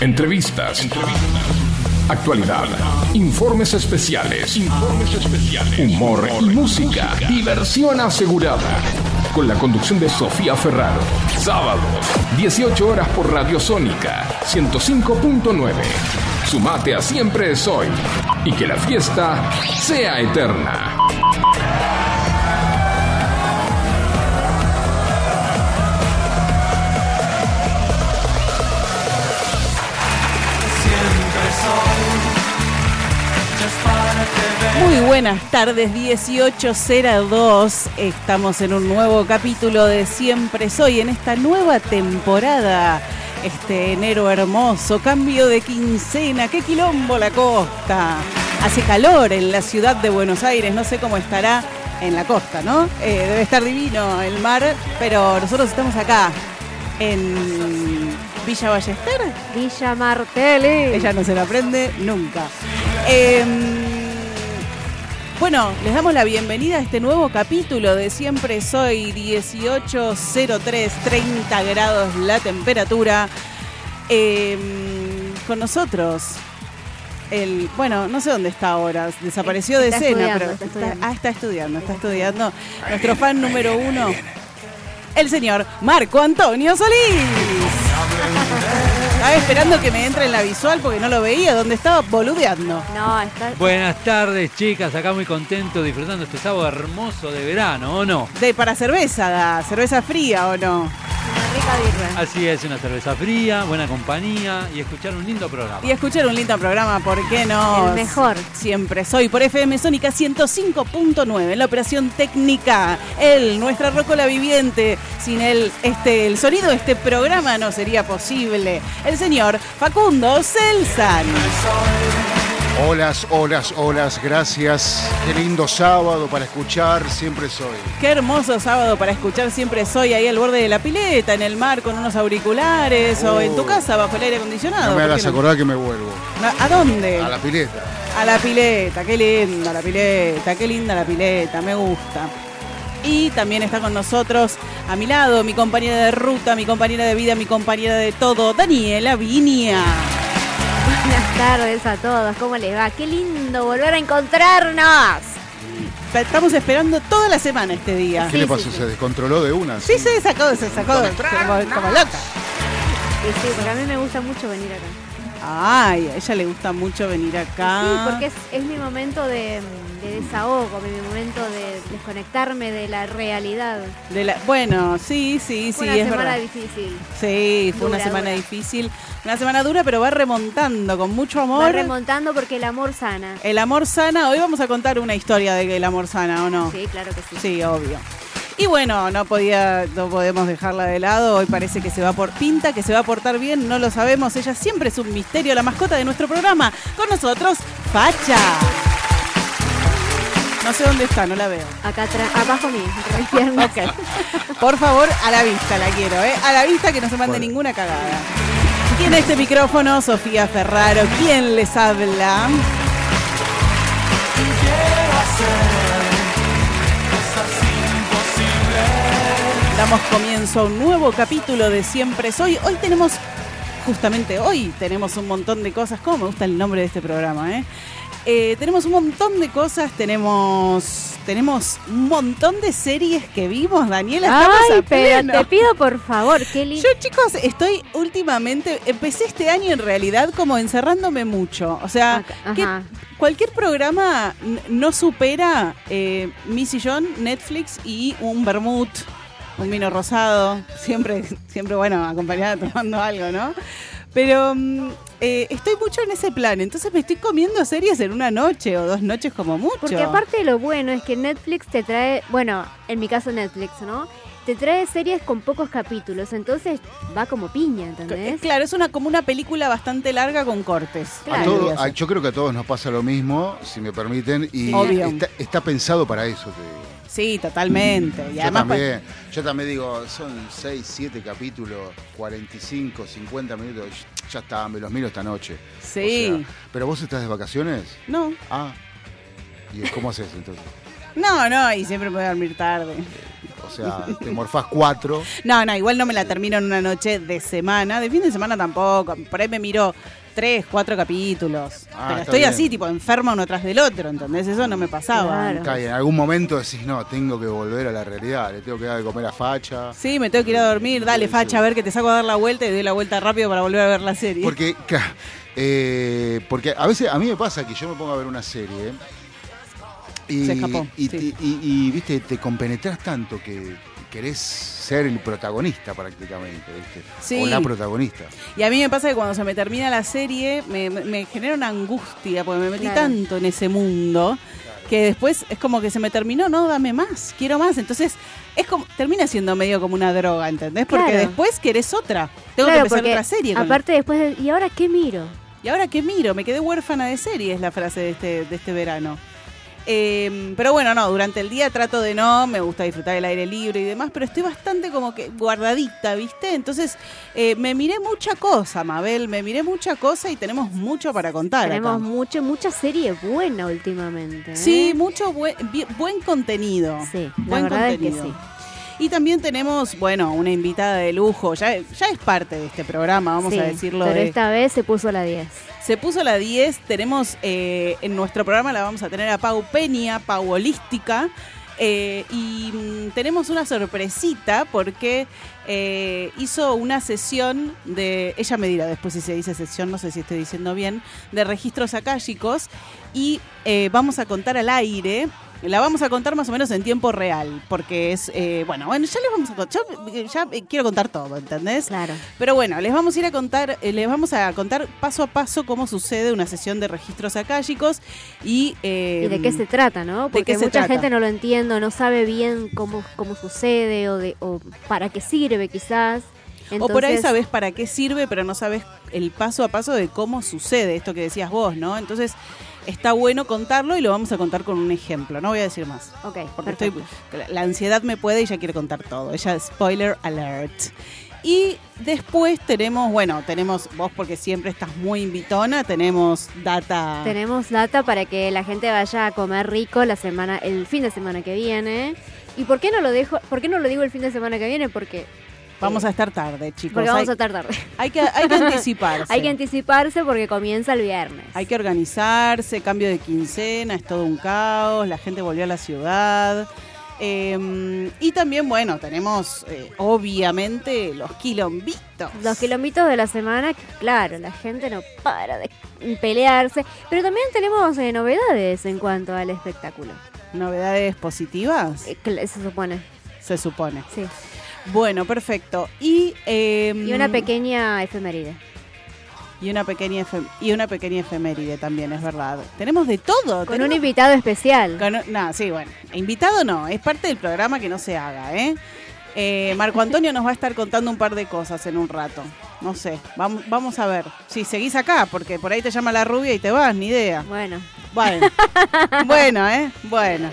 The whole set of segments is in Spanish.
Entrevistas. Actualidad. Informes especiales. Humor y música. Diversión asegurada. Con la conducción de Sofía Ferraro. Sábado, 18 horas por Radio Sónica 105.9. Sumate a Siempre es hoy. Y que la fiesta sea eterna. Muy buenas tardes, 1802. Estamos en un nuevo capítulo de Siempre Soy, en esta nueva temporada. Este enero hermoso, cambio de quincena, qué quilombo la costa. Hace calor en la ciudad de Buenos Aires, no sé cómo estará en la costa, ¿no? Eh, debe estar divino el mar, pero nosotros estamos acá, en Villa Ballester. Villa Martelli. Ella no se la aprende nunca. Eh, bueno, les damos la bienvenida a este nuevo capítulo de Siempre Soy 1803, 30 grados la temperatura. Eh, con nosotros, el, bueno, no sé dónde está ahora, desapareció de Está escena, pero está estudiando. ah, está estudiando, está estudiando. Nuestro fan número uno, el señor Marco Antonio Solís. Estaba esperando que me entre en la visual porque no lo veía, donde estaba boludeando. No, está Buenas tardes, chicas. Acá muy contento disfrutando este sábado hermoso de verano, ¿o no? De para cerveza, da, cerveza fría o no. Una rica birra. Así es, una cerveza fría, buena compañía y escuchar un lindo programa. Y escuchar un lindo programa, ¿por qué no? El mejor. Siempre soy por FM Sónica 105.9 en la operación técnica. Él, nuestra rocola viviente. Sin él, este, el sonido de este programa no sería posible. El señor Facundo Celsan. Olas, olas, olas, gracias. Qué lindo sábado para escuchar, siempre soy. Qué hermoso sábado para escuchar Siempre Soy ahí al borde de la pileta, en el mar con unos auriculares o en tu Oh. casa bajo el aire acondicionado. No me ¿por hagas no? acordar que me vuelvo. ¿A dónde? A la pileta. A la pileta, qué linda la pileta, qué linda la pileta, me gusta. Y también está con nosotros, a mi lado, mi compañera de ruta, mi compañera de vida, mi compañera de todo, Daniela Vinia. Buenas tardes a todos, ¿cómo les va? Qué lindo volver a encontrarnos. Estamos esperando toda la semana este día. ¿Qué Sí, le sí, pasó? sí. ¿Se descontroló de una? Sí, se sacó, se sacó como, como loca. Sí, sí, porque a mí me gusta mucho venir acá. Ay, a ella le gusta mucho venir acá. Sí, porque es, es mi momento de, de desahogo, mi momento de desconectarme de la realidad. De la- bueno, sí, sí, Fue sí, una es semana verdad. difícil. Sí, fue una semana dura. difícil. Una semana dura, pero va remontando con mucho amor. Va remontando porque el amor sana. El amor sana, hoy vamos a contar una historia de que el amor sana, ¿o no? Sí, claro que sí. Sí, obvio. Y bueno, no podía, no podemos dejarla de lado. Hoy parece que se va por pinta, que se va a portar bien, no lo sabemos. Ella siempre es un misterio, la mascota de nuestro programa. Con nosotros, Facha. No sé dónde está, no la veo. Acá atrás, abajo mío. Por favor, a la vista la quiero, ¿eh? A la vista que no se mande Bueno. ninguna cagada. Tiene este micrófono, Sofía Ferraro. ¿Quién les habla? Damos comienzo a un nuevo capítulo de Siempre Soy. Hoy tenemos, justamente hoy, tenemos un montón de cosas. ¿Cómo me gusta el nombre de este programa, eh? Eh, tenemos un montón de cosas, tenemos tenemos un montón de series que vimos, Daniela. Estamos Ay, a pero te pido por favor, lindo. Yo, chicos, estoy últimamente, empecé este año en realidad como encerrándome mucho. O sea, que cualquier programa no supera eh, mi sillón, Netflix y un vermut, un vino rosado. Siempre, siempre bueno, acompañada tomando algo, ¿no? Pero mm, eh, estoy mucho en ese plan. Entonces me estoy comiendo series en una noche o dos noches como mucho. Porque aparte lo bueno es que Netflix te trae, bueno, en mi caso Netflix, ¿no? Te trae series con pocos capítulos, entonces va como piña, Eh, ¿entendés? Claro, es una como una película bastante larga con cortes. A Claro. todo- a- yo creo que a todos nos pasa lo mismo, si me permiten, y Obvio. está, está pensado para eso. te digo. Sí, totalmente. Y Yo además, pues, también, yo también digo, son 6, 7 capítulos, 45, 50 minutos, ya está, me los miro esta noche. Sí. O sea, ¿Pero vos estás de vacaciones? no, Ah, ¿y cómo haces entonces? no, no, y siempre a dormir tarde. O sea, te morfás cuatro. No, no, igual no me la termino en una noche de semana. De fin de semana tampoco. Por ahí me miro tres, cuatro capítulos. Ah, Pero estoy bien. así, tipo, enferma uno tras del otro, ¿entendés? Eso no me pasaba. Claro. En algún momento decís, no, tengo que volver a la realidad, le tengo que dar de comer a facha. Sí, me tengo que ir a dormir. Dale, facha, a ver que te saco a dar la vuelta y doy la vuelta rápido para volver a ver la serie. Porque, eh, porque a veces a mí me pasa que yo me pongo a ver una serie y, Se escapó, y, sí. y- y, y, viste, te compenetras tanto que querés ser el protagonista prácticamente, ¿viste? Sí. O la protagonista. Y a mí me pasa que cuando se me termina la serie, me, genera una angustia, porque me metí Claro. tanto en ese mundo, que después es como que se me terminó, no, dame más, quiero más. Entonces, es como, termina siendo medio como una droga, ¿entendés? Porque Claro. después querés otra. Tengo que empezar porque otra serie. con- aparte después, de- ¿y ahora qué miro? Y ahora qué miro, me quedé huérfana de serie, es la frase de este, de este verano. Eh, pero bueno, no, durante el día trato de no, me gusta disfrutar del aire libre y demás, pero estoy bastante como que guardadita, ¿viste? Entonces eh, me miré mucha cosa, Mabel, me miré mucha cosa y tenemos mucho para contar. Tenemos acá. mucho, mucha serie buena últimamente. ¿eh? Sí, mucho buen, buen contenido. Sí, la buen verdad es que contenido. sí. Y también tenemos, bueno, una invitada de lujo, ya, ya es parte de este programa, vamos Sí, a decirlo. Pero de- esta vez se puso la 10. Se puso la 10, tenemos eh, en nuestro programa la vamos a tener a Pau Peña, Pau Holística, eh, y mm, tenemos una sorpresita porque eh, hizo una sesión de, ella me dirá después si se dice sesión, no sé si estoy diciendo bien, de registros akáshicos y eh, vamos a contar al aire. La vamos a contar más o menos en tiempo real, porque es, eh, bueno, bueno, ya les vamos a contar, yo, ya eh, quiero contar todo, ¿entendés? Claro. Pero bueno, les vamos a ir a contar, eh, les vamos a contar paso a paso cómo sucede una sesión de registros akáshicos y, eh, ¿Y de qué se trata, no? ¿de Porque mucha trata? gente no lo entiende, no sabe bien cómo, cómo sucede o, de, o para qué sirve quizás. o por ahí sabes para qué sirve, pero no sabes el paso a paso de cómo sucede esto que decías vos, ¿no? Entonces está bueno contarlo y lo vamos a contar con un ejemplo. No voy a decir más. Ok, Porque estoy, la- la ansiedad me puede y ya quiere contar todo. Ella, spoiler alert. Y después tenemos, bueno, tenemos vos porque siempre estás muy invitona, tenemos data. Tenemos data para que la gente vaya a comer rico la semana, el fin de semana que viene. ¿Y por qué no lo dejo? ¿Por qué no lo digo el fin de semana que viene? Porque Vamos a estar tarde, chicos. porque vamos hay, a estar tarde. hay que, hay que anticiparse. Hay que anticiparse porque comienza el viernes. Hay que organizarse, cambio de quincena, es todo un caos, la gente volvió a la ciudad. Eh, y también, bueno, tenemos eh, obviamente los quilombitos. Los kilómetros de la semana, que, claro, la gente no para de pelearse. Pero también tenemos eh, novedades en cuanto al espectáculo. ¿Novedades positivas? Eh, se supone, Se supone. sí. Bueno, perfecto. Y, eh, Y una pequeña efeméride. y una pequeña y una pequeña efeméride también, es verdad. Tenemos de todo. Con un tenemos- invitado especial. Con- no, sí, bueno. Invitado no, es parte del programa que no se haga, ¿eh? Eh, Marco Antonio nos va a estar contando un par de cosas en un rato. No sé, vamos, vamos a ver. Si seguís acá, porque por ahí te llama la rubia y te vas, ni idea. Bueno, Bueno, bueno, ¿eh? Bueno.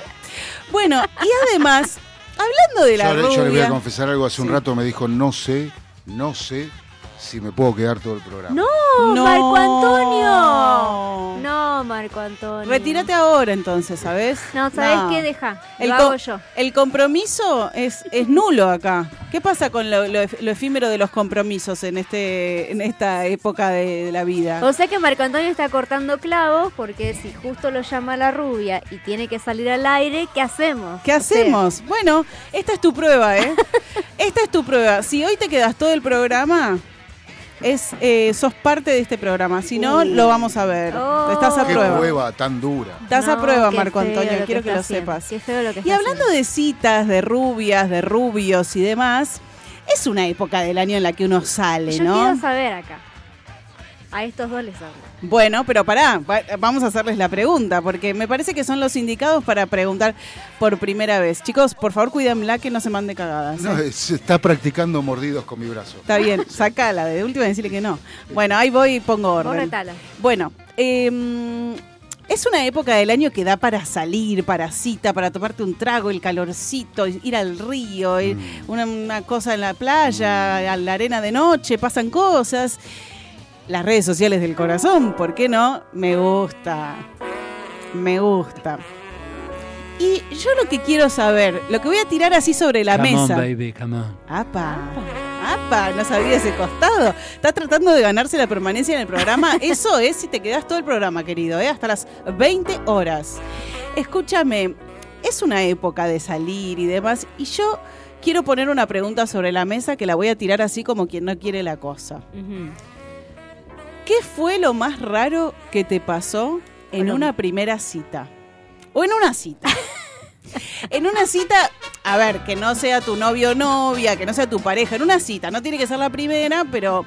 Bueno, y además, hablando de la Yo, rubia... yo le voy a confesar algo, hace un Sí. rato me dijo, no sé, no sé si me puedo quedar todo el programa. ¡No, No. Marco Antonio! No, Marco Antonio. Retírate ahora entonces, ¿sabes? No, ¿sabes No. qué? Deja. El, Lo hago yo. el compromiso es, es nulo acá. ¿Qué pasa con lo, lo ef- lo efímero de los compromisos en este en esta época de, de la vida? O sea que Marco Antonio está cortando clavos porque si justo lo llama la rubia y tiene que salir al aire, ¿qué hacemos? ¿Qué O sea, hacemos? Bueno, esta es tu prueba, ¿eh? esta es tu prueba. Si hoy te quedas todo el programa, es eh, sos parte de este programa. Si no, Uh. lo vamos a ver. Oh. Estás a Qué prueba. prueba tan dura. Estás a prueba, Marco Antonio. lo Quiero que lo haciendo. sepas. Qué feo lo que Y hablando haciendo. de citas, de rubias, de rubios y demás, es una época del año en la que uno sale, Yo ¿no? quiero saber acá. A estos dos les hablo. Bueno, pero pará, va- vamos a hacerles la pregunta, porque me parece que son los indicados para preguntar por primera vez. Chicos, por favor, cuídenla que no se mande cagadas. No, ¿eh? se está practicando mordidos con mi brazo. Está bien, sacala, de última decirle que no. Bueno, ahí voy y pongo orden. Bueno, eh, es una época del año que da para salir, para cita, para tomarte un trago, el calorcito, ir al río, ir- una, una cosa en la playa, a la arena de noche, pasan cosas. Las redes sociales del corazón, ¿por qué no? Me gusta. Me gusta. Y yo lo que quiero saber, lo que voy a tirar así sobre la come mesa. on, baby, come on. ¡Apa! ¡Apa! No sabía ese costado. Estás tratando de ganarse la permanencia en el programa. Eso es si te quedas todo el programa, querido, ¿eh? hasta las 20 horas. Escúchame, es una época de salir y demás, y yo quiero poner una pregunta sobre la mesa que la voy a tirar así como quien no quiere la cosa. ¿Qué fue lo más raro que te pasó en Bueno. una primera cita? O en una cita. en una cita, a ver, que no sea tu novio o novia, que no sea tu pareja, en una cita, no tiene que ser la primera, pero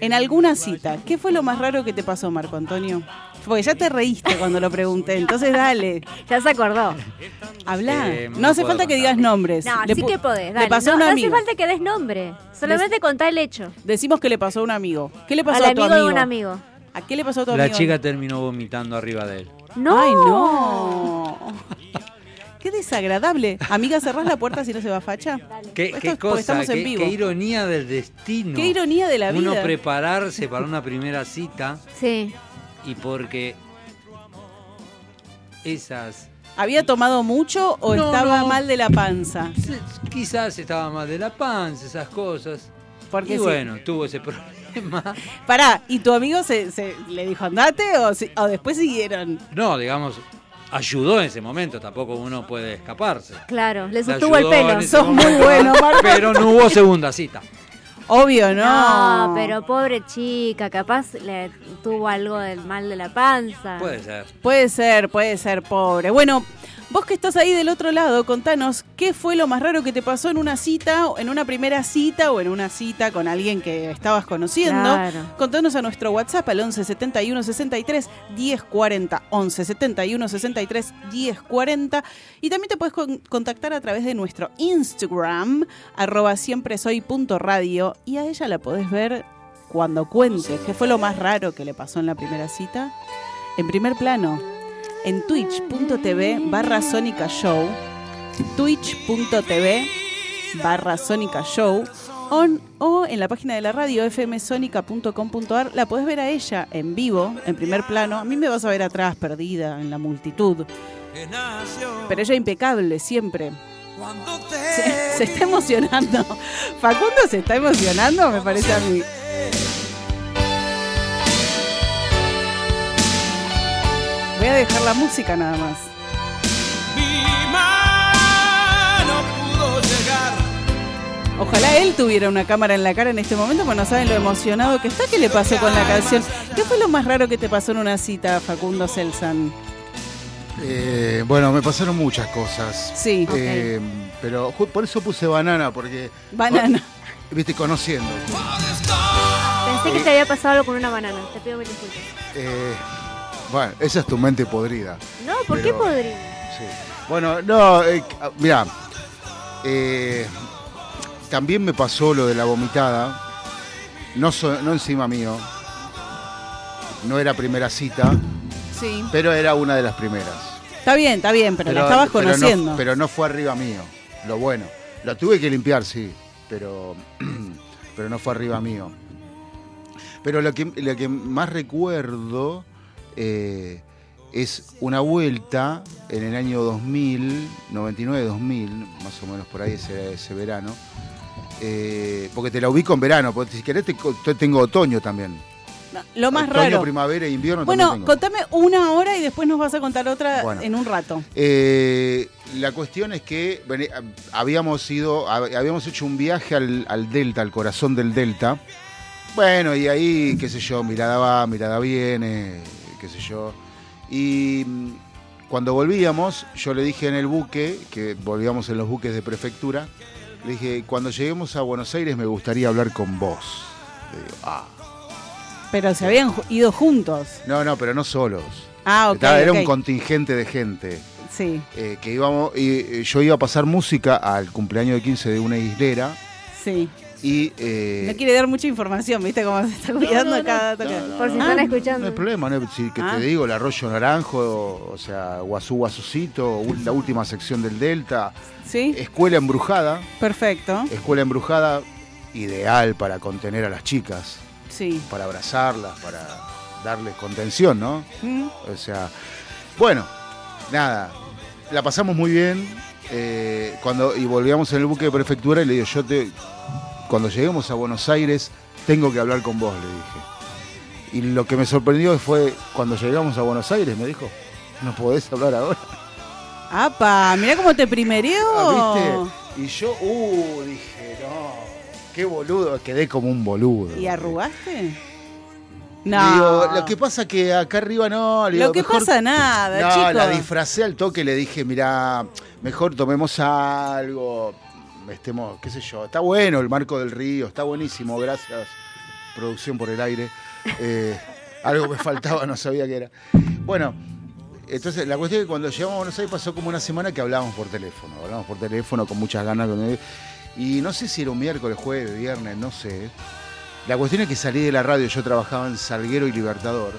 en alguna cita, ¿qué fue lo más raro que te pasó, Marco Antonio? Porque ya te reíste cuando lo pregunté, entonces dale, Ya se acordó. habla. Eh, no no hace falta que digas nombres. No, Le sí que podés. Dale. Le pasó a no, un no amigo. hace falta que des nombre. Solamente contá el hecho. Decimos que le pasó a un amigo. ¿Qué le pasó Al a tu amigo amigo? de un amigo. ¿A qué le pasó a tu La amigo? chica terminó vomitando arriba de él. No. Ay, no. Qué desagradable. Amiga, cerrás la puerta si no se va facha. ¿Qué, Esto qué es porque cosa, estamos en qué, vivo. qué ironía del destino. Qué ironía de la Uno vida. prepararse para una primera cita Sí. Y porque esas ¿Había tomado mucho o No, estaba no. mal de la panza? quizás estaba mal de la panza, esas cosas. Porque y sí. bueno, tuvo ese problema. Pará, ¿y tu amigo se, se- le dijo andate o, o después siguieron? No, digamos, ayudó en ese momento, tampoco uno puede escaparse. Claro, le Le sostuvo el pelo. Sos muy bueno, Marco. Pero no hubo segunda cita. Obvio, no. No, pero pobre chica, capaz le tuvo algo del mal de la panza. Puede ser. Puede ser, puede ser, pobre. Bueno, vos que estás ahí del otro lado, contanos qué fue lo más raro que te pasó en una cita, o en una primera cita o en una cita con alguien que estabas conociendo. Claro. Contanos a nuestro WhatsApp al 11 71 63 10 40. 11 71 63 10 40. Y también te puedes con- contactar a través de nuestro Instagram, arroba siempre soy punto radio. Y a ella la podés ver cuando cuente qué fue lo más raro que le pasó en la primera cita. En primer plano, en twitch.tv barra Sónica Show, twitch.tv barra Sónica Show, on- o en la página de la radio fmsonica.com.ar, la podés ver a ella en vivo, en primer plano. A mí me vas a ver atrás, perdida en la multitud. Pero ella impecable, siempre. Se, se está emocionando. Facundo se está emocionando, me parece a mí. Voy a dejar la música nada más. Mi mano pudo llegar. Ojalá él tuviera una cámara en la cara en este momento, porque no saben lo emocionado que está. ¿Qué le pasó con la canción? ¿Qué fue lo más raro que te pasó en una cita, Facundo Selsan? Eh, bueno, me pasaron muchas cosas. Sí, Eh, pero por eso puse banana, porque, banana. viste, conociendo. Pensé que te había pasado algo con una banana. Te pido mil disculpas. Eh, bueno, esa es tu mente podrida. No, ¿por Pero- qué podría? Sí. Bueno, no, eh, mira, también me pasó lo de la vomitada, no, so- no encima mío, no era primera cita, Sí. pero era una de las primeras. Está bien, está bien, pero, la estabas pero no- conociendo. Pero no, fue arriba mío, lo bueno. Lo tuve que limpiar, sí, pero, pero no fue arriba mío. Pero lo que, lo que más recuerdo eh, es una vuelta en el año 2000, 99-2000, más o menos por ahí ese, ese verano. eh, porque te la ubico en verano, porque si querés te, tengo otoño también. No, lo más otoño, raro. primavera e invierno Bueno, tengo. contame una hora y después nos vas a contar otra Bueno. en un rato. Eh, la cuestión es que vene- habíamos ido, hab- habíamos hecho un viaje al, al Delta, al corazón del Delta. Bueno, y ahí, qué sé yo, mirada va, mirada viene, qué sé yo. Y mm, cuando volvíamos, yo le dije en el buque, que volvíamos en los buques de prefectura, le dije, cuando lleguemos a Buenos Aires me gustaría hablar con vos. Le digo, ah, Pero se habían ido juntos. no, no, pero no solos. Ah, ok. Estaba- era un contingente de gente. Sí, eh, que íbamos, y, eh, yo iba a pasar música al cumpleaños de 15 de una islera sí. Y... eh, No quiere dar mucha información, ¿viste cómo se está cuidando no, no, cada no, toque? no, Por si Ah, están no escuchando. hay problema, no, si que Ah. te digo, el arroyo naranjo, o, sea, Guazú Guazucito, la última sección del Delta, Sí, escuela embrujada, perfecto. escuela embrujada ideal para contener a las chicas, Sí. para abrazarlas, para darles contención, ¿no? Mm, O sea, bueno, nada. la pasamos muy bien. eh, cuando, y volvíamos en el buque de prefectura y le digo, yo te. Cuando lleguemos a Buenos Aires, tengo que hablar con vos, le dije. Y lo que me sorprendió fue cuando llegamos a Buenos Aires, me dijo, no podés hablar ahora. ¡Apa! Mirá cómo te primerió. Ah, ¿Viste? Y yo, uh, dije, no, qué boludo, quedé como un boludo. ¿Y arrugaste? No. digo, lo que pasa que acá arriba no. le digo, Lo que mejor- pasa nada, No, la disfracé al toque, le dije, mira, mejor tomemos algo, estemos, qué sé yo. Está bueno el marco del río, está buenísimo, gracias, producción por el aire. Eh, algo me faltaba, no sabía qué era. Bueno, entonces la cuestión es que cuando llegamos a Buenos Aires pasó como una semana que hablábamos por teléfono, hablábamos por teléfono con muchas ganas. Y no sé si era un miércoles, jueves, viernes, no sé. La cuestión es que salí de la radio, yo trabajaba en Salguero y Libertador.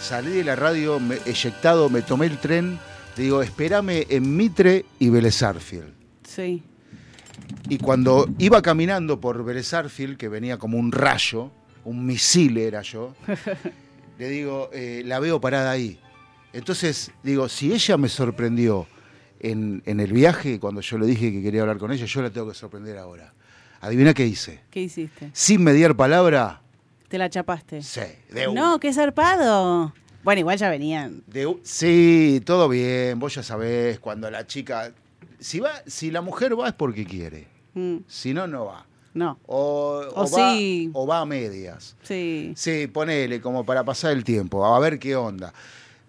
Salí de la radio, me, eyectado, me tomé el tren, te digo, espérame en Mitre y Vélez Sarsfield. Sí. Y cuando iba caminando por Vélez Sarsfield, que venía como un rayo, un misil era yo, le digo, eh, la veo parada ahí. Entonces, digo, si ella me sorprendió en, en el viaje, cuando yo le dije que quería hablar con ella, yo la tengo que sorprender ahora. Adivina qué hice. ¿Qué hiciste? Sin mediar palabra, ¿Te la chapaste? sí, de una. No, qué zarpado. Bueno, igual ya venían. De sí, todo bien, vos ya sabés, cuando la chica, si va, si la mujer va es porque quiere, Mm, si no, no va. no, O, O o sí. va, o va a medias. sí. Sí, ponele como para pasar el tiempo, a ver qué onda.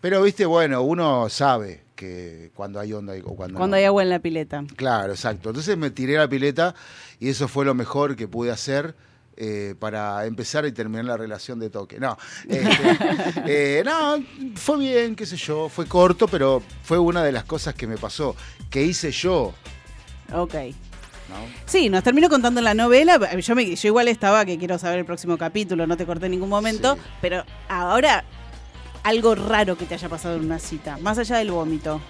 Pero, viste, bueno, uno sabe que cuando hay onda o cuando, Cuando no. hay agua en la pileta. Claro, exacto. Entonces me tiré a la pileta y eso fue lo mejor que pude hacer eh, para empezar y terminar la relación de toque. No, este, eh, no, fue bien, qué sé yo, fue corto, pero fue una de las cosas que me pasó, que hice yo. Ok. ¿no? Sí, nos terminó contando la novela. Yo, me, yo igual estaba que quiero saber el próximo capítulo, no te corté en ningún momento. Sí. Pero ahora, algo raro que te haya pasado en una cita, más allá del vómito.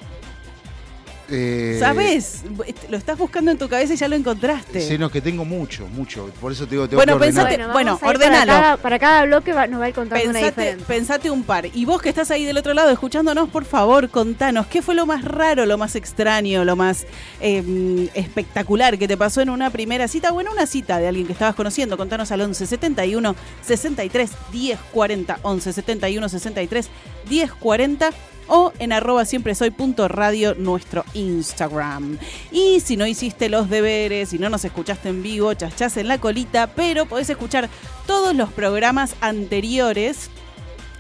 Eh, ¿Sabes? Lo estás buscando en tu cabeza y ya lo encontraste. Sí, no, que tengo mucho, mucho. Por eso te digo, tengo Bueno, que ordenar. pensate- vamos bueno, ir ordenalo. Para cada, para cada bloque va- nos va a ir contando una Pensate, diferencia. pensate un par. Y vos que estás ahí del otro lado escuchándonos, por favor, contanos, ¿qué fue lo más raro, lo más extraño, lo más eh, espectacular que te pasó en una primera cita o en una cita de alguien que estabas conociendo? Contanos al 11 71 63 10 40, 11 71 63 10 40 o en arroba siempre soy punto radio nuestro Instagram. Y si no hiciste los deberes, si no nos escuchaste en vivo, chachás en la colita, pero podés escuchar todos los programas anteriores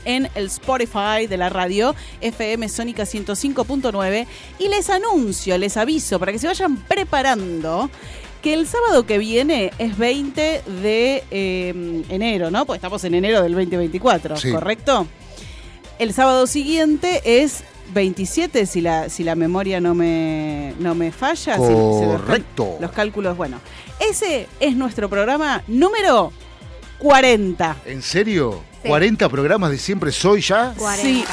en el Spotify de la radio FM Sónica 105.9 y les anuncio, les aviso para que se vayan preparando que el sábado que viene es 20 de eh, enero, ¿no? Pues estamos en enero del 2024, Sí. ¿correcto? El sábado siguiente es 27, si la, si la memoria no me, no me falla. si- si los- Correcto. los cálculos, bueno. Ese es nuestro programa número 40. ¿En serio? Sí. ¿40 programas de siempre soy ya? 40. Sí.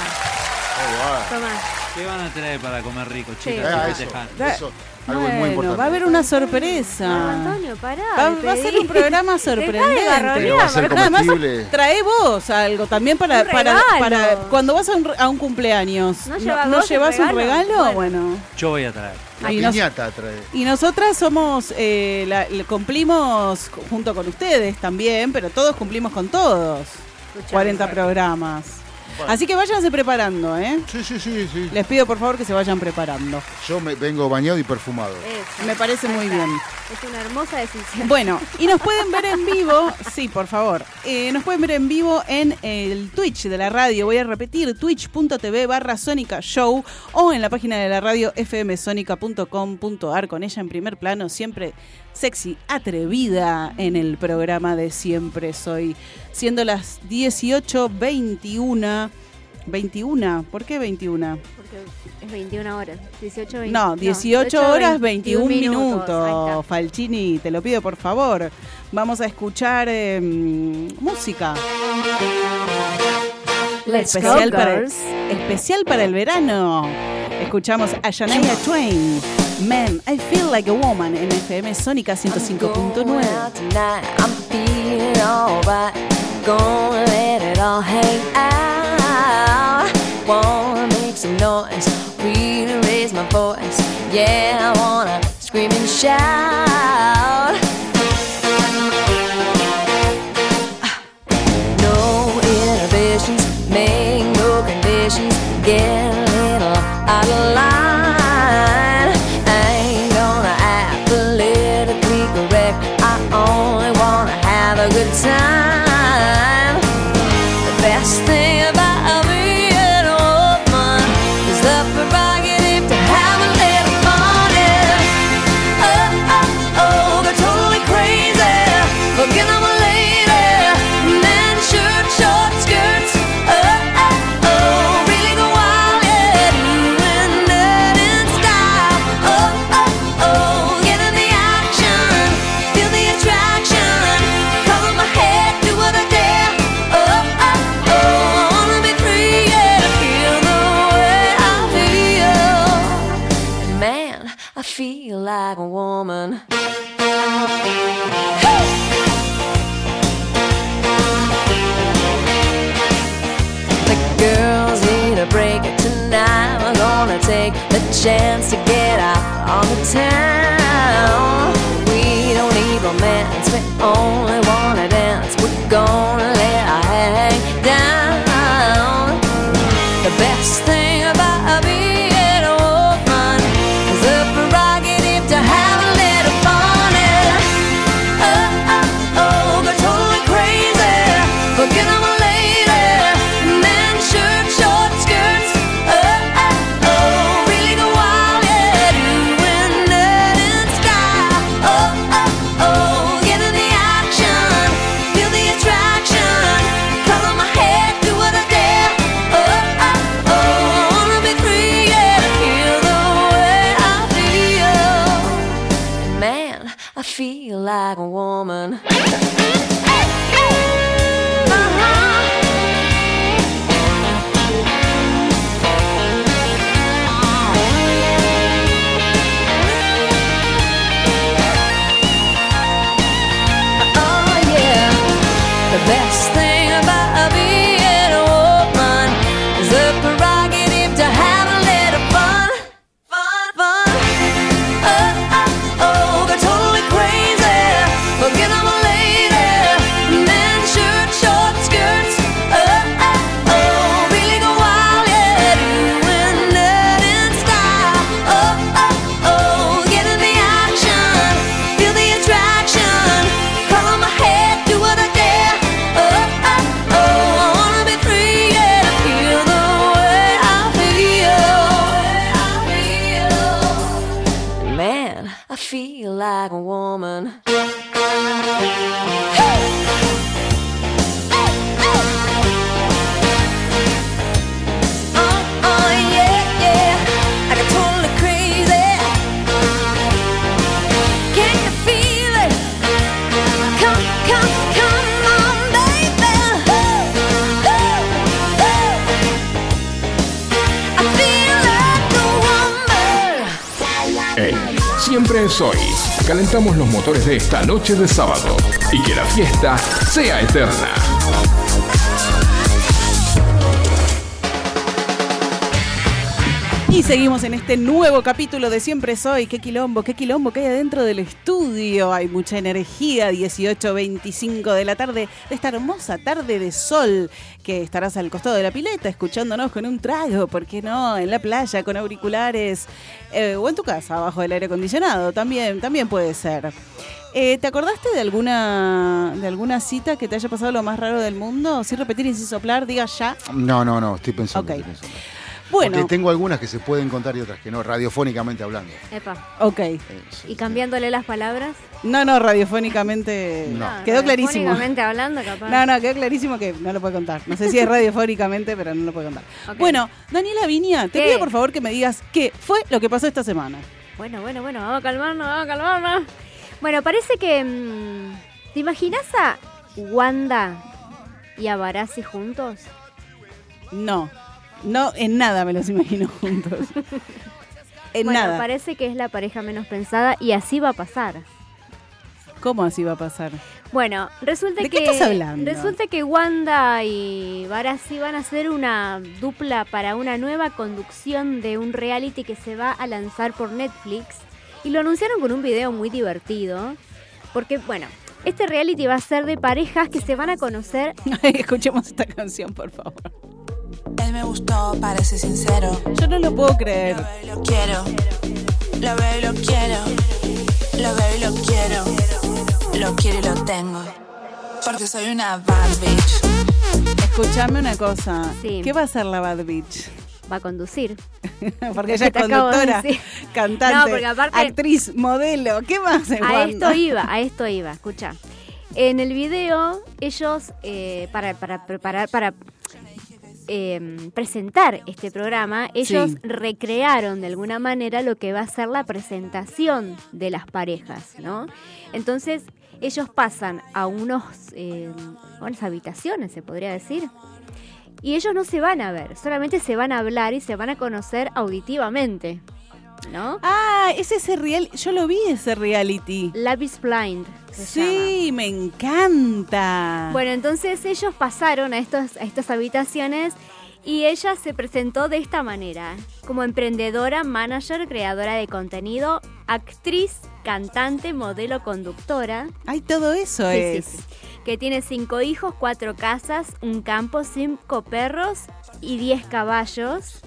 Toma. ¿Qué van a traer para comer rico, Sí. chicas? Ah, ¿Qué eso, eso, algo muy Bueno, importante. va a haber una sorpresa. Antonio, pará. Va, a ser un programa sorprendente. va a ser Marco. Nada más comestible. trae vos algo también para, para, para cuando vas a un, a un cumpleaños. ¿No llevas un llevas un regalo? regalo? Bueno. Bueno. Yo voy a traer. La y nos- trae. Y nosotras somos, eh, la- le cumplimos junto con ustedes también, pero todos cumplimos con todos. Escuchame. 40 programas. Bueno. Así que váyanse preparando, ¿eh? Sí, sí, sí, sí. Les pido por favor que se vayan preparando. Yo me vengo bañado y perfumado. Eso. Me parece muy bien. Es una hermosa decisión. Bueno, y nos pueden ver en vivo, sí, por favor, Eh, nos pueden ver en vivo en el Twitch de la radio, voy a repetir, twitch.tv barra Sónica Show o en la página de la radio fmsonica.com.ar con ella en primer plano, siempre sexy, atrevida en el programa de Siempre Soy, siendo las 18.21. 21, ¿por qué 21? Porque es 21 horas. 18, 20, No, 18 horas 21 minutos. Ahí está. Falchini, te lo pido por favor. Vamos a escuchar eh, música. Let's especial, go, para, girls. especial para el verano. Escuchamos a Shania Twain. Man, I feel like a woman en FM Sónica 105.9. I wanna make some noise. Really raise my voice. Yeah, I wanna scream and shout. Ah. No inhibitions, make no conditions, get a little out of line. I ain't gonna act politically correct, I only wanna have a good time. Woman. The girls need a break tonight. We're gonna take the chance to get out on the town. We don't need romance, we only woman. Feel like a woman. Oh, siempre es hoy. Calentamos los motores de esta noche de sábado y que la fiesta sea eterna. Y seguimos en este nuevo capítulo de Siempre Soy. Qué quilombo, qué quilombo que hay adentro del estudio. Hay mucha energía. 18.25 de la tarde, de esta hermosa tarde de sol, que estarás al costado de la pileta escuchándonos con un trago, ¿por qué no? En la playa, con auriculares, eh, o en tu casa, bajo el aire acondicionado. También, también puede ser. Eh, ¿Te acordaste de alguna, de alguna cita que te haya pasado lo más raro del mundo? Sin repetir y sin soplar, diga ya. No, no, no, estoy pensando. Ok. estoy pensando. Bueno, Porque tengo algunas que se pueden contar y otras que no, radiofónicamente hablando. Epa. ok. Eh, sí, Y sí. cambiándole las palabras. No, no, radiofónicamente No. quedó clarísimo. Radiofónicamente hablando, capaz. No, no, quedó clarísimo que no lo puede contar. No sé si es radiofónicamente, pero no lo puede contar. Bueno, Daniela Viña, te ¿Qué? pido por favor que me digas qué fue lo que pasó esta semana. Bueno, bueno, bueno, vamos a calmarnos, vamos a calmarnos. Bueno, parece que. mm, ¿Te imaginas a Wanda y a Barassi juntos? No, no, en nada me los imagino juntos. En bueno, nada. parece que es la pareja menos pensada y así va a pasar. ¿Cómo así va a pasar? Bueno, resulta ¿De que qué estás hablando? resulta que Wanda y Barassi van a hacer una dupla para una nueva conducción de un reality que se va a lanzar por Netflix y lo anunciaron con un video muy divertido porque bueno, este reality va a ser de parejas que se van a conocer Escuchemos esta canción, por favor. Él me gustó, parece sincero. Yo no lo puedo creer. Lo veo y lo quiero. Lo veo y lo quiero. Lo veo y lo quiero. Lo quiero y lo tengo. Porque soy una bad bitch. Escuchame una cosa. Sí. ¿Qué va a hacer la Bad Bitch? va a conducir. Porque ella es de conductora, decir. cantante, No, aparte- actriz, modelo. ¿Qué más? A esto iba, a esto iba, escucha. En el video, ellos, eh, para, para preparar, para eh, presentar este programa, ellos Sí. recrearon de alguna manera lo que va a ser la presentación de las parejas, ¿no? Entonces, ellos pasan a unos, eh, a unas habitaciones, se podría decir. Y ellos no se van a ver, solamente se van a hablar y se van a conocer auditivamente, ¿no? Ah, es ese real. Yo lo vi ese reality. Love is Blind. llama. Sí, me encanta. Bueno, entonces ellos pasaron a, estos, a estas habitaciones y ella se presentó de esta manera, como emprendedora, manager, creadora de contenido, actriz, cantante, modelo, conductora, Ay, todo eso Sí, es. sí, sí. que tiene cinco hijos, cuatro casas, un campo, cinco perros y diez caballos.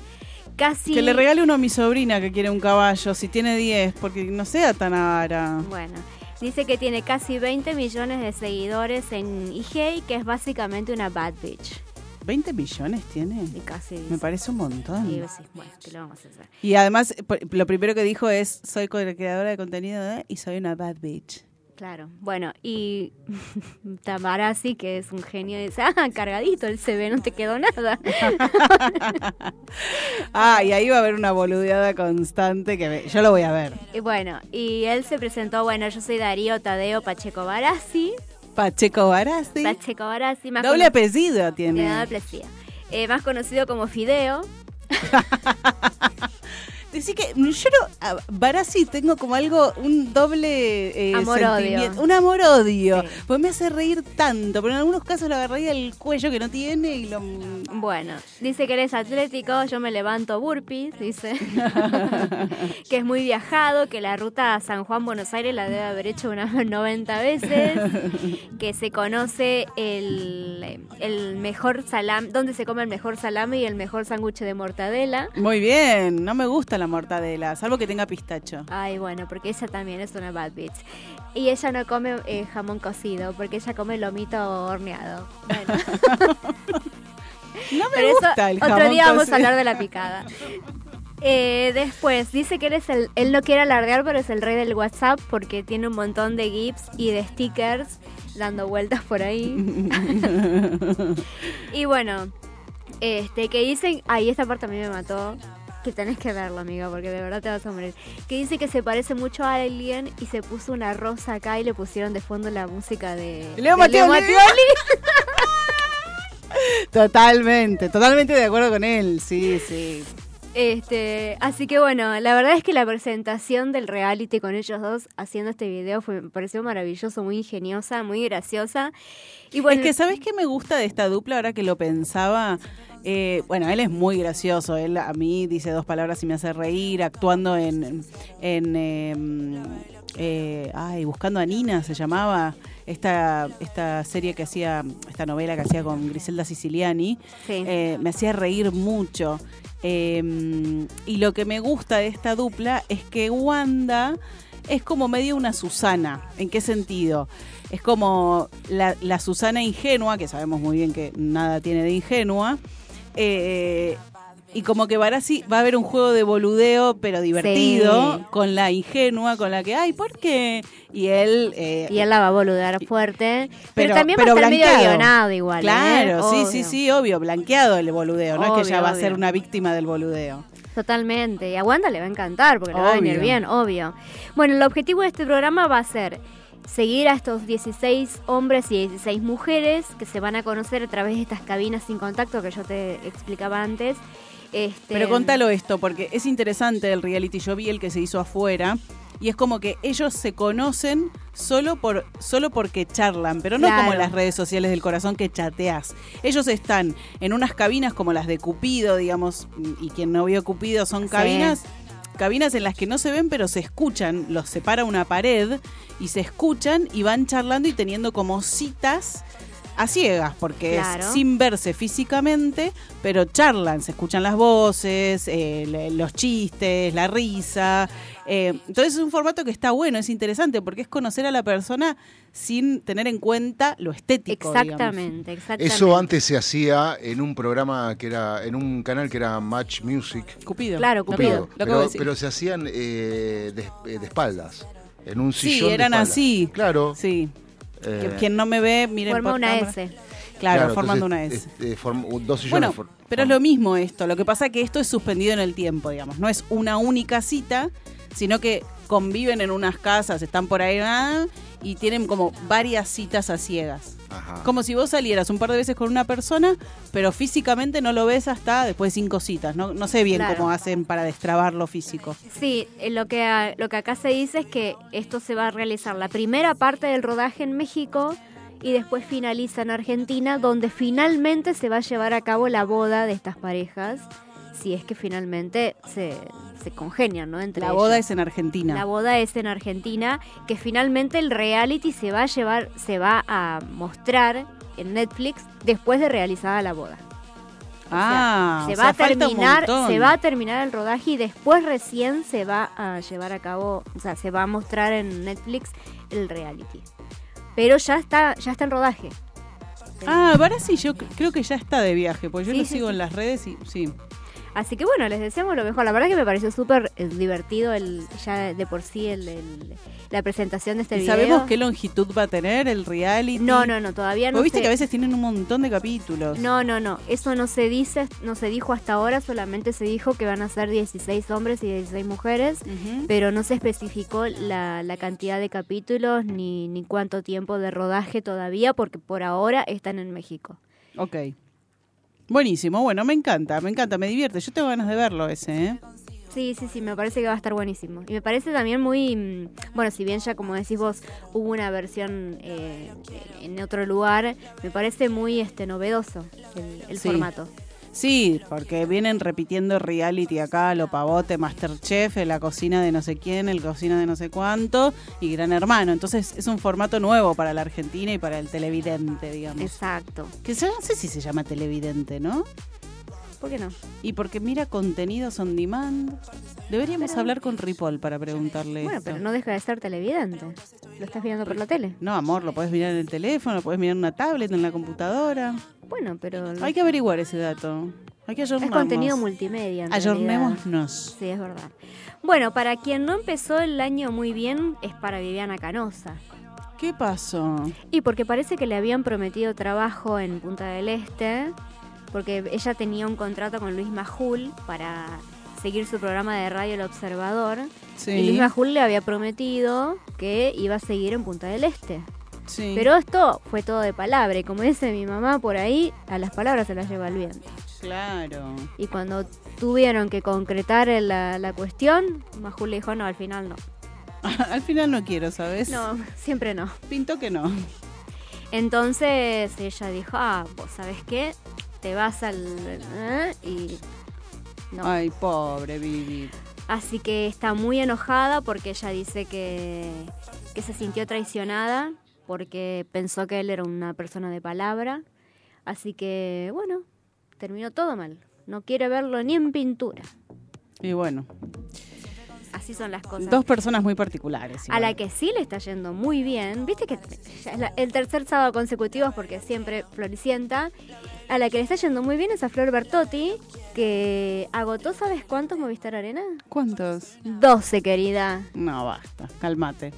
Casi... Que le regale uno a mi sobrina que quiere un caballo, si tiene 10, porque no sea tan avara. Bueno, dice que tiene casi 20 millones de seguidores en IG que es básicamente una bad bitch. ¿20 millones tiene? Y casi Me parece un montón. Y sí, bueno, ¿qué le vamos a hacer? Y además, lo primero que dijo es, soy creadora de contenido ¿eh? y soy una bad bitch. Claro, bueno, y Tamarasi, que es un genio, dice, ah, cargadito el CV, no te quedó nada. Ah, y ahí va a haber una boludeada constante que me- yo lo voy a ver. y bueno, y él se presentó, bueno, yo soy Darío Tadeo Pacheco Barassi, Pacheco Barasti. Pacheco Barassi, más Doble apellido Tiene tiene. doble apellido. Eh, más conocido como Fideo. Decí que yo no, Barassi tengo como algo, un doble eh, Amor-odio. sentimiento, un amor-odio. Sí. Pues me hace reír tanto, pero en algunos casos lo agarraría el cuello que no tiene y lo... Bueno, dice que él es atlético, yo me levanto burpees, dice. que es muy viajado, que la ruta a San Juan, Buenos Aires la debe haber hecho unas 90 veces. que se conoce el, el mejor salame, donde se come el mejor salame y el mejor sándwich de mortadela. Muy bien, no me gusta la mortadela, salvo que tenga pistacho. Ay, bueno, porque ella también es una bad bitch. Y ella no come eh, jamón cocido, porque ella come lomito horneado. Bueno. No me Pero eso, gusta el otro jamón día vamos cocido. a hablar de la picada. Eh, después, dice que él, es el, él no quiere alardear, pero es el rey del WhatsApp porque tiene un montón de GIFs y de stickers dando vueltas por ahí. y bueno, este que dicen, ay, esta parte a mí me mató. Que tenés que verlo, amiga, porque de verdad te vas a morir. Que dice que se parece mucho a alguien y se puso una rosa acá y le pusieron de fondo la música de Leo Mattioli. Totalmente, totalmente de acuerdo con él, sí, sí. Este, así que bueno, la verdad es que la presentación del reality con ellos dos haciendo este video fue, me pareció maravilloso, muy ingeniosa, muy graciosa. Y bueno, es que, ¿sabes qué me gusta de esta dupla ahora que lo pensaba? Eh, bueno, él es muy gracioso, él a mí dice dos palabras y me hace reír, actuando en... en eh, eh, ay, Buscando a Nina se llamaba, esta, esta serie que hacía, esta novela que hacía con Griselda Siciliani, Sí. eh, me hacía reír mucho. Eh, y lo que me gusta de esta dupla es que Wanda es como medio una Susana. ¿En qué sentido? Es como la, la Susana ingenua, que sabemos muy bien que nada tiene de ingenua. Eh, y como que Barassi va a haber un juego de boludeo, pero divertido, Sí. con la ingenua, con la que, ay, ¿por qué? Y él... eh, y él la va a boludear fuerte, pero, pero- también pero va a estar medio blanqueado. guionado igual. ¿eh? Claro, sí, sí, sí, obvio, blanqueado el boludeo, no es que ella Obvio, va a ser una víctima del boludeo. Totalmente. Y a Wanda le va a encantar porque le va a venir bien, obvio. Bueno, el objetivo de este programa va a ser seguir a estos 16 hombres y 16 mujeres que se van a conocer a través de estas cabinas sin contacto que yo te explicaba antes. Este, Pero contalo esto, porque es interesante el reality, yo vi el que se hizo afuera, y es como que ellos se conocen solo por solo porque charlan, pero no Claro. como las redes sociales del corazón que chateás. Ellos están en unas cabinas como las de Cupido, digamos, y quien no vio Cupido son Sí. Cabinas en las que no se ven pero se escuchan, los separa una pared y se escuchan y van charlando y teniendo como citas a ciegas, porque Claro. es sin verse físicamente, pero charlan, se escuchan las voces, eh, le- los chistes, la risa. eh, entonces es un formato que está bueno, es interesante, porque es conocer a la persona sin tener en cuenta lo estético. digamos. Exactamente, exactamente. Eso antes se hacía en un programa que era, en un canal que era Match Music. Cupido. Claro, Cupido. pero, se hacían eh, de, eh, de espaldas. En un Sí, sillón. de eran así. Claro. Sí. Eh, Quien no me ve, miren Forma por una cámara. S. Claro, formando entonces, una S. eh, form- dos sillones. Bueno, for- pero es lo mismo esto. Lo que pasa es que esto es suspendido en el tiempo, digamos. No es una única cita, sino que conviven en unas casas, están por ahí ah, y tienen como varias citas a ciegas. Ajá. Como si vos salieras un par de veces con una persona, pero físicamente no lo ves hasta después de cinco citas. No, no sé bien Claro. cómo hacen para destrabar lo físico. Sí, eh, lo que, lo que acá se dice es que esto se va a realizar la primera parte del rodaje en México y después finaliza en Argentina, donde finalmente se va a llevar a cabo la boda de estas parejas, si es que finalmente se, se congenian, ¿no? Entre La boda es en Argentina. La boda es en Argentina, que finalmente el reality se va a llevar, se va a mostrar en Netflix después de realizada la boda. ah, se o va sea, a terminar, se va a terminar el rodaje y después recién se va a llevar a cabo, o sea, se va a mostrar en Netflix el reality. Pero ya está, ya está en rodaje. Ah, ahora sí, yo cr- creo que ya está de viaje, porque yo Sí, lo sí, sigo sí. en las redes y sí. Así que bueno, les deseamos lo mejor. La verdad que me pareció súper eh, divertido el ya de por sí el, el- la presentación de este ¿Y video. sabemos qué longitud va a tener el reality? No, no, no, todavía no viste sé. que a veces tienen un montón de capítulos. No, no, no, eso no se dice, no se dijo hasta ahora, solamente se dijo que van a ser 16 hombres y 16 mujeres, pero no se especificó la, la cantidad de capítulos ni, ni cuánto tiempo de rodaje todavía, porque por ahora están en México. Ok. Buenísimo, bueno, me encanta, me encanta, me divierte. Yo tengo ganas de verlo ese, ¿eh? Sí, sí, sí, me parece que va a estar buenísimo. Y me parece también muy, mm, bueno, si bien ya como decís vos hubo una versión eh, en otro lugar, me parece muy este novedoso el, el Sí. formato. Sí, porque vienen repitiendo reality acá, lo pavote, Masterchef, la cocina de no sé quién, el cocina de no sé cuánto y Gran Hermano. Entonces es un formato nuevo para la Argentina y para el televidente, digamos. Exacto. Que no sé si se llama televidente, ¿no? ¿Por qué no? Y porque mira contenidos on demand. Deberíamos Pero- hablar con Ripoll para preguntarle Bueno, esto. pero no deja de ser televidente. Lo estás viendo por la tele. No, amor, lo podés mirar en el teléfono, lo podés mirar en una tablet, en la computadora. Bueno, pero Hay que averiguar ese dato. Hay que es ayornarnos. contenido multimedia. Ayornémonos. Sí, es verdad. Bueno, para quien no empezó el año muy bien, es para Viviana Canosa. ¿Qué pasó? Y porque parece que le habían prometido trabajo en Punta del Este, porque ella tenía un contrato con Luis Majul para seguir su programa de radio El Observador. Sí. Y Luis Majul le había prometido que iba a seguir en Punta del Este. sí. Pero esto fue todo de palabra, y como dice mi mamá por ahí, a las palabras se las lleva el viento. Claro. Y cuando tuvieron que concretar la, la cuestión, Majul le dijo, no, al final no. Al final no quiero, ¿sabes? No, siempre no. Pinto que no. Entonces ella dijo, ah, vos sabés qué, te vas al... ¿eh? Y... No. Ay, pobre Vivi. Así que está muy enojada porque ella dice que, que se sintió traicionada porque pensó que él era una persona de palabra. Así que, bueno, terminó todo mal. No quiere verlo ni en pintura. Y bueno, Así son las cosas. dos personas muy particulares. A la que sí le está yendo muy bien, viste que ya es la- el tercer sábado consecutivo es porque siempre floricienta. A la que le está yendo muy bien es a Flor Bertotti, que agotó, ¿sabes cuántos Movistar Arena? ¿Cuántos? 12, querida. No, basta. Cálmate.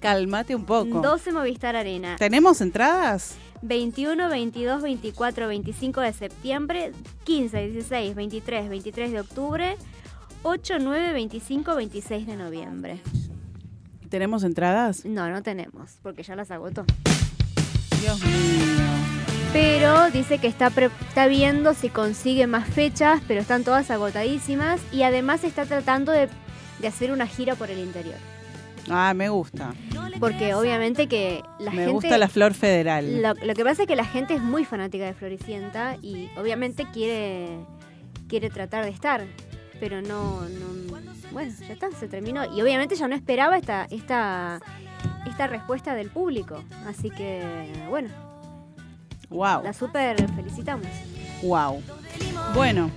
Cálmate un poco. 12 Movistar Arena. ¿Tenemos entradas? 21, 22, 24, 25 de septiembre, 15, 16, 23, 23 de octubre, 8, 9, 25, 26 de noviembre. ¿Tenemos entradas? No, no tenemos, porque ya las agotó. Dios mío. Pero dice que está, pre- está viendo si consigue más fechas, pero están todas agotadísimas y además está tratando de de hacer una gira por el interior. Ah, me gusta. Porque obviamente que la me gente... gusta la flor federal. Lo, lo que pasa es que la gente es muy fanática de Floricienta y obviamente quiere, quiere tratar de estar, pero no, no- Bueno, ya está, se terminó. Y obviamente ya no esperaba esta, esta, esta respuesta del público. Así que, bueno, Wow, la super felicitamos. wow. Bueno,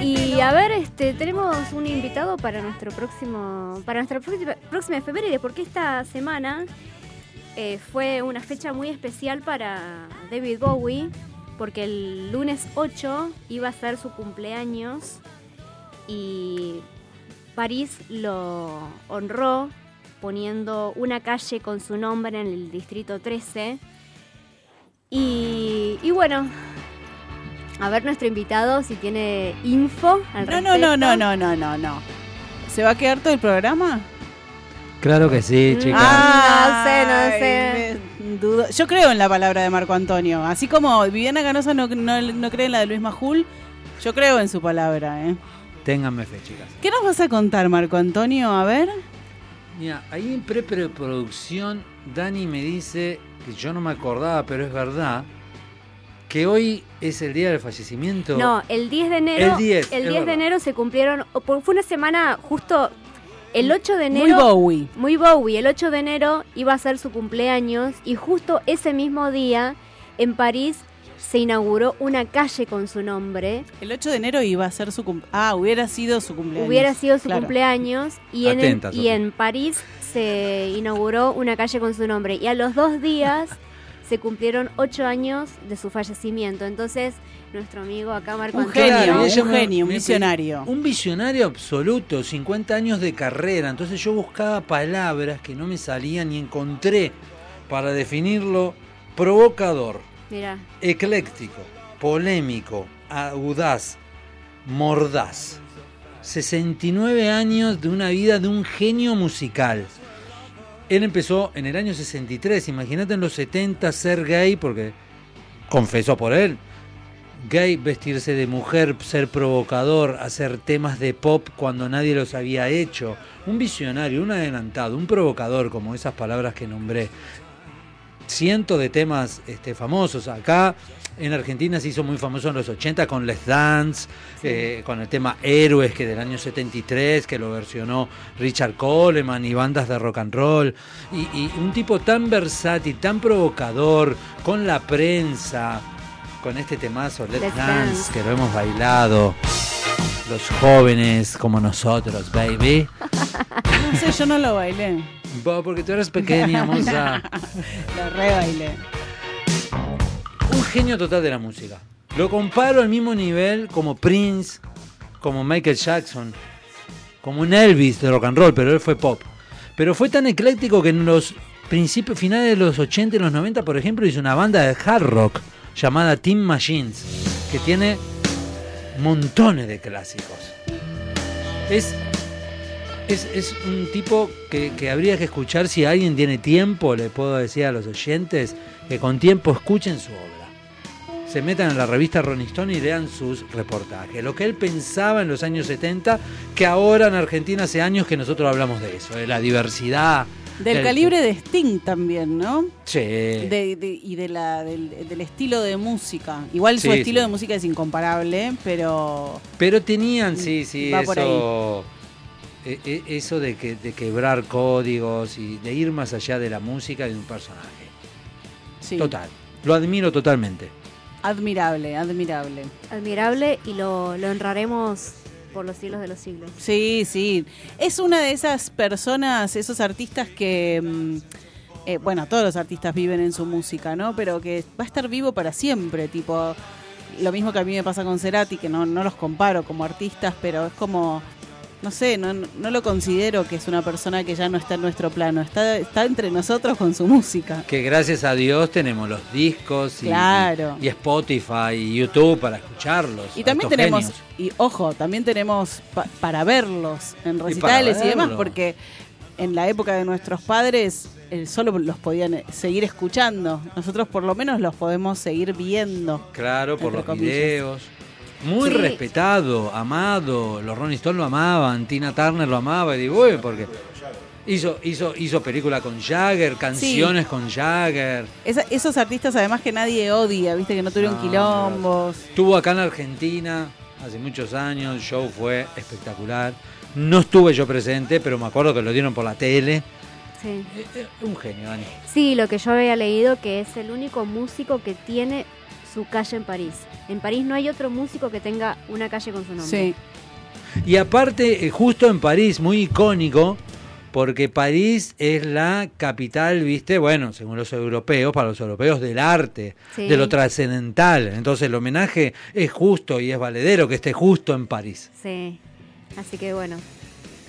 Y a ver, este, tenemos un invitado para nuestro próximo, para nuestra próxima, efeméride, porque esta semana eh, fue una fecha muy especial para David Bowie, porque el lunes 8 iba a ser su cumpleaños y París lo honró poniendo una calle con su nombre en el distrito 13. Y, y bueno, a ver nuestro invitado si tiene info al no, respecto. no, no, no, no, no, no, no. ¿Se va a quedar todo el programa? Claro que sí, chicas. Ah, no sé, no sé. Dudo. Yo creo en la palabra de Marco Antonio. Así como Viviana Canosa no, no, no cree en la de Luis Majul, yo creo en su palabra. ¿eh? Ténganme fe, chicas. ¿Qué nos vas a contar, Marco Antonio? A ver. Mira, ahí en pre-preproducción, Dani me dice, que yo no me acordaba, pero es verdad, que hoy es el día del fallecimiento. No, el 10 de enero. El 10, el es 10 de enero se cumplieron. Fue una semana justo. El 8 de enero. Muy Bowie. Muy Bowie. El 8 de enero iba a ser su cumpleaños. Y justo ese mismo día, en París, se inauguró una calle con su nombre. El 8 de enero iba a ser su cumpleaños. Ah, hubiera sido su cumpleaños. Hubiera sido su Claro. cumpleaños. Y en, Atenta, y Sofía. en París se inauguró una calle con su nombre. Y a los dos días se cumplieron ocho años de su fallecimiento. Entonces, nuestro amigo acá, Marco Un Antonio, genio, un genio, un me- visionario. Un visionario absoluto, 50 años de carrera. Entonces yo buscaba palabras que no me salían y encontré para definirlo provocador, Mira, ecléctico, polémico, audaz, mordaz. 69 años de una vida de un genio musical. Él empezó en el año 63, imagínate en los 70 ser gay, porque confesó por él, gay, vestirse de mujer, ser provocador, hacer temas de pop cuando nadie los había hecho. Un visionario, un adelantado, un provocador, como esas palabras que nombré. Cientos de temas este, famosos. Acá en Argentina se hizo muy famoso en los 80 con Les Dance, eh, con el tema Héroes, que del año 73, que lo versionó Richard Coleman y bandas de rock and roll. Y, y un tipo tan versátil, tan provocador, con la prensa, con este temazo Let's, Let's Dance, Dance. que lo hemos bailado. Los jóvenes como nosotros, baby. No sé, yo no lo bailé. Vos, porque tú eres pequeña, moza. Lo re bailé. Genio total de la música. Lo comparo al mismo nivel como Prince, como Michael Jackson, como un Elvis de rock and roll, pero él fue pop. Pero fue tan ecléctico que en los principios, finales de los 80 y los 90, por ejemplo, hizo una banda de hard rock llamada Team Machines, que tiene montones de clásicos. Es, es, es un tipo que, que habría que escuchar si alguien tiene tiempo, le puedo decir a los oyentes, que con tiempo escuchen su obra. Se metan en la revista Rolling Stone y lean sus reportajes. Lo que él pensaba en los años 70, que ahora en Argentina hace años que nosotros hablamos de eso, de la diversidad. Del calibre de Sting también, ¿no? Sí. De- de- y de la, del, del estilo de música. Igual su Sí, estilo sí. de música es incomparable, pero Pero tenían, sí, sí, Va por eso, e- e- eso de, que, de quebrar códigos y de ir más allá de la música y de un personaje. sí. Total. Lo admiro totalmente. Admirable, admirable. admirable y lo, lo honraremos por los siglos de los siglos. Sí, sí. Es una de esas personas, esos artistas que, mm, eh, bueno, todos los artistas viven en su música, ¿no? Pero que va a estar vivo para siempre, tipo, lo mismo que a mí me pasa con Cerati, que no, no los comparo como artistas, pero es como, no sé, no, no lo considero que es una persona que ya no está en nuestro plano, está, está entre nosotros con su música. Que gracias a Dios tenemos los discos y, Claro. y, y Spotify y YouTube para escucharlos. Y también tenemos, genios. y ojo, también tenemos pa- para verlos en recitales y, demás, porque en la época de nuestros padres eh, solo los podían eh, seguir escuchando. Nosotros por lo menos los podemos seguir viendo. Claro, por los comillas. videos. Muy Sí. respetado, amado. Los Rolling Stones lo amaban, Tina Turner lo amaba. Y digo, "Uy", porque hizo, hizo, hizo película con Jagger, canciones con Jagger. Esa- esos artistas además que nadie odia, viste que no tuvieron No, quilombos. Estuvo acá en Argentina hace muchos años, el show fue espectacular. No estuve yo presente, pero me acuerdo que lo dieron por la tele. Sí. Eh, eh, Un genio, Dani. Sí, lo que yo había leído que es el único músico que tiene su calle en París. En París no hay otro músico que tenga una calle con su nombre. Sí. Y aparte, eh, justo en París, muy icónico, porque París es la capital, viste, bueno, según los europeos, para los europeos, del arte, Sí. de lo trascendental. Entonces el homenaje es justo y es valedero que esté justo en París. Sí. Así que bueno.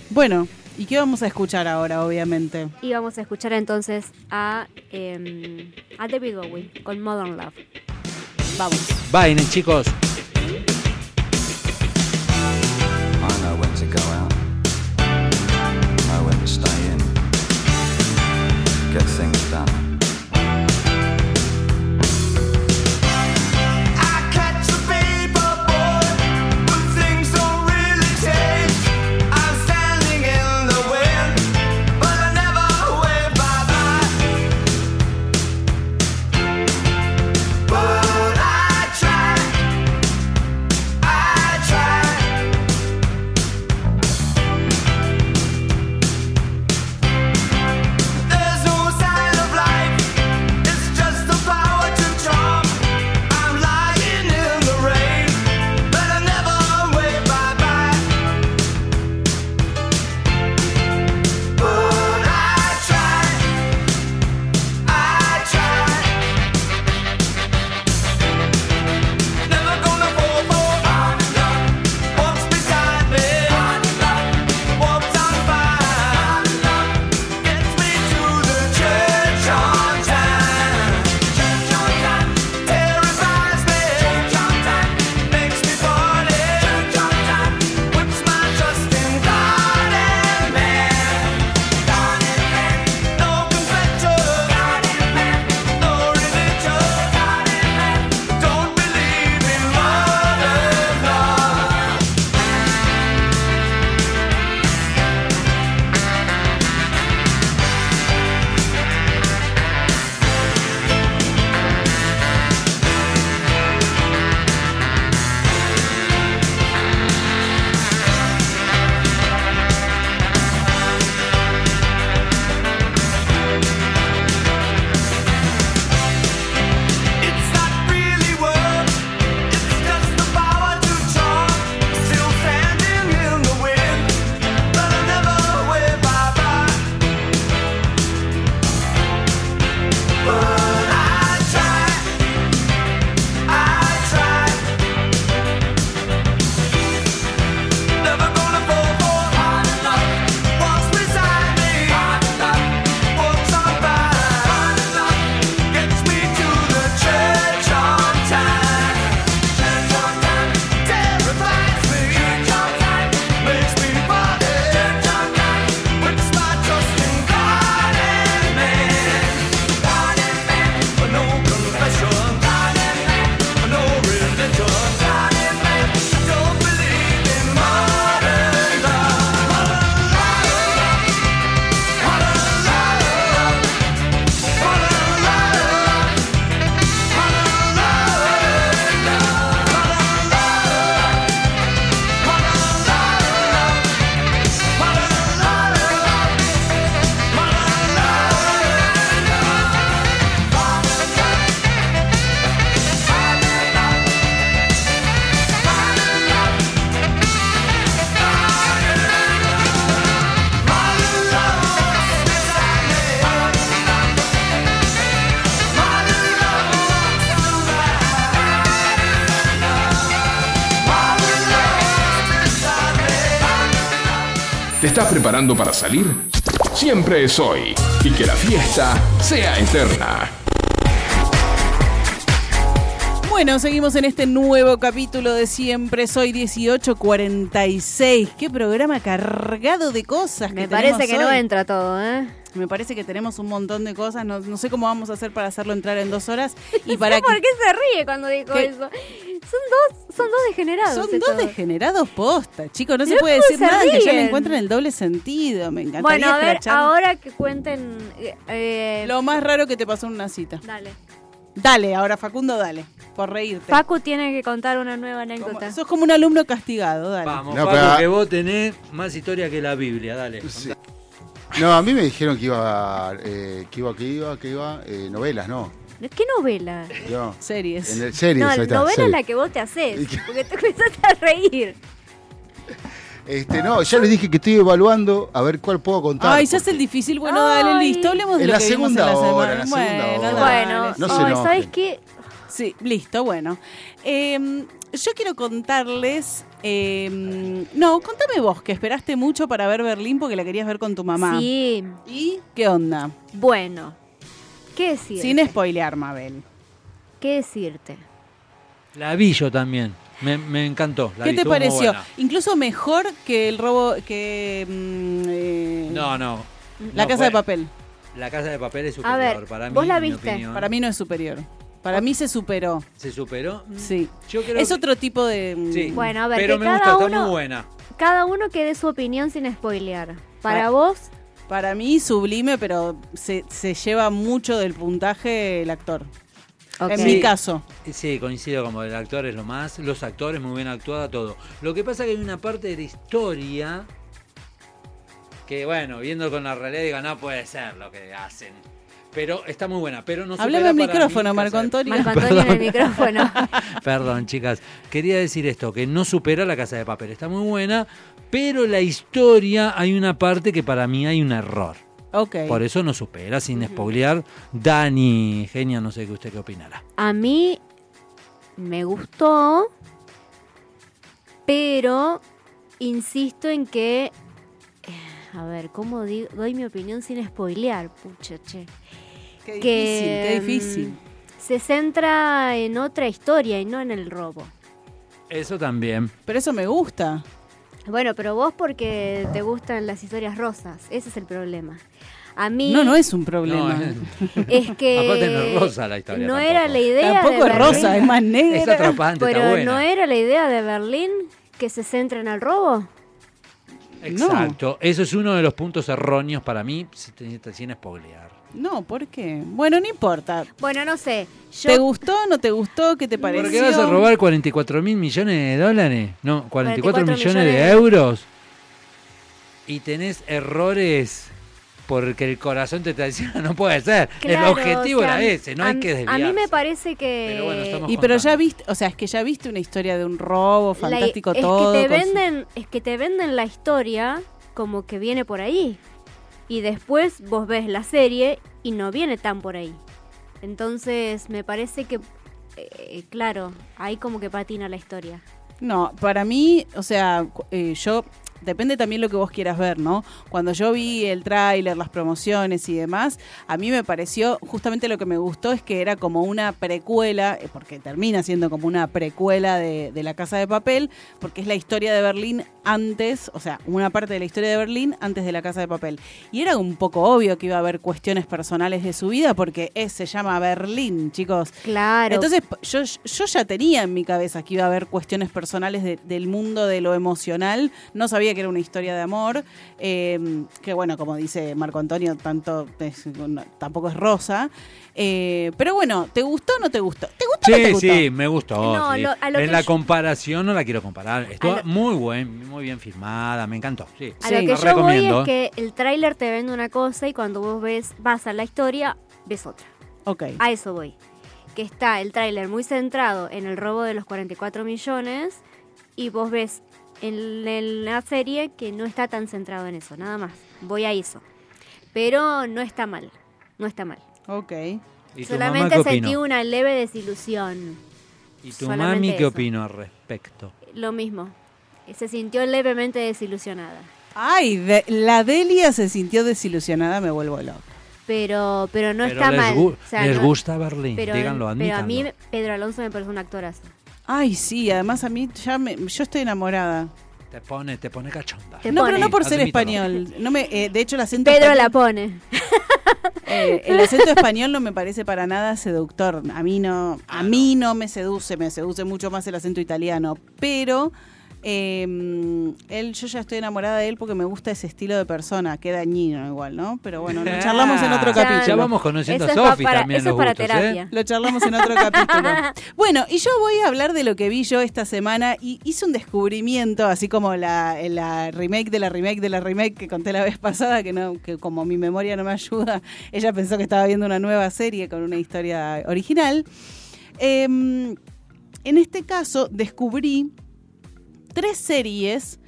Bueno, ¿y qué vamos a escuchar ahora, obviamente? Y vamos a escuchar entonces a, em, a David Bowie con Modern Love. Vamos. Vayan, chicos. I know estás preparando para salir? Siempre es hoy. Y que la fiesta sea eterna. Bueno, seguimos en este nuevo capítulo de Siempre Soy 1846. Qué programa cargado de cosas. Me que parece tenemos que no entra todo, ¿eh? Me parece que tenemos un montón de cosas. No, no sé cómo vamos a hacer para hacerlo entrar en dos horas. Y para ¿Por que, qué se ríe cuando dijo ¿Qué? eso? Son dos, son dos degenerados. Son estos dos degenerados posta, chicos. No se puede decir se nada que ya le ríen. encuentren el doble sentido. Me encantaría Bueno, a ver, escrachar ahora que cuenten. eh, eh, lo más raro que te pasó en una cita. Dale. Dale, ahora Facundo, dale. Por reírte. Facu tiene que contar una nueva Como- anécdota. sos como un alumno castigado, dale. Vamos, No, pero- que vos tenés más historia que la Biblia, dale. Sí. No, a mí me dijeron que iba, eh, que iba, que iba, que iba, eh, novelas, no. ¿Qué novela? Yo. Series. En el series, no, ahí la está, novela es la que vos te haces. Porque te empezaste a reír. Este, no, ya les dije que estoy evaluando a ver cuál puedo contar. Ay, ya es el difícil. Bueno, dale, listo. Hablemos de En lo la que vimos en segunda la hora, semana. en la segunda bueno, hora. Bueno, No se. ¿sabes qué? Sí, listo, bueno. Eh, yo quiero contarles. eh, no, contame vos, que esperaste mucho para ver Berlín porque la querías ver con tu mamá. Sí, ¿Y qué onda? bueno. ¿Qué decirte? Sin spoilear, Mabel. ¿Qué decirte? La vi yo también. Me, me encantó. la ¿Qué vi, te pareció? Incluso mejor que el robo. que. mm, eh, No, no. La no casa fue- de papel. La casa de papel es superior. A ver, para mí, ¿vos la en mi viste? opinión. Para mí no es superior. Para mí se superó. ¿Se superó? Sí. Yo creo Es que- otro tipo de. mm, Sí. Bueno, a ver, Pero que me cada gusta, está uno- muy buena. Cada uno que dé su opinión sin spoilear. Para Ah. vos, Para mí sublime, pero se, se lleva mucho del puntaje el actor. En Sí. mi caso. Sí, coincido como el actor es lo más. Los actores muy bien actuada, todo. Lo que pasa que hay una parte de la historia que, bueno, viendo con la realidad, digo, no puede ser lo que hacen. Pero está muy buena. Pero no Hablame al micrófono, mí Marco Antonio. Marco Antonio en el micrófono. Perdón, chicas. Quería decir esto, que no supera la casa de papel. Está muy buena, pero la historia hay una parte que para mí hay un error. Ok. Por eso no supera, sin spoilear. Dani, genia, no sé qué usted qué opinará. A mí me gustó, pero insisto en que. eh, A ver, ¿cómo digo? doy mi opinión sin spoilear? Pucha, che. Qué difícil, que qué difícil. mm, se centra en otra historia y no en el robo. Eso también. Pero eso me gusta. Bueno, pero vos porque te gustan las historias rosas, ese es el problema. A mí No, no es un problema. No, es que Aparte no es rosa la historia no tampoco. era la idea Tampoco de es rosa, es más es negra. atrapante, Pero está buena. no era la idea de Berlín que se centre en el robo. Exacto. Eso es uno de los puntos erróneos para mí, si te- sin spoilear. No, ¿por qué? Bueno, no importa. Bueno, no sé. Yo ¿Te gustó no te gustó? ¿Qué te pareció? ¿Por qué vas a robar 44 mil millones de dólares? No, 44, 44 millones millones de- euros. Y tenés errores porque el corazón te está diciendo, no puede ser. Claro, el objetivo o sea, era ese, no a, hay que A desviarse. mí me parece que Pero bueno, estamos Y pero ya viste, o sea, es que ya viste una historia de un robo la- fantástico es todo. que te su- venden, es que te venden la historia como que viene por ahí. Y después vos ves la serie y no viene tan por ahí. Entonces, me parece que eh, claro, ahí como que patina la historia. No, para mí, o sea, eh, yo depende también lo que vos quieras ver, ¿no? Cuando yo vi el tráiler, las promociones y demás, a mí me pareció, justamente lo que me gustó es que era como una precuela, eh, porque termina siendo como una precuela de, de La Casa de Papel, porque es la historia de Berlín antes, o sea, una parte de la historia de Berlín antes de La Casa de Papel. Y era un poco obvio que iba a haber cuestiones personales de su vida, porque es, se llama Berlín, chicos. Claro. Entonces, yo, yo ya tenía en mi cabeza que iba a haber cuestiones personales de- del mundo de lo emocional. No sabía que era una historia de amor. eh, que bueno, como dice Marco Antonio, tanto es- no, tampoco es rosa. Eh, pero bueno, ¿te gustó o no te gustó? ¿Te gustó o no te Sí, gustó? sí, me gustó. No, sí. lo- a lo en que la yo- comparación no la quiero comparar. Estuvo lo- muy buen, muy bien filmada, me encantó. Sí. A Sí, lo que lo yo voy recomiendo. es que el tráiler te vende una cosa y cuando vos ves, vas a la historia, ves otra. Ok. A eso voy. Que está el tráiler muy centrado en el robo de los 44 millones y vos ves en, en la serie que no está tan centrado en eso, nada más. Voy a eso. Pero no está mal, no está mal. Ok. ¿Y tu mamá Solamente qué sentí opinó? una leve desilusión. ¿Y tu solamente mami qué eso. opinó al respecto? Lo mismo. Se sintió levemente desilusionada. Ay, de- la Delia se sintió desilusionada, me vuelvo loco. Pero, pero no Pero está les, mal. gu- O sea, les no- gusta Berlín, pero, díganlo, pero a admítanlo. mí Pedro Alonso me parece un actorazo. Ay, sí, además a mí ya me, yo estoy enamorada. Te pone, te pone cachonda. Te No, pone. pero no por ser Admítalo. español. No me, eh, de hecho, el acento Pedro la pone. eh, el acento español no me parece para nada seductor. A mí no, Ah, a mí no me seduce, me seduce mucho más el acento italiano. Pero eh, él, yo ya estoy enamorada de él porque me gusta ese estilo de persona. Qué dañino igual, ¿no? Pero bueno, lo charlamos en otro Ah, capítulo. Ya vamos conociendo Eso a Sofi también eso los es para gustos, terapia. ¿eh? Lo charlamos en otro capítulo. Bueno, y yo voy a hablar de lo que vi yo esta semana y hice un descubrimiento, así como la, la remake de la remake de la remake que conté la vez pasada, que no, que como mi memoria no me ayuda, ella pensó que estaba viendo una nueva serie con una historia original. Em, en este caso descubrí tres series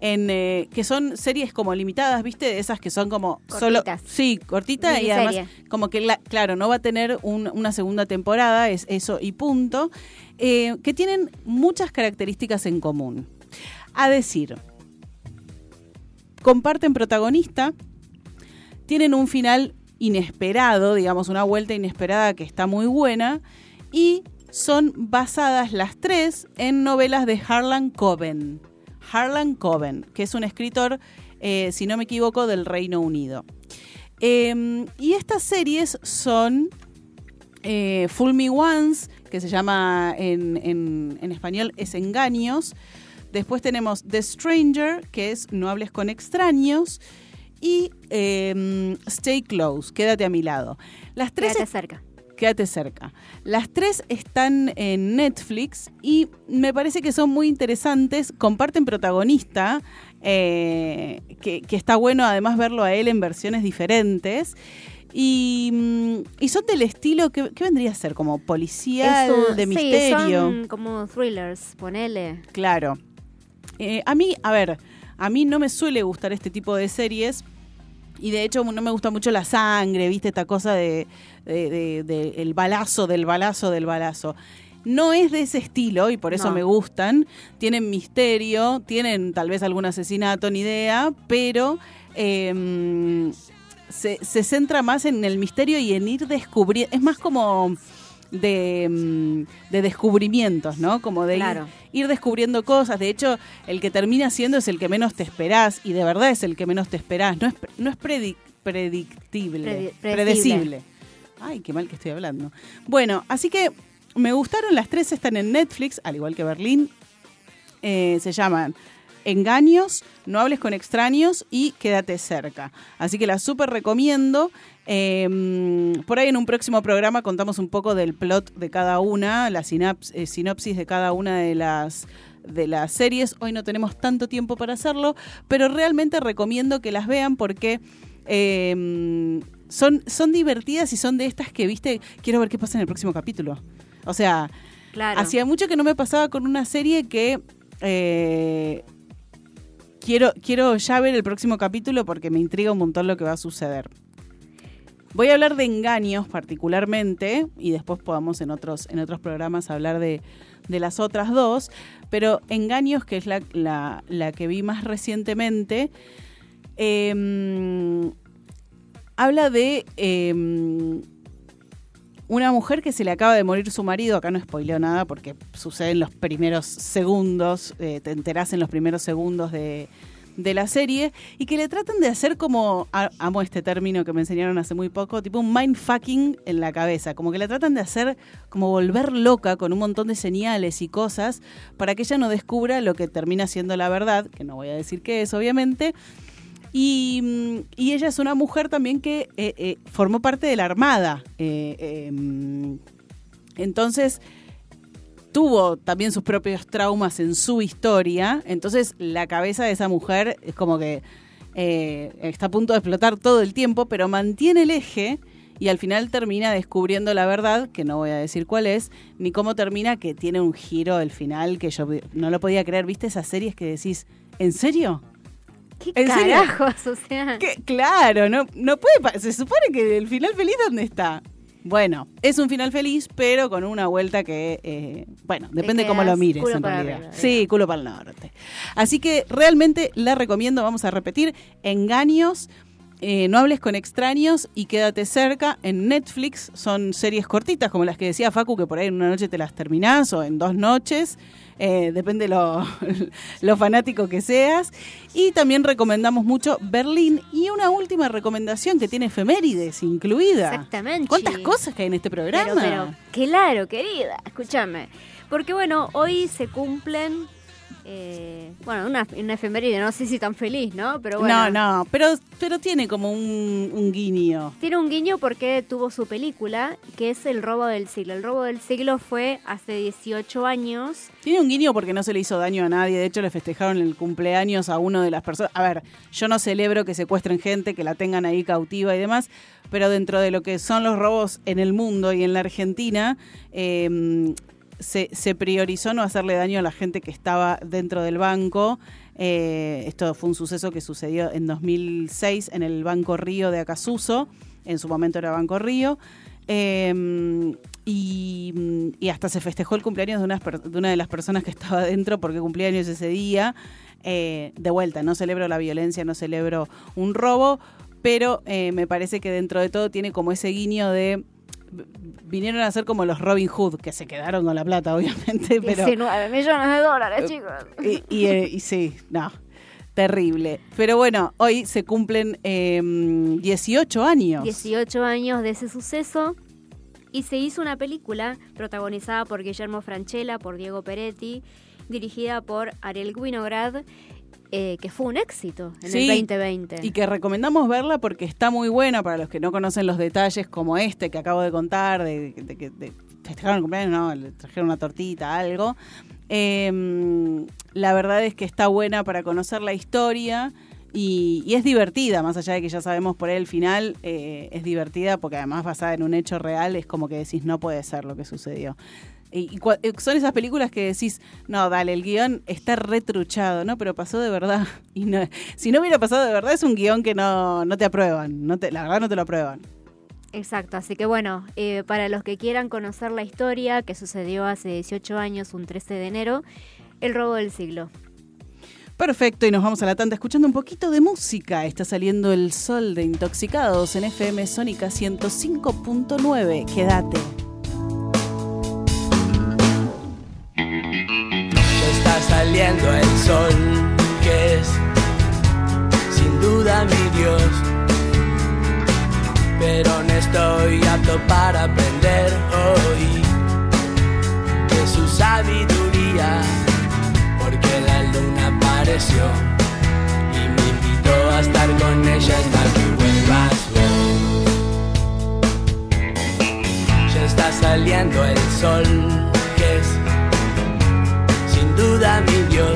en, eh, que son series como limitadas, ¿viste? De esas que son como solo... Cortitas. Sí, cortita y además como que, la- claro, no va a tener un- una segunda temporada, es eso y punto, eh, que tienen muchas características en común. A decir, comparten protagonista, tienen un final inesperado, digamos, una vuelta inesperada que está muy buena, y son basadas las tres en novelas de Harlan Coben. Harlan Coben, que es un escritor, eh, si no me equivoco, del Reino Unido. Eh, y estas series son eh, Fool Me Once, que se llama en, en- en español es Engaños. Después tenemos The Stranger, que es No hables con extraños. Y eh, Stay Close, quédate a mi lado. Las tres Quédate cerca. Quédate cerca. Las tres están en Netflix y me parece que son muy interesantes. Comparten protagonista, eh, que, que está bueno además verlo a él en versiones diferentes. Y, mm, y son del estilo que, ¿qué vendría a ser? Como policial, Es un- de sí, misterio. son como thrillers, ponele. Claro. Eh, a mí, a ver, a mí no me suele gustar este tipo de series. Y de hecho no me gusta mucho la sangre, ¿viste? Esta cosa de, de- de- de el balazo, del balazo, del balazo. No es de ese estilo y por eso No. me gustan. Tienen misterio, tienen tal vez algún asesinato, ni idea, pero eh, se, se centra más en el misterio y en ir descubriendo. Es más como de, mm, de descubrimientos, ¿no? Como de ir- Claro. ir, descubriendo cosas. De hecho, el que termina siendo es el que menos te esperás y de verdad es el que menos te esperás. No es, no es predic- predictible, Predi- predecible. predecible. Ay, qué mal que estoy hablando. Bueno, así que me gustaron, las tres están en Netflix, al igual que Berlín. Eh, se llaman Engaños, No hables con extraños y Quédate cerca. Así que las súper recomiendo. Eh, por ahí en un próximo programa contamos un poco del plot de cada una, la sinaps- eh, sinopsis de cada una de las de las series. Hoy no tenemos tanto tiempo para hacerlo, pero realmente recomiendo que las vean porque son, son divertidas y son de estas que, viste, quiero ver qué pasa en el próximo capítulo. O sea, Claro. Hacía mucho que no me pasaba con una serie que eh, quiero, quiero ya ver el próximo capítulo porque me intriga un montón lo que va a suceder. Voy a hablar de engaños particularmente y después podamos en otros, en otros programas hablar de, de las otras dos, pero engaños, que es la, la- la que vi más recientemente, eh, habla de eh, una mujer que se le acaba de morir su marido, acá no spoileo nada porque sucede en los primeros segundos, eh, te enterás en los primeros segundos de, de la serie, y que le tratan de hacer como, amo este término que me enseñaron hace muy poco, tipo un mindfucking en la cabeza, como que le tratan de hacer como volver loca con un montón de señales y cosas para que ella no descubra lo que termina siendo la verdad, que no voy a decir qué es obviamente, y, mm, y ella es una mujer también que eh, eh, formó parte de la Armada. Eh, mm, entonces, tuvo también sus propios traumas en su historia. Entonces, la cabeza de esa mujer es como que está a punto de explotar todo el tiempo, pero mantiene el eje y al final termina descubriendo la verdad, que no voy a decir cuál es, ni cómo termina, que tiene un giro el final que yo no lo podía creer. ¿Viste esas series que decís, ¿en serio? ¿Qué ¿En serio? O sea, claro, no, no puede. Se supone que el final feliz, ¿dónde está? Bueno, es un final feliz, pero con una vuelta que, eh, bueno, depende cómo lo mires en realidad. arriba, sí, culo para el norte. Así que realmente la recomiendo, vamos a repetir, Engaños, eh, No hables con extraños y Quédate cerca en Netflix. Son series cortitas, como las que decía Facu, que por ahí en una noche te las terminás o en dos noches. Eh, depende lo, lo fanático que seas. Y también recomendamos mucho Berlín. Y una última recomendación que tiene efemérides incluida. Exactamente. ¿Cuántas cosas que hay en este programa? Pero, pero, claro, querida, escúchame. Porque bueno, hoy se cumplen, eh, bueno, una, una efeméride, no sé si tan feliz, ¿no? Pero bueno. No, no, pero, pero tiene como un, un guiño. Tiene un guiño porque tuvo su película, que es El robo del siglo. El robo del siglo fue hace 18 años. Tiene un guiño porque no se le hizo daño a nadie. De hecho, le festejaron el cumpleaños a uno de las personas. A ver, yo no celebro que secuestren gente, que la tengan ahí cautiva y demás, pero dentro de lo que son los robos en el mundo y en la Argentina, eh, se, priorizó no hacerle daño a la gente que estaba dentro del banco. Eh, esto fue un suceso que sucedió en 2006 en el Banco Río de Acasuso. En su momento era Banco Río. Eh, y, hasta se festejó el cumpleaños de una, de las personas que estaba dentro porque cumplía años ese día. Eh, de vuelta, no celebro la violencia, no celebro un robo, pero eh, me parece que dentro de todo tiene como ese guiño de vinieron a ser como los Robin Hood, que se quedaron con la plata, obviamente, pero... 19 millones de dólares, chicos. Y, y, eh, y sí, no, terrible. Pero bueno, hoy se cumplen eh, 18 años. 18 años de ese suceso y se hizo una película protagonizada por Guillermo Franchella, por Diego Peretti, dirigida por Ariel Winograd, eh, que fue un éxito en Sí, el 2020. Y que recomendamos verla porque está muy buena para los que no conocen los detalles como este que acabo de contar, de de que festejaron el cumpleaños, no, le trajeron una tortita, algo. Eh, la verdad es que está buena para conocer la historia y, y es divertida, más allá de que ya sabemos por ahí el final, eh, es divertida porque además basada en un hecho real, es como que decís, no puede ser lo que sucedió. Y, eh, son esas películas que decís, no, dale, el guion está retruchado, ¿no? Pero pasó de verdad. Y no, si no hubiera pasado de verdad, es un guion que no, no te aprueban. No te, la verdad no te lo aprueban. Exacto, así que bueno, eh, para los que quieran conocer la historia que sucedió hace 18 años, un 13 de enero, el robo del siglo. Perfecto, y nos vamos a la tanda escuchando un poquito de música. Está saliendo el sol de Intoxicados en FM Sónica 105.9. Quédate. Ya está saliendo el sol, que es sin duda mi Dios. Pero no estoy apto para aprender hoy de su sabiduría, porque la luna apareció y me invitó a estar con ella hasta que vuelvas. Ya está saliendo el sol, sin duda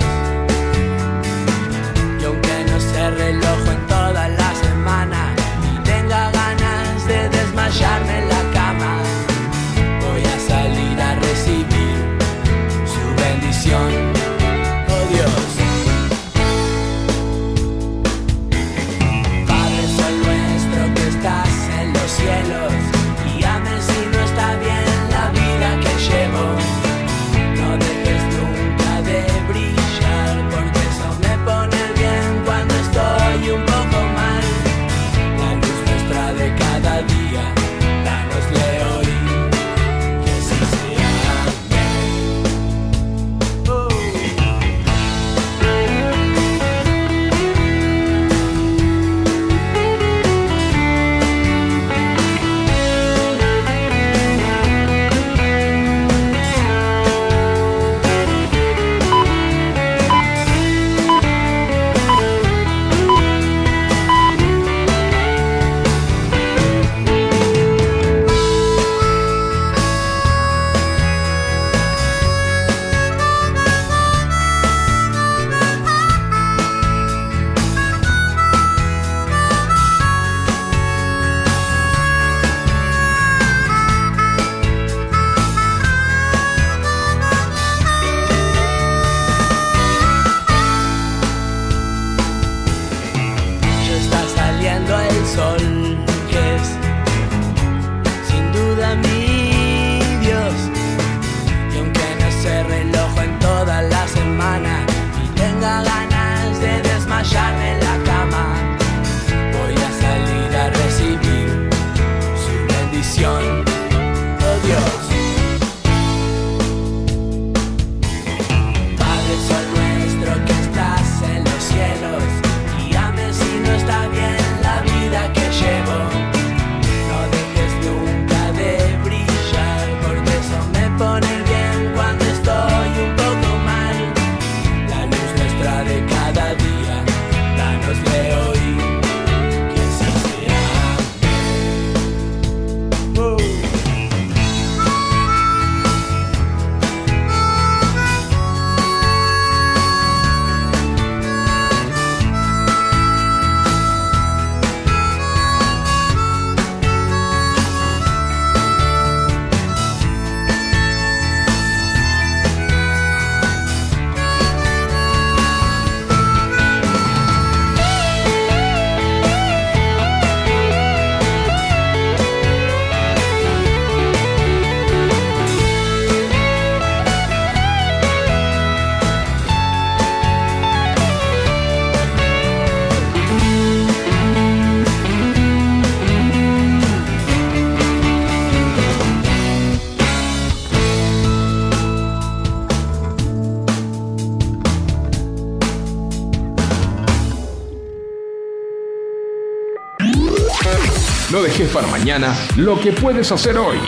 dejes para mañana lo que puedes hacer hoy.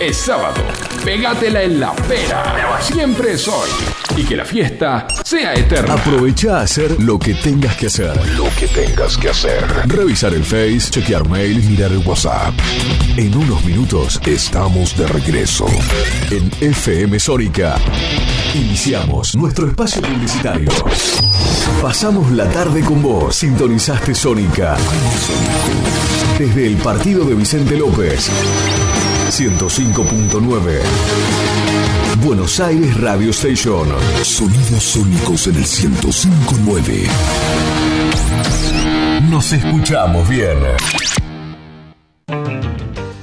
Es sábado. Pégatela en la pera. Siempre es hoy. Y que la fiesta sea eterna. Aprovecha a hacer lo que tengas que hacer. Lo que tengas que hacer. Revisar el Face, chequear mail, mirar el WhatsApp. En unos minutos estamos de regreso. En FM Sónica. Iniciamos nuestro espacio publicitario. Pasamos la tarde con vos. Sintonizaste Sónica. Desde el partido de Vicente López. 105.9. Buenos Aires Radio Station. Sonidos sónicos en el 105.9. Nos escuchamos bien.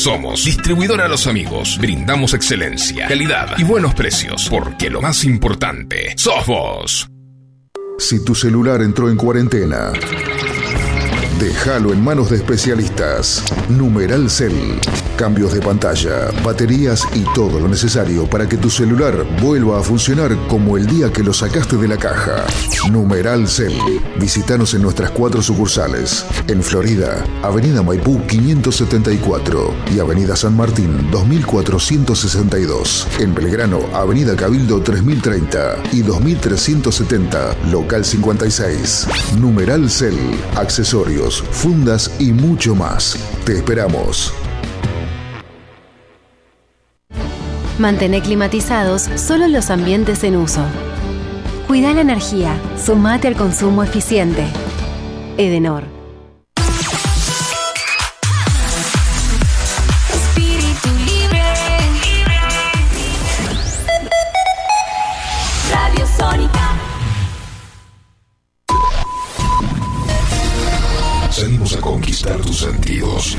Somos Distribuidora Los Amigos. Brindamos excelencia, calidad y buenos precios, porque lo más importante sos vos. Si tu celular entró en cuarentena, déjalo en manos de especialistas. Numeral Cell. Cambios de pantalla, baterías y todo lo necesario para que tu celular vuelva a funcionar como el día que lo sacaste de la caja. Numeral Cell. Visítanos en nuestras cuatro sucursales. En Florida, Avenida Maipú 574 y Avenida San Martín 2462. En Belgrano, Avenida Cabildo 3030 y 2370, local 56. Numeral Cell. Accesorios, fundas y mucho más. Te esperamos. Mantener climatizados solo los ambientes en uso. Cuida la energía. Sumate al consumo eficiente. Edenor. Espíritu libre. Radio Sónica. Salimos a conquistar tus sentidos.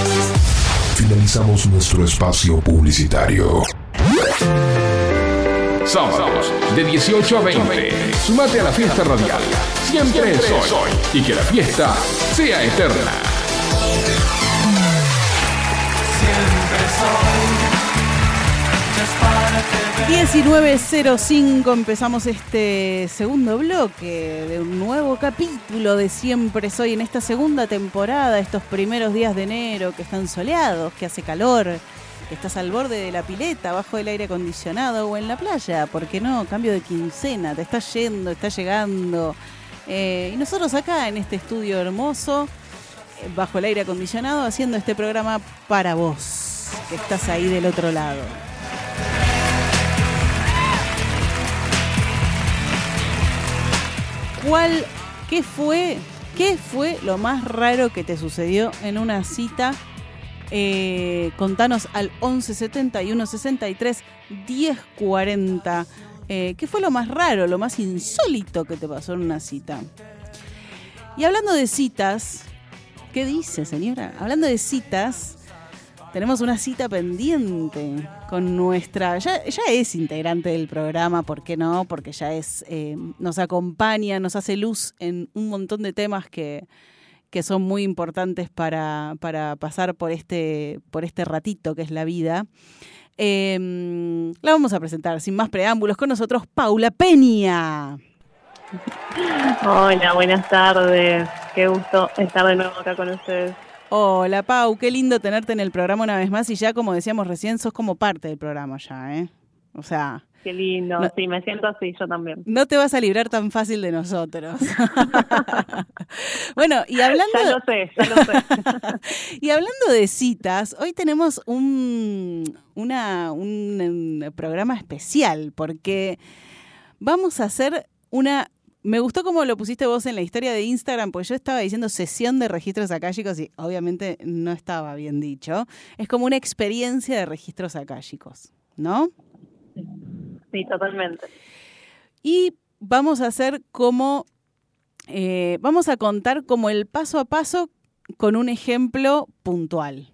Finalizamos nuestro espacio publicitario. Sábados, de 18 a 20. Sumate a la fiesta radial. Siempre es hoy. Y que la fiesta sea eterna. 19.05 empezamos este segundo bloque de un nuevo capítulo de Siempre Soy en esta segunda temporada, estos primeros días de enero que están soleados, que hace calor, estás al borde de la pileta, bajo el aire acondicionado o en la playa, ¿por qué no? Cambio de quincena, te está yendo, está llegando. Eh, y nosotros acá en este estudio hermoso, eh, bajo el aire acondicionado, haciendo este programa para vos, que estás ahí del otro lado. ¿Cuál, qué fue, qué fue lo más raro que te sucedió en una cita? Eh, contanos al 11 71 63 10 40. Eh, ¿Qué fue lo más raro, lo más insólito que te pasó en una cita? Y hablando de citas, ¿qué dice, señora? Hablando de citas, tenemos una cita pendiente con nuestra. Ya, es integrante del programa, ¿por qué no? Porque ya es. eh, nos acompaña, nos hace luz en un montón de temas que, que son muy importantes para, para pasar por este, por este ratito que es la vida. Eh, la vamos a presentar sin más preámbulos con nosotros, Paula Peña. Hola, buenas tardes. Qué gusto estar de nuevo acá con ustedes. Hola Pau, qué lindo tenerte en el programa una vez más y ya como decíamos recién, sos como parte del programa ya, ¿eh? O sea, Qué lindo. No- Sí, me siento así, yo también. no te vas a librar tan fácil de nosotros. bueno, y hablando... Ya lo sé, ya lo sé. Y hablando de citas, hoy tenemos un, una- un, em, programa especial porque vamos a hacer una... Me gustó como lo pusiste vos en la historia de Instagram, porque yo estaba diciendo sesión de registros acálicos y obviamente no estaba bien dicho. Es como una experiencia de registros acálicos, ¿no? Sí, totalmente. Y vamos a hacer como, eh, vamos a contar como el paso a paso con un ejemplo puntual.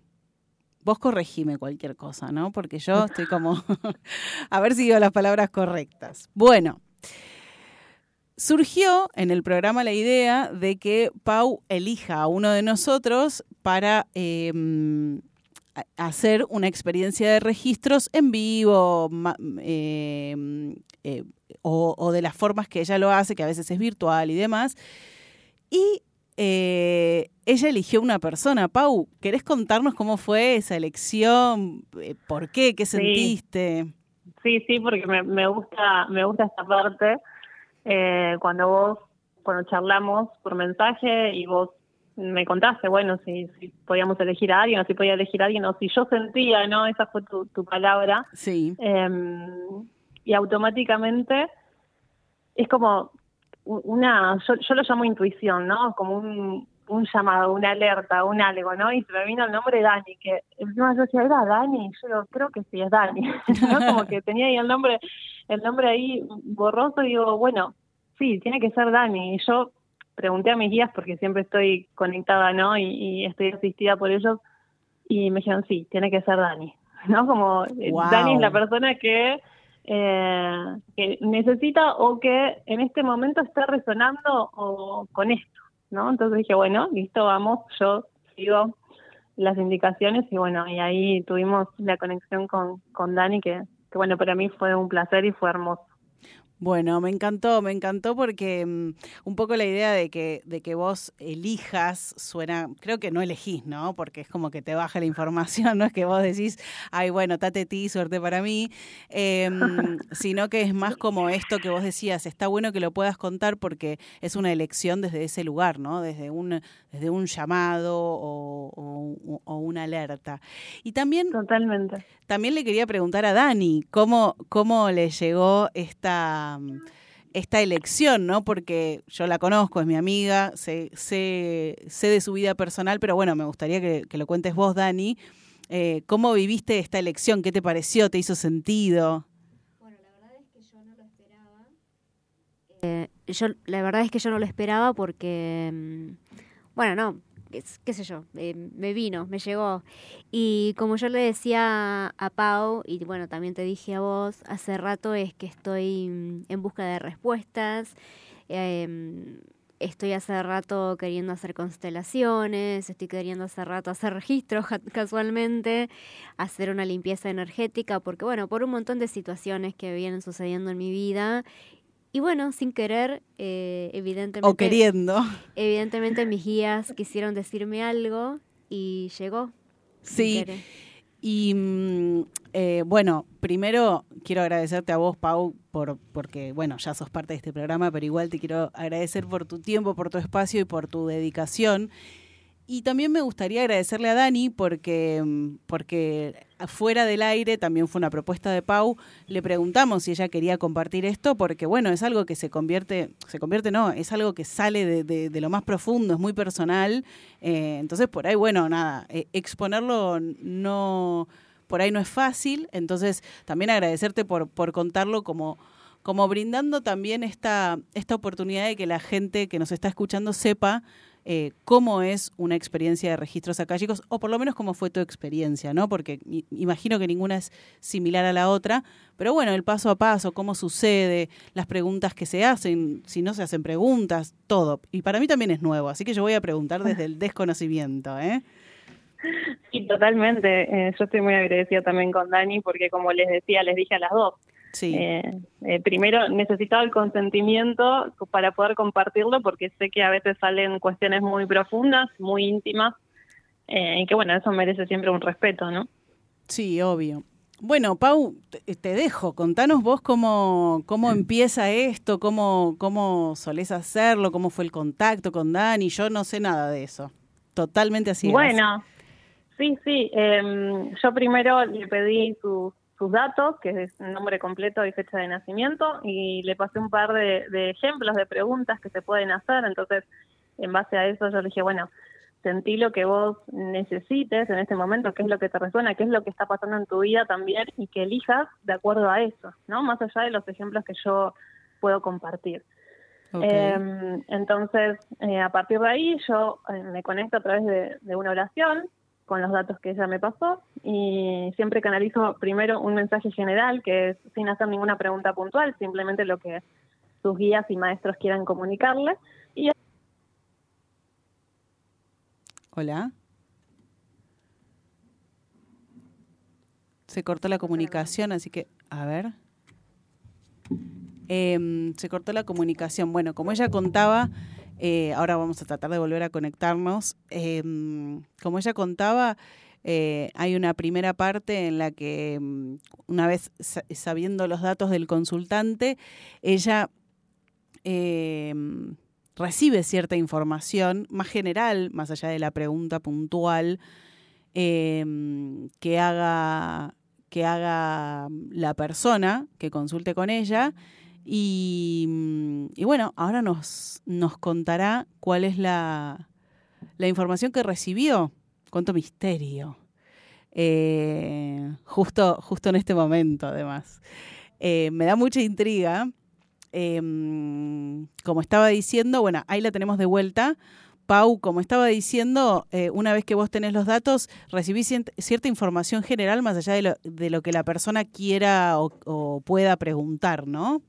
Vos corregime cualquier cosa, ¿no? Porque yo estoy como, a ver si digo las palabras correctas. Bueno, surgió en el programa la idea de que Pau elija a uno de nosotros para eh, hacer una experiencia de registros en vivo ma- eh, eh, o, o de las formas que ella lo hace, que a veces es virtual y demás. Y eh, ella eligió una persona. Pau, ¿querés contarnos cómo fue esa elección? Eh, ¿Por qué? ¿Qué Sí. sentiste? Sí, sí, porque me, me gusta me gusta esta parte. Eh, cuando vos, cuando charlamos por mensaje y vos me contaste, bueno, si, si podíamos elegir a alguien o si podía elegir a alguien o si yo sentía, ¿no? Esa fue tu, tu palabra. Sí. Eh, y automáticamente es como una, yo, yo lo llamo intuición, ¿no? Como un, un llamado, una alerta, un algo, ¿no? Y se me vino el nombre Dani, que encima yo decía, ¿era Dani? Yo digo, creo que sí, es Dani, ¿no? Como que tenía ahí el nombre, el nombre ahí borroso y digo, bueno, sí, tiene que ser Dani. Y yo pregunté a mis guías porque siempre estoy conectada, ¿no? Y, y estoy asistida por ellos y me dijeron, sí, tiene que ser Dani, ¿no? Como eh, Wow. Dani es la persona que, eh, que necesita o que en este momento está resonando o con esto, ¿no? Entonces dije, bueno, listo, vamos, yo sigo las indicaciones y bueno, y ahí tuvimos la conexión con, con Dani que, que bueno, para mí fue un placer y fue hermoso. Bueno, me encantó, me encantó porque mm, un poco la idea de que, de que vos elijas suena, creo que no elegís, ¿no? Porque es como que te baja la información, no es que vos decís, ay, bueno, tate ti, suerte para mí, em, sino que es más como esto que vos decías, está bueno que lo puedas contar porque es una elección desde ese lugar, ¿no? Desde un, desde un llamado o, o- o una alerta. Y también... Totalmente. También le quería preguntar a Dani, ¿cómo, cómo le llegó esta, esta elección, ¿no? Porque yo la conozco, es mi amiga, sé, sé, sé de su vida personal, pero bueno, me gustaría que, que lo cuentes vos, Dani. Eh, ¿Cómo viviste esta elección? ¿Qué te pareció? ¿Te hizo sentido? Eh, yo, la verdad es que yo no lo esperaba porque, mm, bueno, no, qué sé yo, eh, me vino, me llegó. Y como yo le decía a Pau, y bueno, también te dije a vos, hace rato es que estoy mm, en busca de respuestas. em, Estoy hace rato queriendo hacer constelaciones, estoy queriendo hace rato hacer registros casualmente, hacer una limpieza energética, porque bueno, por un montón de situaciones que vienen sucediendo en mi vida y bueno, sin querer, eh, evidentemente. O queriendo. Evidentemente mis guías quisieron decirme algo y llegó. Sí. Y mm, eh, bueno, primero quiero agradecerte a vos, Pau, por, porque, bueno, ya sos parte de este programa, pero igual te quiero agradecer por tu tiempo, por tu espacio y por tu dedicación. Y también me gustaría agradecerle a Dani porque, mm, porque fuera del aire también fue una propuesta de Pau. Le preguntamos si ella quería compartir esto porque, bueno, es algo que se convierte, se convierte no, es algo que sale de, de- de lo más profundo, es muy personal. Eh, entonces, por ahí, bueno, nada, eh, exponerlo no, por ahí no es fácil. Entonces, también agradecerte por, por contarlo como como brindando también esta, esta oportunidad de que la gente que nos está escuchando sepa eh, cómo es una experiencia de registros acálicos, o por lo menos cómo fue tu experiencia, ¿no? Porque imagino que ninguna es similar a la otra, pero bueno, el paso a paso, cómo sucede, las preguntas que se hacen, si no se hacen preguntas, todo. Y para mí también es nuevo, así que yo voy a preguntar desde el desconocimiento, ¿eh? Sí, totalmente. Eh, yo estoy muy agradecida también con Dani porque, como les decía, les dije a las dos. Sí. Eh, eh, primero, necesitaba el consentimiento para poder compartirlo porque sé que a veces salen cuestiones muy profundas, muy íntimas, eh, y que, bueno, eso merece siempre un respeto, ¿no? Sí, obvio. Bueno, Pau, te, te dejo. Contanos vos cómo, cómo empieza esto, cómo, cómo solés hacerlo, cómo fue el contacto con Dani. Yo no sé nada de eso. Totalmente así. Bueno, sí, sí. em, yo primero le pedí sus, sus datos, que es nombre completo y fecha de nacimiento, y le pasé un par de, de ejemplos de preguntas que se pueden hacer. Entonces, en base a eso, yo le dije, bueno, sentí lo que vos necesites en este momento, qué es lo que te resuena, qué es lo que está pasando en tu vida también, y que elijas de acuerdo a eso, ¿no? Más allá de los ejemplos que yo puedo compartir. Eh, entonces, eh, a partir de ahí, yo eh, me conecto a través de, de una oración con los datos que ella me pasó y siempre canalizo primero un mensaje general que es sin hacer ninguna pregunta puntual, simplemente lo que sus guías y maestros quieran comunicarle. Y Hola. Se cortó la comunicación, así que, a ver. Em, se cortó la comunicación. Bueno, como ella contaba, eh, ahora vamos a tratar de volver a conectarnos. Em, como ella contaba, eh, hay una primera parte en la que, em, una vez sa- sabiendo los datos del consultante, ella em, recibe cierta información más general, más allá de la pregunta puntual, que haga que haga la persona que consulte con ella y, mm, y bueno, ahora nos, nos contará cuál es la, la información que recibió. Cuánto misterio. Eh, justo, justo en este momento, además. Eh, me da mucha intriga. Em, como estaba diciendo, bueno, ahí la tenemos de vuelta. Pau, como estaba diciendo, eh, una vez que vos tenés los datos, recibís cierta información general más allá de lo, de lo que la persona quiera o, o pueda preguntar, ¿no?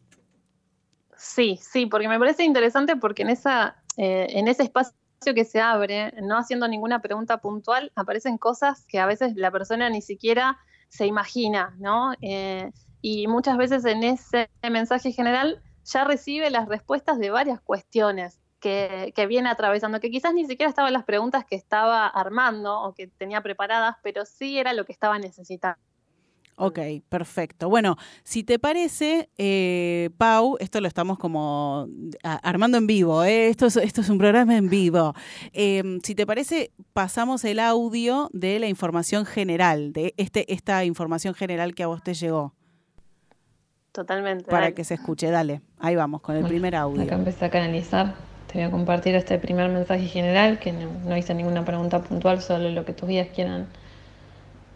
Sí, sí, porque me parece interesante porque en esa, eh, en ese espacio que se abre, no haciendo ninguna pregunta puntual, aparecen cosas que a veces la persona ni siquiera se imagina, ¿no? Eh, y muchas veces en ese mensaje general ya recibe las respuestas de varias cuestiones que, que viene atravesando, que quizás ni siquiera estaban las preguntas que estaba armando o que tenía preparadas, pero sí era lo que estaba necesitando. Ok, perfecto. Bueno, si te parece, eh, Pau, esto lo estamos como armando en vivo, ¿eh? esto, es, esto es un programa en vivo. Eh, si te parece, pasamos el audio de la información general, de este, esta información general que a vos te llegó, Totalmente. para dale. que se escuche. Dale, ahí vamos con el primer audio. Acá empecé a canalizar. Te voy a compartir este primer mensaje general, que no, no hice ninguna pregunta puntual, solo lo que tus guías quieran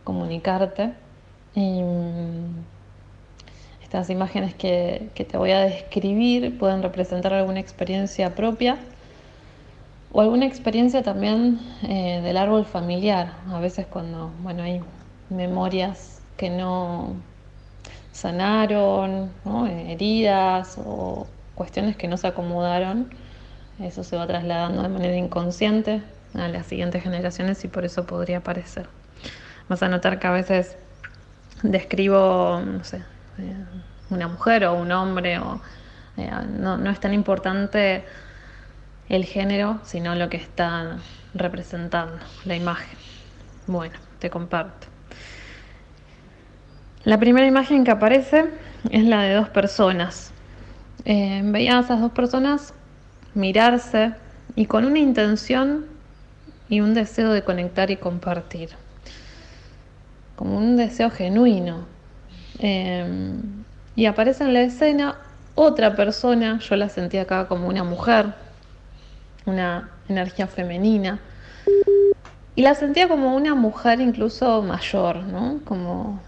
comunicarte. Y mm, estas imágenes que, que te voy a describir pueden representar alguna experiencia propia o alguna experiencia también eh, del árbol familiar. A veces cuando bueno, hay memorias que no sanaron, heridas o cuestiones que no se acomodaron, eso se va trasladando de manera inconsciente a las siguientes generaciones y por eso podría aparecer. Vas a notar que a veces describo, no sé, eh, una mujer o un hombre, o, eh, no, no es tan importante el género, sino lo que está representando, la imagen. Bueno, te comparto. La primera imagen que aparece es la de dos personas. Eh, veía a esas dos personas mirarse y con una intención y un deseo de conectar y compartir. Como un deseo genuino. Eh, y aparece en la escena otra persona, yo la sentí acá como una mujer, una energía femenina. Y la sentía como una mujer incluso mayor, ¿no? Como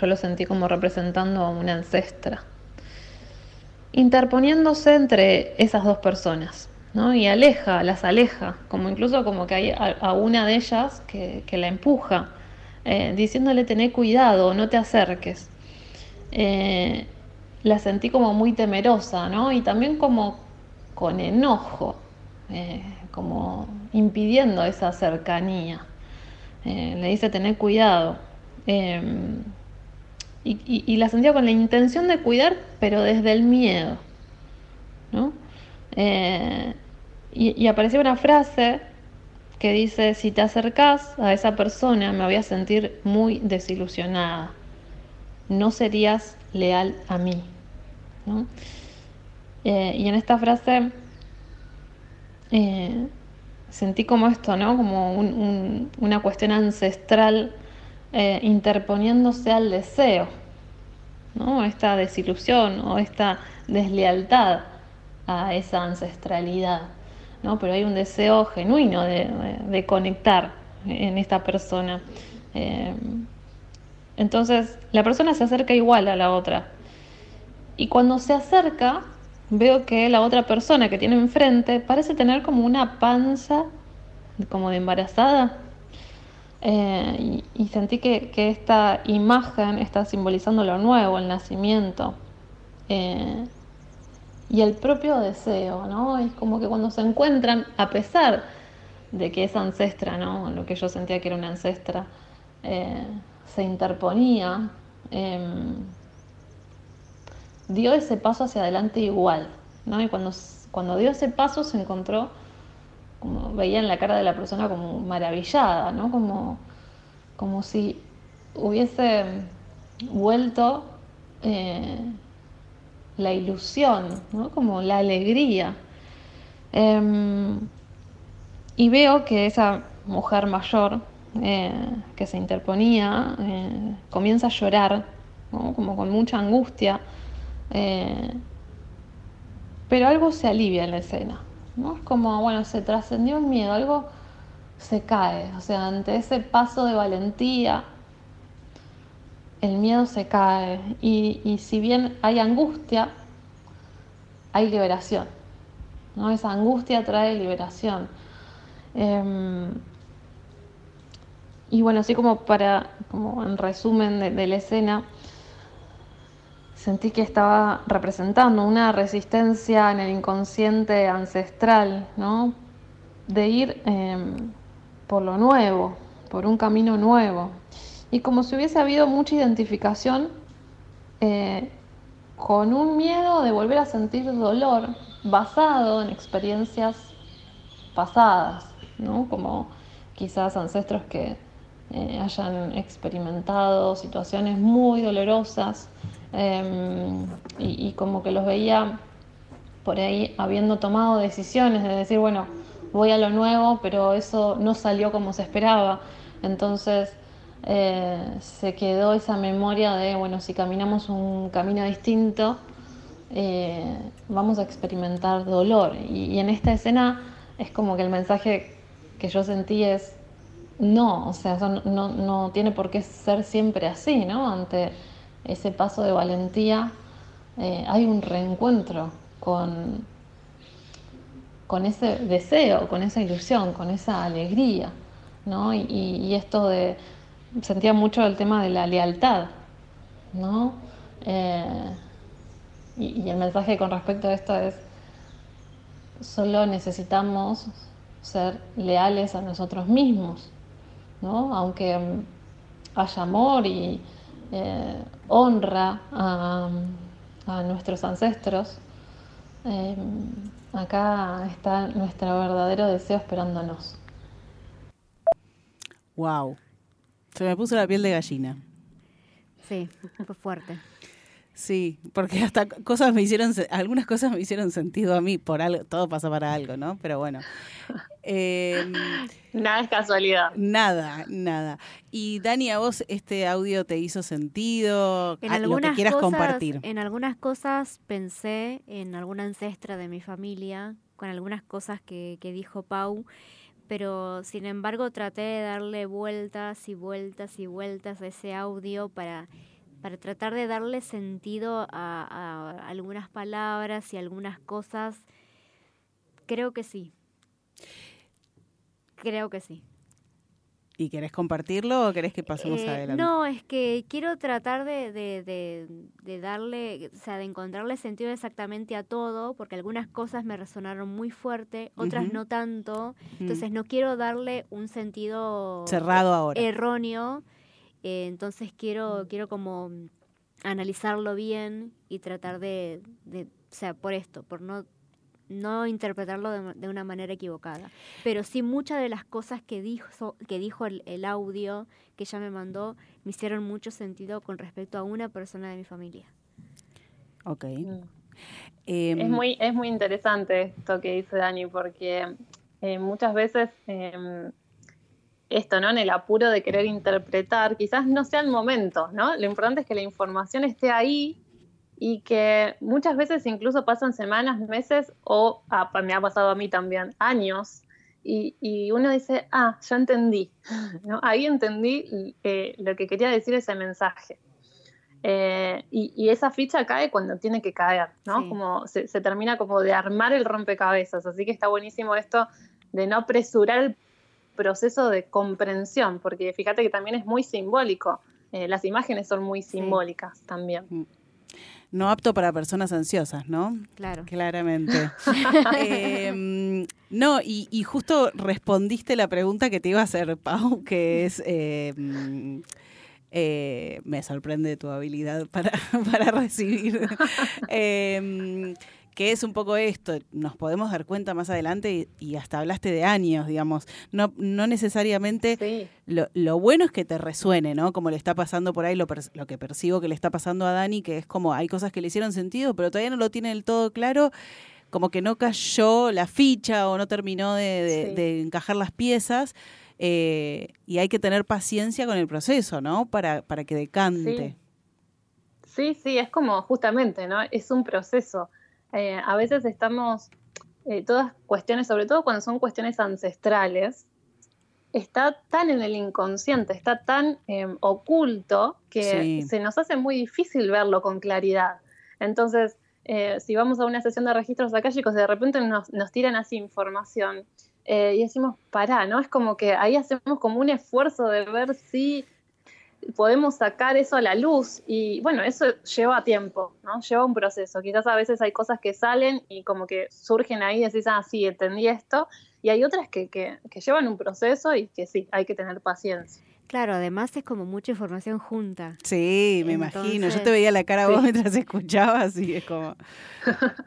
yo lo sentí como representando a una ancestra. Interponiéndose entre esas dos personas, ¿no? Y aleja, las aleja, como incluso como que hay a, a una de ellas que, que la empuja, eh, diciéndole tené cuidado, no te acerques. Eh, la sentí como muy temerosa, ¿no? Y también como con enojo, eh, como impidiendo esa cercanía. Le dice tener cuidado. Eh, y, la sentía con la intención de cuidar, pero desde el miedo. ¿no? Y, y apareció una frase que dice, si te acercás a esa persona me voy a sentir muy desilusionada. No serías leal a mí. ¿no? Eh, y en esta frase eh, sentí como esto, ¿no? Como un- un- una cuestión ancestral eh, interponiéndose al deseo, ¿no? Esta desilusión o esta deslealtad a esa ancestralidad, ¿no? Pero hay un deseo genuino de, de- conectar en esta persona. Eh, entonces, la persona se acerca igual a la otra. Y cuando se acerca, veo que la otra persona que tiene enfrente parece tener como una panza como de embarazada. Eh, y, y sentí que, que esta imagen está simbolizando lo nuevo, el nacimiento. Eh, y el propio deseo, ¿no? Es como que cuando se encuentran, a pesar de que esa ancestra, ¿no? Lo que yo sentía que era una ancestra, eh, se interponía, em, dio ese paso hacia adelante igual, ¿no? Y cuando, cuando dio ese paso se encontró, como veía en la cara de la persona como maravillada, ¿no? Como, como si hubiese vuelto eh, la ilusión, ¿no? Como la alegría. Em, y veo que esa mujer mayor eh, que se interponía eh, comienza a llorar, ¿no? como con mucha angustia, eh, pero algo se alivia en la escena. ¿no? Es como, bueno, se trascendió un miedo, algo se cae, o sea, ante ese paso de valentía, el miedo se cae y, y si bien hay angustia, hay liberación. ¿no? Esa angustia trae liberación. Em, y bueno, así como para, como en resumen de, la escena, sentí que estaba representando una resistencia en el inconsciente ancestral, ¿no? De ir em, por lo nuevo, por un camino nuevo. Y como si hubiese habido mucha identificación eh, con un miedo de volver a sentir dolor basado en experiencias pasadas, ¿no? Como quizás ancestros que eh, hayan experimentado situaciones muy dolorosas em, y, y como que los veía por ahí habiendo tomado decisiones de decir, bueno, voy a lo nuevo, pero eso no salió como se esperaba. Entonces eh, se quedó esa memoria de, bueno, si caminamos un camino distinto, eh, vamos a experimentar dolor. Y, en esta escena es como que el mensaje que yo sentí es, no, o sea, eso no, no- tiene por qué ser siempre así, ¿no? Ante ese paso de valentía eh, hay un reencuentro con, con ese deseo, con esa ilusión, con esa alegría, ¿no? Y esto de, sentía mucho el tema de la lealtad, ¿no? Eh, y, el mensaje con respecto a esto es, solo necesitamos ser leales a nosotros mismos, ¿no? Aunque mm, haya amor y eh, honra a, a nuestros ancestros, eh, acá está nuestro verdadero deseo esperándonos. Wow. Se me puso la piel de gallina. Sí, fue fuerte. Sí, porque hasta cosas me hicieron, se- algunas cosas me hicieron sentido a mí, por algo, todo pasa para algo, ¿no? Pero bueno. Em, Nada es casualidad. nada, nada. Y Dani, a vos este audio te hizo sentido, En Ah, lo algunas que quieras cosas, compartir. En algunas cosas pensé en alguna ancestra de mi familia, con algunas cosas que, que dijo Pau, pero sin embargo traté de darle vueltas y vueltas y vueltas a ese audio para, para tratar de darle sentido a, a algunas palabras y algunas cosas. Creo que sí. Creo que sí. ¿Y querés compartirlo o querés que pasemos Eh, adelante? No, es que quiero tratar de, de, de, de darle, o sea, de encontrarle sentido exactamente a todo, porque algunas cosas me resonaron muy fuerte, otras no tanto. Entonces no quiero darle un sentido Cerrado ahora. erróneo. eh, entonces quiero, quiero como analizarlo bien y tratar de, o sea, por esto, por no no interpretarlo de, de una manera equivocada. Pero sí muchas de las cosas que dijo, que dijo el, el audio que ella me mandó me hicieron mucho sentido con respecto a una persona de mi familia. Ok. Mm. Em, Es muy, es muy interesante esto que dice Dani, porque eh, muchas veces eh, esto, ¿no? En el apuro de querer interpretar, quizás no sea el momento, ¿no? Lo importante es que la información esté ahí y que muchas veces incluso pasan semanas, meses o ah, me ha pasado a mí también, años. Y, y uno dice, ah, ya entendí, ¿no? Ahí entendí eh, lo que quería decir ese mensaje. Eh, y, y esa ficha cae cuando tiene que caer, ¿no? Sí. Como se, se termina como de armar el rompecabezas. Así que está buenísimo esto de no apresurar el proceso de comprensión, porque fíjate que también es muy simbólico. Eh, las imágenes son muy simbólicas también. No apto para personas ansiosas, ¿no? Claro. Claramente. Em, no, y, y justo respondiste la pregunta que te iba a hacer, Pau, que es... em, eh, me sorprende tu habilidad para, para recibir. Em, que es un poco esto, nos podemos dar cuenta más adelante y, y hasta hablaste de años, digamos. No, no necesariamente lo, lo bueno es que te resuene, ¿no? Como le está pasando por ahí, lo, lo que percibo que le está pasando a Dani, que es como hay cosas que le hicieron sentido, pero todavía no lo tiene del todo claro, como que no cayó la ficha o no terminó de, de- Sí. de encajar las piezas. eh, y hay que tener paciencia con el proceso, ¿no? Para, para que decante. Sí, sí, es como justamente, ¿no? Es un proceso. Eh, a veces estamos, eh, todas cuestiones, sobre todo cuando son cuestiones ancestrales, está tan en el inconsciente, está tan eh, oculto que Sí. se nos hace muy difícil verlo con claridad. Entonces, eh, si vamos a una sesión de registros acálicos, de repente nos, nos tiran así información y decimos, pará, ¿no? Es como que ahí hacemos como un esfuerzo de ver si podemos sacar eso a la luz y bueno, eso lleva tiempo, ¿no? Lleva un proceso. Quizás a veces hay cosas que salen y como que surgen ahí y decís, ah, sí, entendí esto. Y hay otras que, que, que llevan un proceso y que sí, hay que tener paciencia. Claro, además es como mucha información junta. Sí, me imagino. Yo te veía la cara a vos Sí. mientras escuchabas y es como...